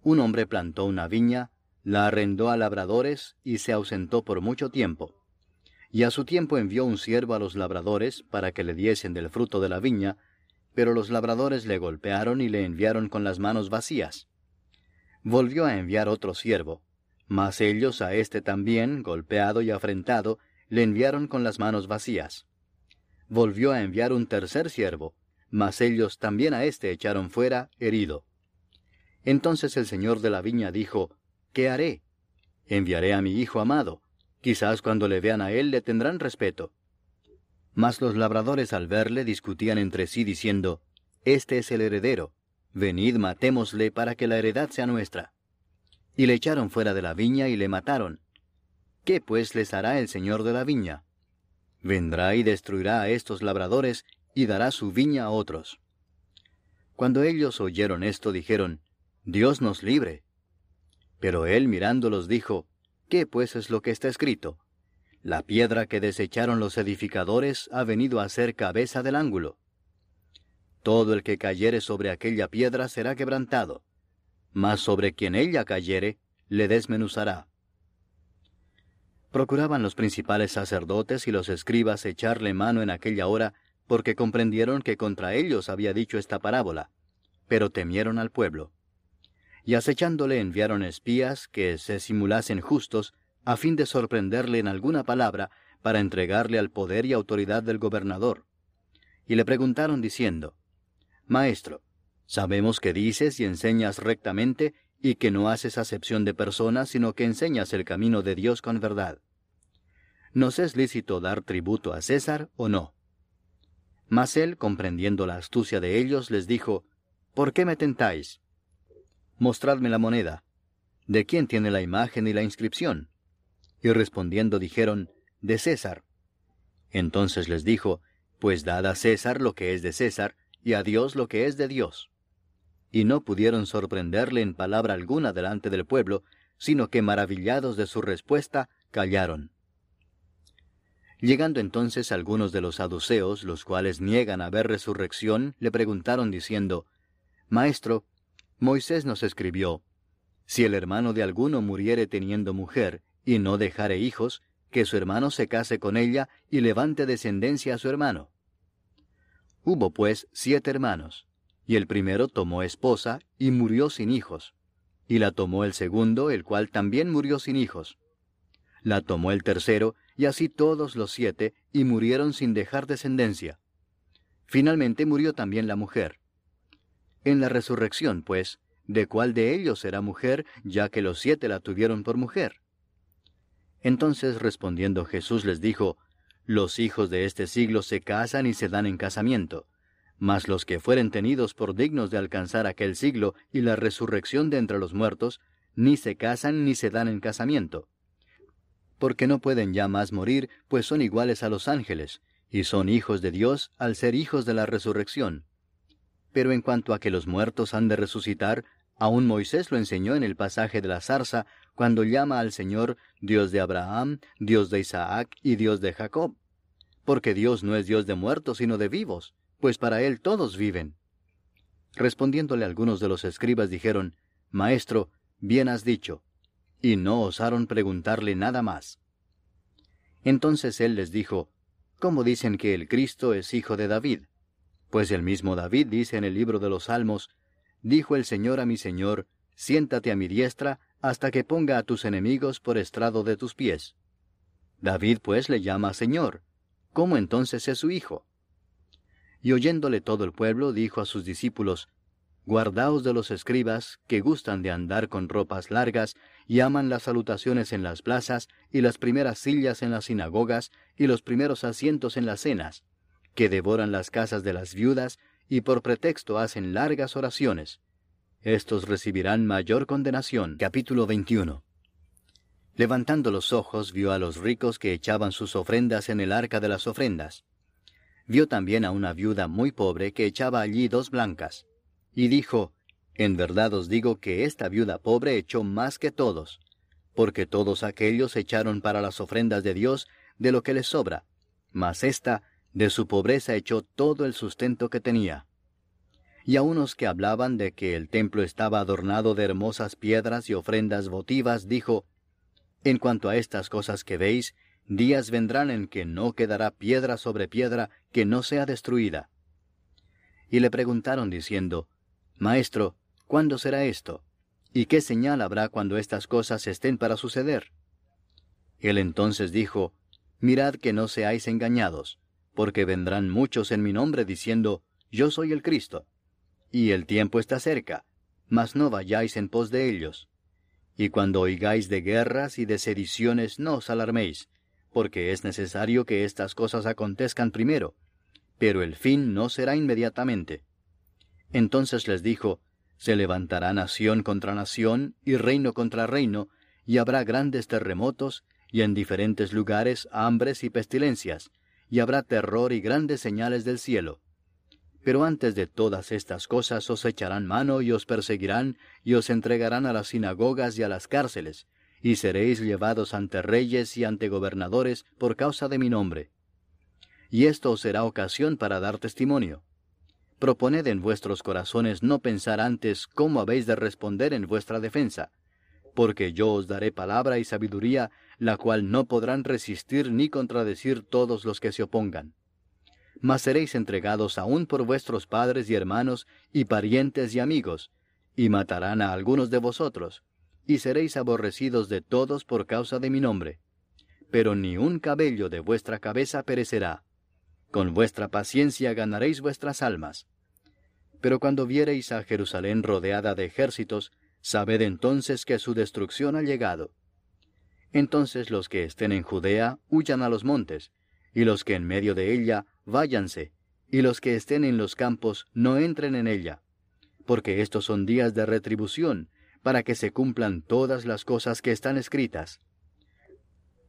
un hombre plantó una viña, la arrendó a labradores y se ausentó por mucho tiempo. Y a su tiempo envió un siervo a los labradores para que le diesen del fruto de la viña, pero los labradores le golpearon y le enviaron con las manos vacías. Volvió a enviar otro siervo, mas ellos a éste también, golpeado y afrentado, le enviaron con las manos vacías. Volvió a enviar un tercer siervo, mas ellos también a éste echaron fuera, herido. Entonces el señor de la viña dijo, ¿Qué haré? Enviaré a mi hijo amado. Quizás cuando le vean a él le tendrán respeto. Mas los labradores al verle discutían entre sí diciendo, Este es el heredero. Venid, matémosle para que la heredad sea nuestra. Y le echaron fuera de la viña y le mataron. ¿Qué pues les hará el señor de la viña? Vendrá y destruirá a estos labradores y dará su viña a otros. Cuando ellos oyeron esto, dijeron, Dios nos libre. Pero él mirándolos dijo, ¿Qué pues es lo que está escrito? La piedra que desecharon los edificadores ha venido a ser cabeza del ángulo. Todo el que cayere sobre aquella piedra será quebrantado, mas sobre quien ella cayere, le desmenuzará. Procuraban los principales sacerdotes y los escribas echarle mano en aquella hora, porque comprendieron que contra ellos había dicho esta parábola, pero temieron al pueblo. Y acechándole enviaron espías que se simulasen justos, a fin de sorprenderle en alguna palabra, para entregarle al poder y autoridad del gobernador. Y le preguntaron diciendo, Maestro, sabemos que dices y enseñas rectamente y que no haces acepción de personas, sino que enseñas el camino de Dios con verdad. ¿Nos es lícito dar tributo a César o no? Mas él, comprendiendo la astucia de ellos, les dijo, ¿Por qué me tentáis? Mostradme la moneda. ¿De quién tiene la imagen y la inscripción? Y respondiendo dijeron, De César. Entonces les dijo, Pues dad a César lo que es de César, y a Dios lo que es de Dios. Y no pudieron sorprenderle en palabra alguna delante del pueblo, sino que maravillados de su respuesta, callaron. Llegando entonces algunos de los saduceos, los cuales niegan haber resurrección, le preguntaron diciendo, Maestro, Moisés nos escribió, Si el hermano de alguno muriere teniendo mujer, y no dejare hijos, que su hermano se case con ella y levante descendencia a su hermano. Hubo pues siete hermanos, y el primero tomó esposa y murió sin hijos, y la tomó el segundo, el cual también murió sin hijos. La tomó el tercero, y así todos los siete, y murieron sin dejar descendencia. Finalmente murió también la mujer. En la resurrección, pues, ¿de cuál de ellos será mujer, ya que los siete la tuvieron por mujer? Entonces respondiendo Jesús les dijo, los hijos de este siglo se casan y se dan en casamiento, mas los que fueren tenidos por dignos de alcanzar aquel siglo y la resurrección de entre los muertos, ni se casan ni se dan en casamiento. Porque no pueden ya más morir, pues son iguales a los ángeles, y son hijos de Dios al ser hijos de la resurrección. Pero en cuanto a que los muertos han de resucitar, aún Moisés lo enseñó en el pasaje de la zarza, cuando llama al Señor Dios de Abraham, Dios de Isaac y Dios de Jacob. Porque Dios no es Dios de muertos, sino de vivos, pues para Él todos viven. Respondiéndole algunos de los escribas dijeron, Maestro, bien has dicho, y no osaron preguntarle nada más. Entonces él les dijo, ¿Cómo dicen que el Cristo es hijo de David? Pues el mismo David dice en el libro de los Salmos, Dijo el Señor a mi Señor, siéntate a mi diestra hasta que ponga a tus enemigos por estrado de tus pies. David pues le llama Señor. ¿Cómo entonces es su hijo? Y oyéndole todo el pueblo, dijo a sus discípulos, Guardaos de los escribas, que gustan de andar con ropas largas, y aman las salutaciones en las plazas, y las primeras sillas en las sinagogas, y los primeros asientos en las cenas, que devoran las casas de las viudas, y por pretexto hacen largas oraciones. Estos recibirán mayor condenación. Capítulo 21. Levantando los ojos, vio a los ricos que echaban sus ofrendas en el arca de las ofrendas. Vio también a una viuda muy pobre que echaba allí dos blancas. Y dijo, En verdad os digo que esta viuda pobre echó más que todos, porque todos aquellos echaron para las ofrendas de Dios de lo que les sobra, mas ésta de su pobreza echó todo el sustento que tenía. y a unos que hablaban de que el templo estaba adornado de hermosas piedras y ofrendas votivas, dijo, En cuanto a estas cosas que veis, días vendrán en que no quedará piedra sobre piedra que no sea destruida. Y le preguntaron diciendo, Maestro, ¿cuándo será esto? ¿Y qué señal habrá cuando estas cosas estén para suceder? Él entonces dijo, Mirad que no seáis engañados, porque vendrán muchos en mi nombre diciendo, Yo soy el Cristo. Y el tiempo está cerca, mas no vayáis en pos de ellos. Y cuando oigáis de guerras y de sediciones, no os alarméis, porque es necesario que estas cosas acontezcan primero, pero el fin no será inmediatamente. Entonces les dijo, Se levantará nación contra nación y reino contra reino, y habrá grandes terremotos, y en diferentes lugares hambres y pestilencias, y habrá terror y grandes señales del cielo. Pero antes de todas estas cosas os echarán mano y os perseguirán, y os entregarán a las sinagogas y a las cárceles, y seréis llevados ante reyes y ante gobernadores por causa de mi nombre. Y esto os será ocasión para dar testimonio. Proponed en vuestros corazones no pensar antes cómo habéis de responder en vuestra defensa, porque yo os daré palabra y sabiduría la cual no podrán resistir ni contradecir todos los que se opongan. Mas seréis entregados aún por vuestros padres y hermanos y parientes y amigos, y matarán a algunos de vosotros, y seréis aborrecidos de todos por causa de mi nombre. Pero ni un cabello de vuestra cabeza perecerá. Con vuestra paciencia ganaréis vuestras almas. Pero cuando viereis a Jerusalén rodeada de ejércitos, sabed entonces que su destrucción ha llegado entonces los que estén en Judea huyan a los montes, y los que en medio de ella váyanse, y los que estén en los campos no entren en ella, porque estos son días de retribución, para que se cumplan todas las cosas que están escritas.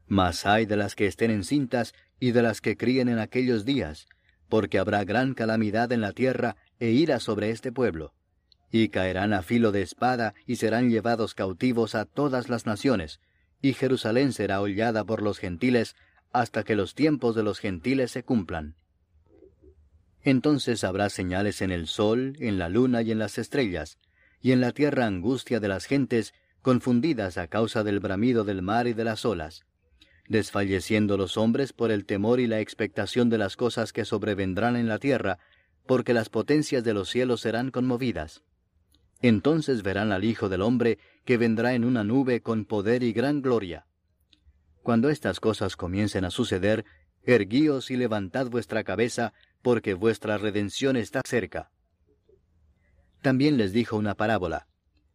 Mas hay de las que estén encintas y de las que críen en aquellos días, porque habrá gran calamidad en la tierra e ira sobre este pueblo. Y caerán a filo de espada y serán llevados cautivos a todas las naciones, y Jerusalén será hollada por los gentiles hasta que los tiempos de los gentiles se cumplan. Entonces habrá señales en el sol, en la luna y en las estrellas, y en la tierra angustia de las gentes, confundidas a causa del bramido del mar y de las olas, desfalleciendo los hombres por el temor y la expectación de las cosas que sobrevendrán en la tierra, porque las potencias de los cielos serán conmovidas. Entonces verán al Hijo del Hombre que vendrá en una nube con poder y gran gloria. Cuando estas cosas comiencen a suceder, erguíos y levantad vuestra cabeza, porque vuestra redención está cerca. También les dijo una parábola.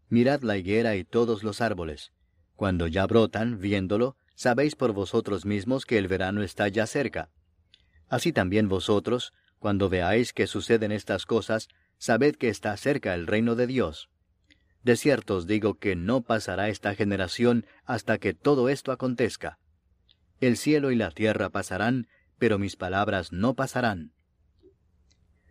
Mirad la higuera y todos los árboles. Cuando ya brotan, viéndolo, sabéis por vosotros mismos que el verano está ya cerca. Así también vosotros, cuando veáis que suceden estas cosas, sabed que está cerca el reino de Dios. De cierto os digo que no pasará esta generación hasta que todo esto acontezca. El cielo y la tierra pasarán, pero mis palabras no pasarán.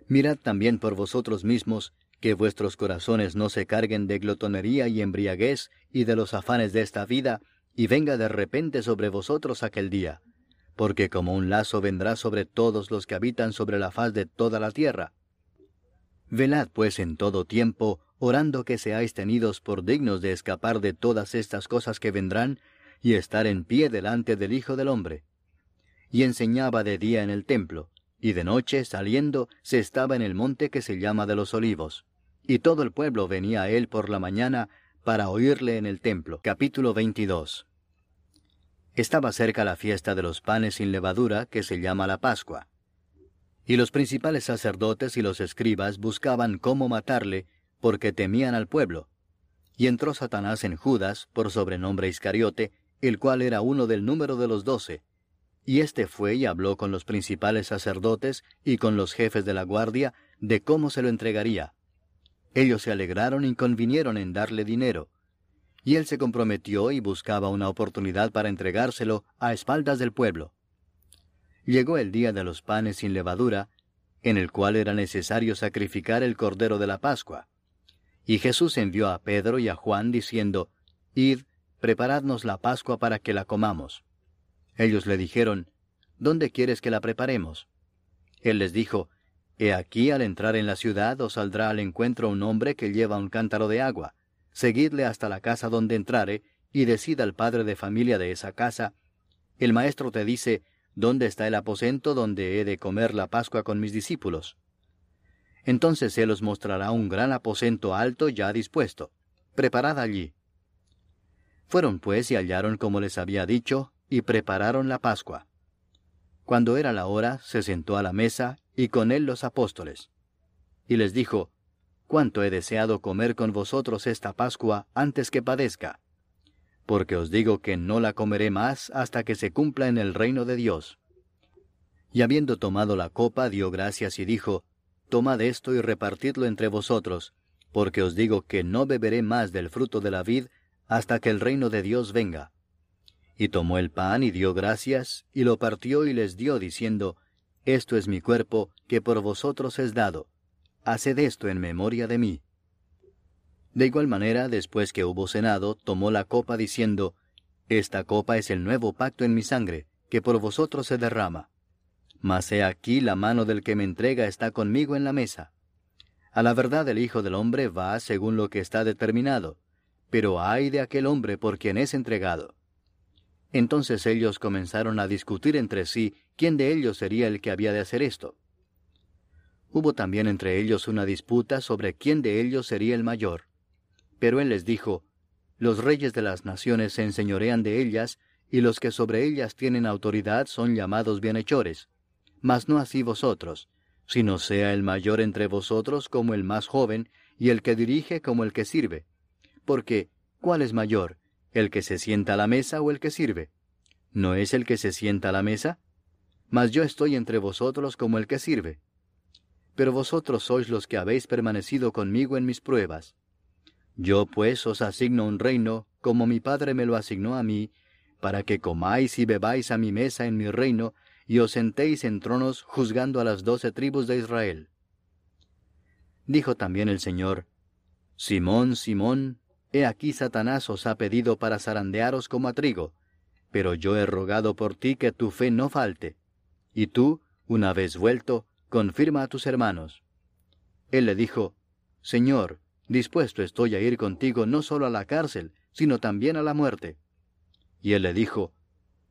Mirad también por vosotros mismos, que vuestros corazones no se carguen de glotonería y embriaguez y de los afanes de esta vida, y venga de repente sobre vosotros aquel día, porque como un lazo vendrá sobre todos los que habitan sobre la faz de toda la tierra. Velad pues en todo tiempo, orando que seáis tenidos por dignos de escapar de todas estas cosas que vendrán, y estar en pie delante del Hijo del Hombre. Y enseñaba de día en el templo, y de noche, saliendo, se estaba en el monte que se llama de los olivos. Y todo el pueblo venía a él por la mañana para oírle en el templo. Capítulo 22. Estaba cerca la fiesta de los panes sin levadura, que se llama la Pascua. Y los principales sacerdotes y los escribas buscaban cómo matarle, porque temían al pueblo. Y entró Satanás en Judas, por sobrenombre Iscariote, el cual era uno del número de los doce. Y éste fue y habló con los principales sacerdotes y con los jefes de la guardia de cómo se lo entregaría. Ellos se alegraron y convinieron en darle dinero. Y él se comprometió y buscaba una oportunidad para entregárselo a espaldas del pueblo. Llegó el día de los panes sin levadura, en el cual era necesario sacrificar el cordero de la Pascua. Y Jesús envió a Pedro y a Juan diciendo, Id, preparadnos la Pascua para que la comamos. Ellos le dijeron, ¿Dónde quieres que la preparemos? Él les dijo, He aquí al entrar en la ciudad os saldrá al encuentro un hombre que lleva un cántaro de agua. Seguidle hasta la casa donde entrare, y decida al padre de familia de esa casa, el maestro te dice, ¿dónde está el aposento donde he de comer la Pascua con mis discípulos? Entonces él os mostrará un gran aposento alto ya dispuesto. Preparad allí. Fueron pues y hallaron como les había dicho, y prepararon la Pascua. Cuando era la hora, se sentó a la mesa, y con él los apóstoles. Y les dijo, Cuánto he deseado comer con vosotros esta Pascua antes que padezca. Porque os digo que no la comeré más hasta que se cumpla en el reino de Dios. Y habiendo tomado la copa, dio gracias y dijo, Tomad esto y repartidlo entre vosotros, porque os digo que no beberé más del fruto de la vid hasta que el reino de Dios venga. Y tomó el pan y dio gracias, y lo partió y les dio, diciendo, Esto es mi cuerpo, que por vosotros es dado. Haced esto en memoria de mí. De igual manera, después que hubo cenado, tomó la copa, diciendo, Esta copa es el nuevo pacto en mi sangre, que por vosotros se derrama. Mas he aquí la mano del que me entrega está conmigo en la mesa. A la verdad el Hijo del Hombre va según lo que está determinado, pero ay de aquel hombre por quien es entregado. Entonces ellos comenzaron a discutir entre sí quién de ellos sería el que había de hacer esto. Hubo también entre ellos una disputa sobre quién de ellos sería el mayor. Pero él les dijo, Los reyes de las naciones se enseñorean de ellas, y los que sobre ellas tienen autoridad son llamados bienhechores. Mas no así vosotros, sino sea el mayor entre vosotros como el más joven, y el que dirige como el que sirve. Porque, ¿cuál es mayor, el que se sienta a la mesa o el que sirve? ¿No es el que se sienta a la mesa? Mas yo estoy entre vosotros como el que sirve. Pero vosotros sois los que habéis permanecido conmigo en mis pruebas. Yo pues os asigno un reino, como mi Padre me lo asignó a mí, para que comáis y bebáis a mi mesa en mi reino, y os sentéis en tronos juzgando a las doce tribus de Israel. Dijo también el Señor, Simón, Simón, He aquí Satanás os ha pedido para zarandearos como a trigo, pero yo he rogado por ti que tu fe no falte. Y tú, una vez vuelto, confirma a tus hermanos. Él le dijo, Señor, dispuesto estoy a ir contigo no solo a la cárcel, sino también a la muerte. Y él le dijo,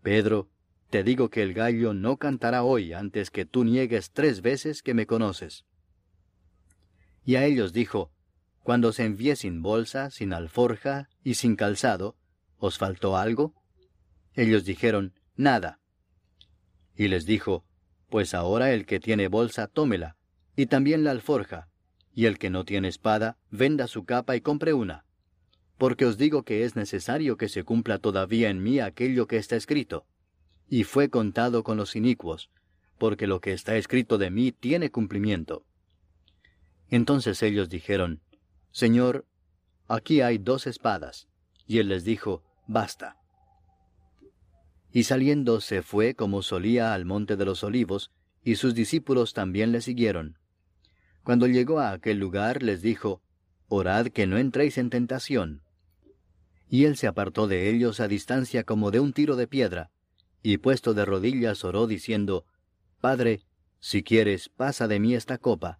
Pedro, te digo que el gallo no cantará hoy antes que tú niegues tres veces que me conoces. Y a ellos dijo, cuando se envié sin bolsa, sin alforja y sin calzado, ¿os faltó algo? Ellos dijeron, Nada. Y les dijo, Pues ahora el que tiene bolsa, tómela, y también la alforja, y el que no tiene espada, venda su capa y compre una. Porque os digo que es necesario que se cumpla todavía en mí aquello que está escrito. Y fue contado con los inicuos, porque lo que está escrito de mí tiene cumplimiento. Entonces ellos dijeron, Señor, aquí hay dos espadas. Y él les dijo, Basta. Y saliendo se fue como solía al monte de los olivos, y sus discípulos también le siguieron. Cuando llegó a aquel lugar les dijo, Orad que no entréis en tentación. Y él se apartó de ellos a distancia como de un tiro de piedra, y puesto de rodillas oró diciendo, Padre, si quieres, pasa de mí esta copa,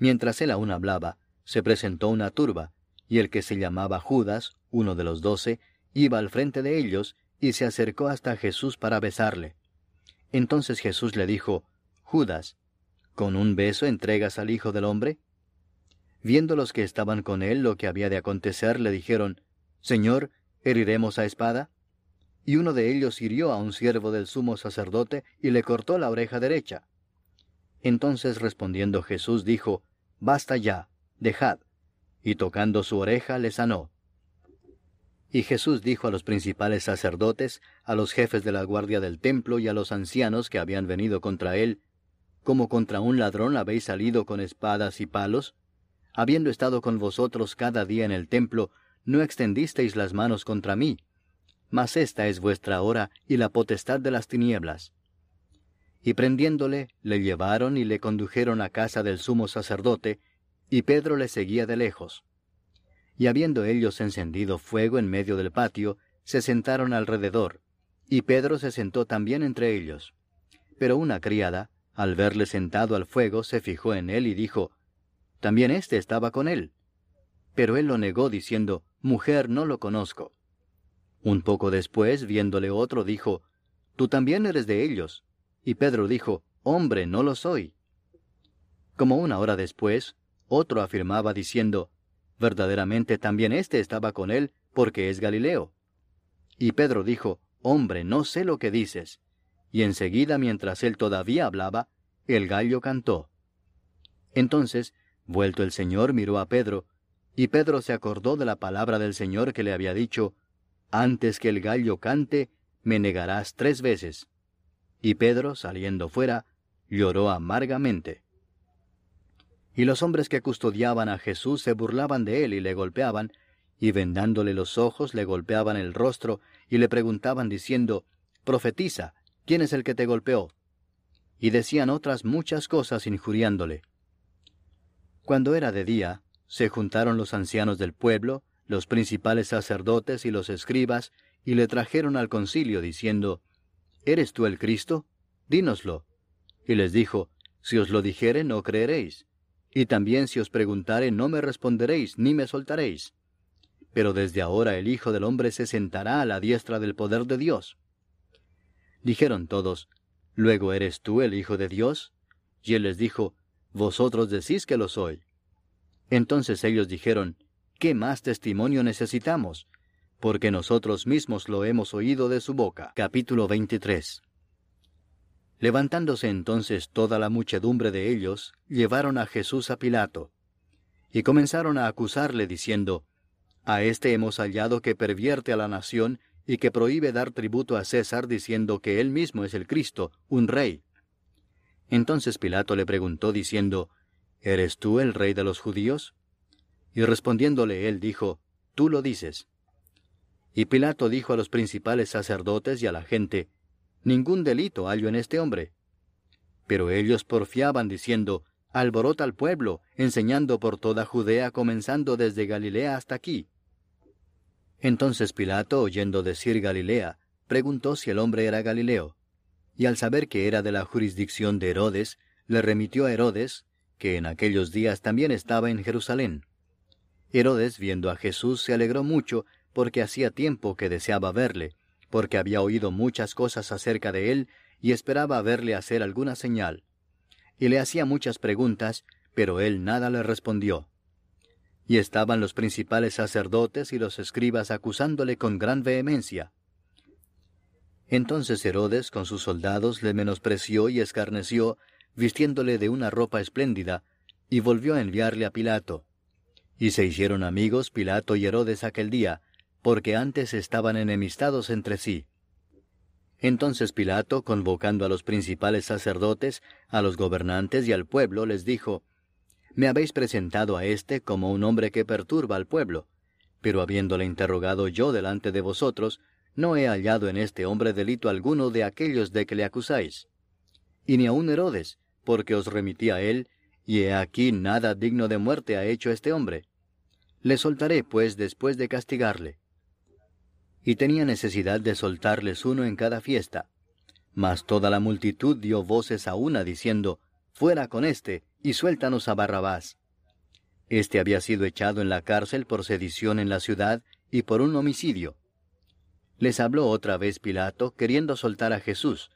Mientras él aún hablaba, se presentó una turba, y el que se llamaba Judas, uno de los doce, iba al frente de ellos y se acercó hasta Jesús para besarle. Entonces Jesús le dijo, Judas, ¿con un beso entregas al Hijo del Hombre? Viendo los que estaban con él lo que había de acontecer, le dijeron, Señor, ¿heriremos a espada? Y uno de ellos hirió a un siervo del sumo sacerdote y le cortó la oreja derecha. Entonces respondiendo Jesús dijo, Basta ya, dejad. Y tocando su oreja le sanó. Y Jesús dijo a los principales sacerdotes, a los jefes de la guardia del templo y a los ancianos que habían venido contra él, como contra un ladrón habéis salido con espadas y palos? Habiendo estado con vosotros cada día en el templo, no extendisteis las manos contra mí. Mas esta es vuestra hora y la potestad de las tinieblas. Y prendiéndole, le llevaron y le condujeron a casa del sumo sacerdote, y Pedro le seguía de lejos. Y habiendo ellos encendido fuego en medio del patio, se sentaron alrededor, y Pedro se sentó también entre ellos. Pero una criada, al verle sentado al fuego, se fijó en él y dijo, También éste estaba con él. Pero él lo negó diciendo, Mujer, no lo conozco. Un poco después, viéndole otro, dijo, Tú también eres de ellos. Y Pedro dijo, Hombre, no lo soy. Como una hora después, otro afirmaba diciendo, Verdaderamente también éste estaba con él, porque es Galileo. Y Pedro dijo, Hombre, no sé lo que dices. Y enseguida, mientras él todavía hablaba, el gallo cantó. Entonces, vuelto el Señor, miró a Pedro, y Pedro se acordó de la palabra del Señor que le había dicho, Antes que el gallo cante, me negarás tres veces. Y Pedro, saliendo fuera, lloró amargamente. Y los hombres que custodiaban a Jesús se burlaban de él y le golpeaban, y vendándole los ojos le golpeaban el rostro y le preguntaban diciendo, Profetiza, ¿quién es el que te golpeó? Y decían otras muchas cosas injuriándole. Cuando era de día, se juntaron los ancianos del pueblo, los principales sacerdotes y los escribas, y le trajeron al concilio diciendo, ¿Eres tú el Cristo? Dínoslo. Y les dijo, Si os lo dijere, no creeréis. Y también si os preguntare, no me responderéis, ni me soltaréis. Pero desde ahora el Hijo del Hombre se sentará a la diestra del poder de Dios. Dijeron todos, ¿Luego eres tú el Hijo de Dios? Y él les dijo, Vosotros decís que lo soy. Entonces ellos dijeron, ¿qué más testimonio necesitamos? Porque nosotros mismos lo hemos oído de su boca. Capítulo 23. Levantándose entonces toda la muchedumbre de ellos, llevaron a Jesús a Pilato, y comenzaron a acusarle diciendo, A éste hemos hallado que pervierte a la nación y que prohíbe dar tributo a César diciendo que él mismo es el Cristo, un rey. Entonces Pilato le preguntó diciendo, ¿Eres tú el rey de los judíos? Y respondiéndole él dijo, Tú lo dices. Y Pilato dijo a los principales sacerdotes y a la gente, Ningún delito hallo en este hombre. Pero ellos porfiaban diciendo, Alborota al pueblo, enseñando por toda Judea, comenzando desde Galilea hasta aquí. Entonces Pilato, oyendo decir Galilea, preguntó si el hombre era Galileo. Y al saber que era de la jurisdicción de Herodes, le remitió a Herodes, que en aquellos días también estaba en Jerusalén. Herodes, viendo a Jesús, se alegró mucho, porque hacía tiempo que deseaba verle, porque había oído muchas cosas acerca de él, y esperaba verle hacer alguna señal. Y le hacía muchas preguntas, pero él nada le respondió. Y estaban los principales sacerdotes y los escribas acusándole con gran vehemencia. Entonces Herodes con sus soldados le menospreció y escarneció, vistiéndole de una ropa espléndida, y volvió a enviarle a Pilato. Y se hicieron amigos Pilato y Herodes aquel día, porque antes estaban enemistados entre sí. Entonces Pilato, convocando a los principales sacerdotes, a los gobernantes y al pueblo, les dijo, Me habéis presentado a éste como un hombre que perturba al pueblo, pero habiéndole interrogado yo delante de vosotros, no he hallado en este hombre delito alguno de aquellos de que le acusáis. Y ni aun Herodes, porque os remití a él, y he aquí nada digno de muerte ha hecho este hombre. Le soltaré, pues, después de castigarle. Y tenía necesidad de soltarles uno en cada fiesta. Mas toda la multitud dio voces a una, diciendo, Fuera con éste, y suéltanos a Barrabás. Este había sido echado en la cárcel por sedición en la ciudad y por un homicidio. Les habló otra vez Pilato, queriendo soltar a Jesús,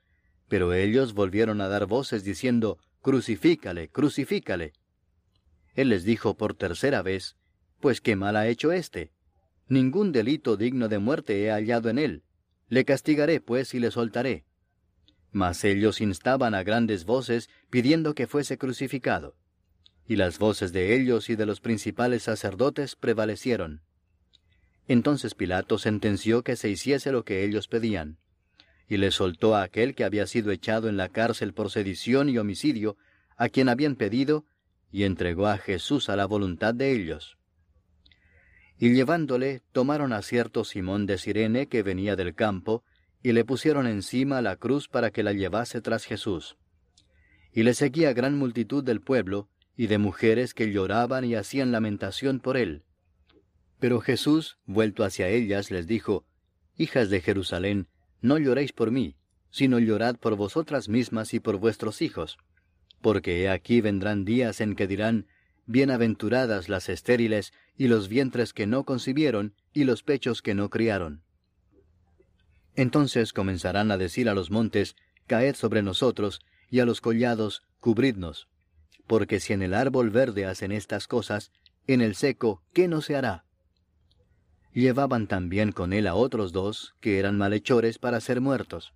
pero ellos volvieron a dar voces diciendo, Crucifícale, crucifícale. Él les dijo por tercera vez, Pues qué mal ha hecho éste. Ningún delito digno de muerte he hallado en él. Le castigaré, pues, y le soltaré. Mas ellos instaban a grandes voces, pidiendo que fuese crucificado. Y las voces de ellos y de los principales sacerdotes prevalecieron. Entonces Pilato sentenció que se hiciese lo que ellos pedían y le soltó a aquel que había sido echado en la cárcel por sedición y homicidio, a quien habían pedido, y entregó a Jesús a la voluntad de ellos. Y llevándole, tomaron a cierto Simón de Sirene que venía del campo, y le pusieron encima la cruz para que la llevase tras Jesús. Y le seguía gran multitud del pueblo, y de mujeres que lloraban y hacían lamentación por él. Pero Jesús, vuelto hacia ellas, les dijo, Hijas de Jerusalén, no lloréis por mí, sino llorad por vosotras mismas y por vuestros hijos, porque he aquí vendrán días en que dirán, Bienaventuradas las estériles, y los vientres que no concibieron, y los pechos que no criaron. Entonces comenzarán a decir a los montes, Caed sobre nosotros, y a los collados, Cubridnos. Porque si en el árbol verde hacen estas cosas, en el seco, ¿qué no se hará? Llevaban también con él a otros dos, que eran malhechores para ser muertos.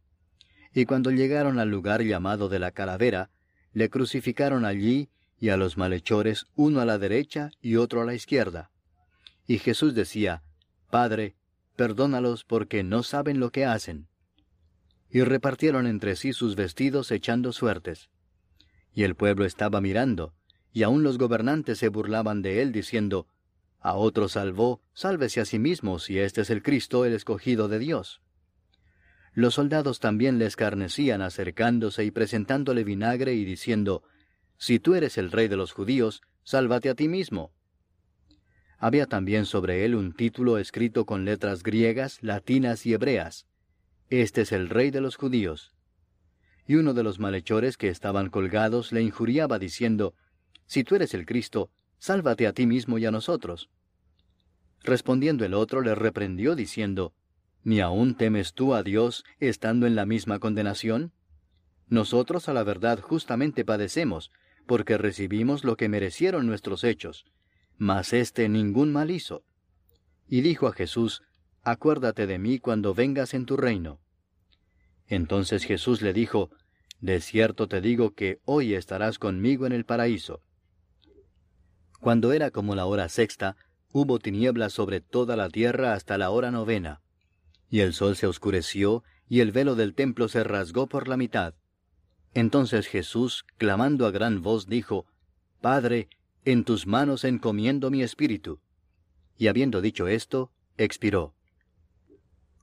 Y cuando llegaron al lugar llamado de la calavera, le crucificaron allí y a los malhechores uno a la derecha y otro a la izquierda. Y Jesús decía, Padre, perdónalos porque no saben lo que hacen. Y repartieron entre sí sus vestidos echando suertes. Y el pueblo estaba mirando, y aun los gobernantes se burlaban de él, diciendo, A otro salvó, sálvese a sí mismo si este es el Cristo, el escogido de Dios. Los soldados también le escarnecían acercándose y presentándole vinagre y diciendo, Si tú eres el rey de los judíos, sálvate a ti mismo. Había también sobre él un título escrito con letras griegas, latinas y hebreas. Este es el rey de los judíos. Y uno de los malhechores que estaban colgados le injuriaba diciendo, Si tú eres el Cristo, sálvate a ti mismo y a nosotros. Respondiendo el otro le reprendió diciendo, ¿Ni aún temes tú a Dios estando en la misma condenación? Nosotros a la verdad justamente padecemos, porque recibimos lo que merecieron nuestros hechos, mas éste ningún mal hizo. Y dijo a Jesús, Acuérdate de mí cuando vengas en tu reino. Entonces Jesús le dijo, De cierto te digo que hoy estarás conmigo en el paraíso. Cuando era como la hora sexta, hubo tinieblas sobre toda la tierra hasta la hora novena. Y el sol se oscureció, y el velo del templo se rasgó por la mitad. Entonces Jesús, clamando a gran voz, dijo, Padre, en tus manos encomiendo mi espíritu. Y habiendo dicho esto, expiró.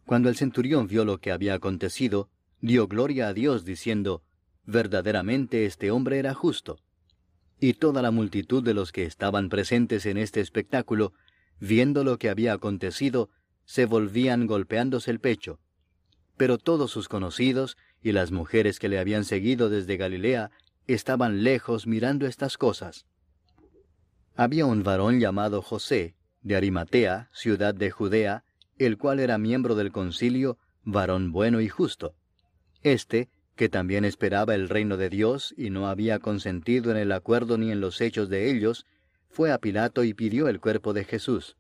Cuando el centurión vio lo que había acontecido, dio gloria a Dios, diciendo, Verdaderamente este hombre era justo. Y toda la multitud de los que estaban presentes en este espectáculo, viendo lo que había acontecido, se volvían golpeándose el pecho. Pero todos sus conocidos y las mujeres que le habían seguido desde Galilea estaban lejos mirando estas cosas. Había un varón llamado José, de Arimatea, ciudad de Judea, el cual era miembro del concilio, varón bueno y justo. Este, que también esperaba el reino de Dios y no había consentido en el acuerdo ni en los hechos de ellos, fue a Pilato y pidió el cuerpo de Jesús.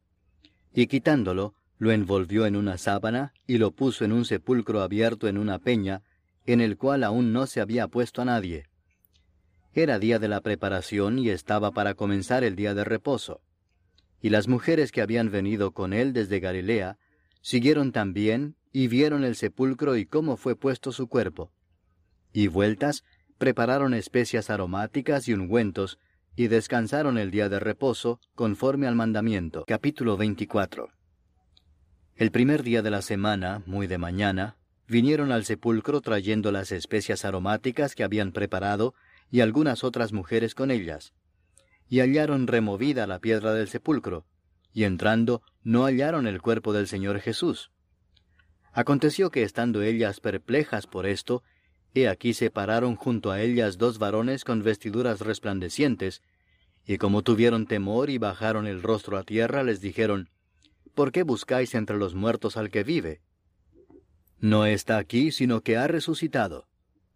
Y quitándolo, lo envolvió en una sábana y lo puso en un sepulcro abierto en una peña, en el cual aún no se había puesto a nadie. Era día de la preparación y estaba para comenzar el día de reposo. Y las mujeres que habían venido con él desde Galilea, siguieron también y vieron el sepulcro y cómo fue puesto su cuerpo. Y vueltas, prepararon especias aromáticas y ungüentos, y descansaron el día de reposo, conforme al mandamiento. Capítulo 24 el primer día de la semana, muy de mañana, vinieron al sepulcro trayendo las especias aromáticas que habían preparado y algunas otras mujeres con ellas. Y hallaron removida la piedra del sepulcro, y entrando no hallaron el cuerpo del Señor Jesús. Aconteció que estando ellas perplejas por esto, he aquí se pararon junto a ellas dos varones con vestiduras resplandecientes, y como tuvieron temor y bajaron el rostro a tierra, les dijeron, ¿por qué buscáis entre los muertos al que vive? No está aquí, sino que ha resucitado.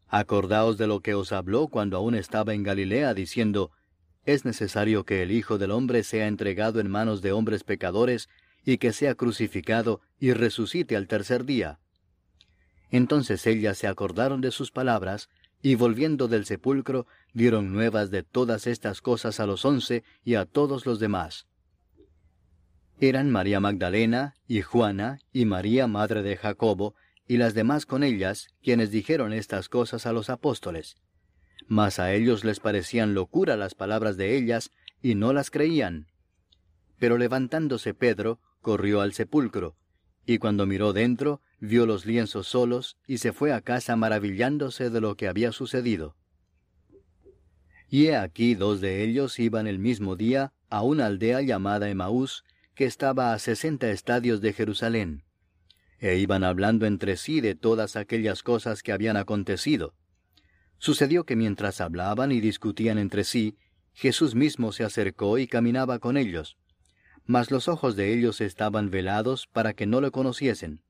Acordaos de lo que os habló cuando aún estaba en Galilea, diciendo, Es necesario que el Hijo del Hombre sea entregado en manos de hombres pecadores, y que sea crucificado y resucite al tercer día. Entonces ellas se acordaron de sus palabras, y volviendo del sepulcro, dieron nuevas de todas estas cosas a los once y a todos los demás eran María Magdalena, y Juana, y María madre de Jacobo, y las demás con ellas, quienes dijeron estas cosas a los apóstoles. Mas a ellos les parecían locura las palabras de ellas, y no las creían. Pero levantándose Pedro, corrió al sepulcro, y cuando miró dentro, vio los lienzos solos, y se fue a casa maravillándose de lo que había sucedido. Y he aquí dos de ellos iban el mismo día a una aldea llamada Emaús, que estaba a sesenta estadios de Jerusalén. E iban hablando entre sí de todas aquellas cosas que habían acontecido. Sucedió que mientras hablaban y discutían entre sí, Jesús mismo se acercó y caminaba con ellos mas los ojos de ellos estaban velados para que no lo conociesen.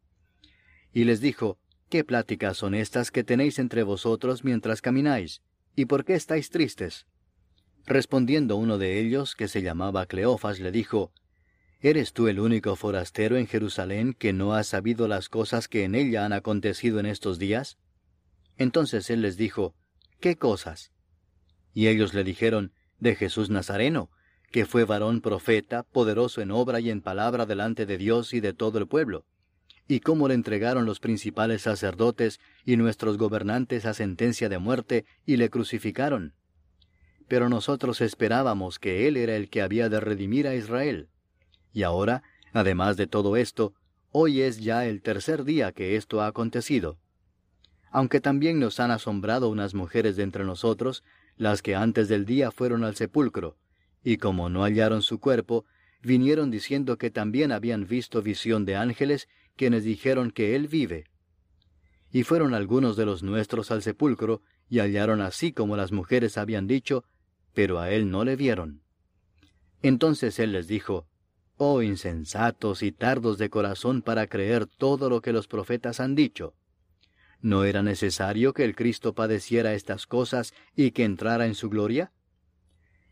Y les dijo, ¿Qué pláticas son estas que tenéis entre vosotros mientras camináis? ¿Y por qué estáis tristes? Respondiendo uno de ellos, que se llamaba Cleofas, le dijo, ¿Eres tú el único forastero en Jerusalén que no ha sabido las cosas que en ella han acontecido en estos días? Entonces él les dijo, ¿Qué cosas? Y ellos le dijeron, de Jesús Nazareno, que fue varón profeta, poderoso en obra y en palabra delante de Dios y de todo el pueblo, y cómo le entregaron los principales sacerdotes y nuestros gobernantes a sentencia de muerte y le crucificaron. Pero nosotros esperábamos que Él era el que había de redimir a Israel. Y ahora, además de todo esto, hoy es ya el tercer día que esto ha acontecido. Aunque también nos han asombrado unas mujeres de entre nosotros, las que antes del día fueron al sepulcro, y como no hallaron su cuerpo, vinieron diciendo que también habían visto visión de ángeles, quienes dijeron que él vive. Y fueron algunos de los nuestros al sepulcro, y hallaron así como las mujeres habían dicho, pero a él no le vieron. Entonces él les dijo, Oh insensatos y tardos de corazón para creer todo lo que los profetas han dicho. ¿No era necesario que el Cristo padeciera estas cosas y que entrara en su gloria?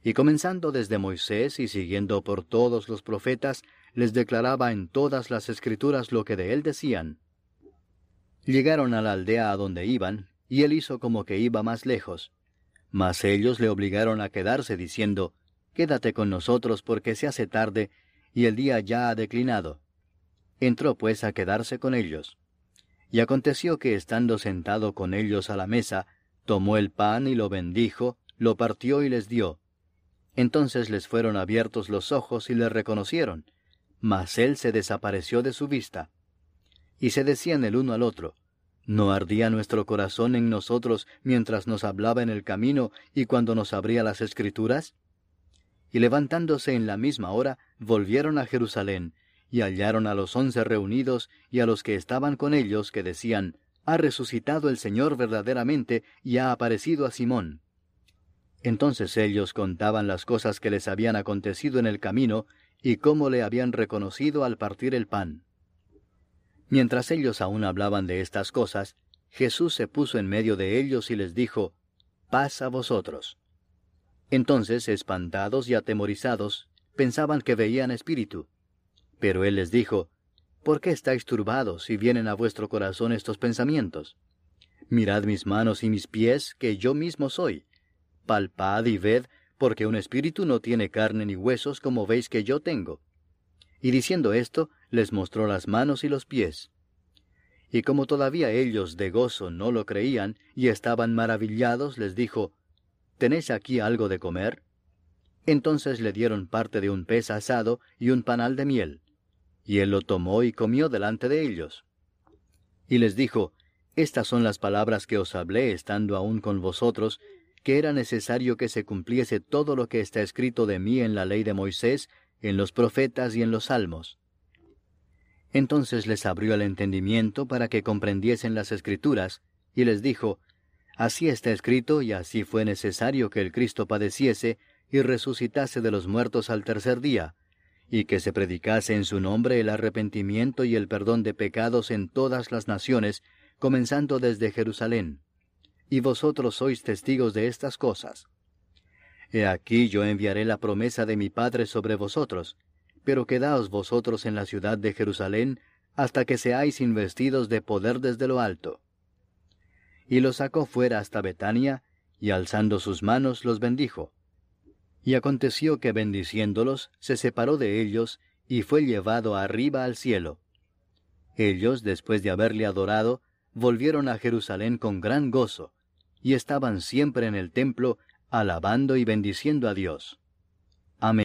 y comenzando desde Moisés y siguiendo por todos los profetas, les declaraba en todas las escrituras lo que de él decían. Llegaron a la aldea a donde iban, y él hizo como que iba más lejos. Mas ellos le obligaron a quedarse diciendo, Quédate con nosotros porque se hace tarde, y el día ya ha declinado. Entró pues a quedarse con ellos. Y aconteció que estando sentado con ellos a la mesa, tomó el pan y lo bendijo, lo partió y les dio, entonces les fueron abiertos los ojos y le reconocieron, mas él se desapareció de su vista. Y se decían el uno al otro, ¿no ardía nuestro corazón en nosotros mientras nos hablaba en el camino y cuando nos abría las escrituras? Y levantándose en la misma hora, volvieron a Jerusalén, y hallaron a los once reunidos y a los que estaban con ellos, que decían, Ha resucitado el Señor verdaderamente y ha aparecido a Simón. Entonces ellos contaban las cosas que les habían acontecido en el camino y cómo le habían reconocido al partir el pan. Mientras ellos aún hablaban de estas cosas, Jesús se puso en medio de ellos y les dijo, Paz a vosotros. Entonces, espantados y atemorizados, pensaban que veían espíritu. Pero él les dijo, ¿Por qué estáis turbados y vienen a vuestro corazón estos pensamientos? Mirad mis manos y mis pies, que yo mismo soy palpad y ved, porque un espíritu no tiene carne ni huesos como veis que yo tengo. Y diciendo esto, les mostró las manos y los pies. Y como todavía ellos de gozo no lo creían y estaban maravillados, les dijo, ¿Tenéis aquí algo de comer? Entonces le dieron parte de un pez asado y un panal de miel. Y él lo tomó y comió delante de ellos. Y les dijo, Estas son las palabras que os hablé estando aún con vosotros, que era necesario que se cumpliese todo lo que está escrito de mí en la ley de Moisés, en los profetas y en los salmos. Entonces les abrió el entendimiento para que comprendiesen las escrituras, y les dijo, Así está escrito y así fue necesario que el Cristo padeciese y resucitase de los muertos al tercer día, y que se predicase en su nombre el arrepentimiento y el perdón de pecados en todas las naciones, comenzando desde Jerusalén y vosotros sois testigos de estas cosas. He aquí yo enviaré la promesa de mi Padre sobre vosotros, pero quedaos vosotros en la ciudad de Jerusalén hasta que seáis investidos de poder desde lo alto. Y los sacó fuera hasta Betania, y alzando sus manos los bendijo. Y aconteció que bendiciéndolos, se separó de ellos, y fue llevado arriba al cielo. Ellos, después de haberle adorado, volvieron a Jerusalén con gran gozo, y estaban siempre en el templo, alabando y bendiciendo a Dios.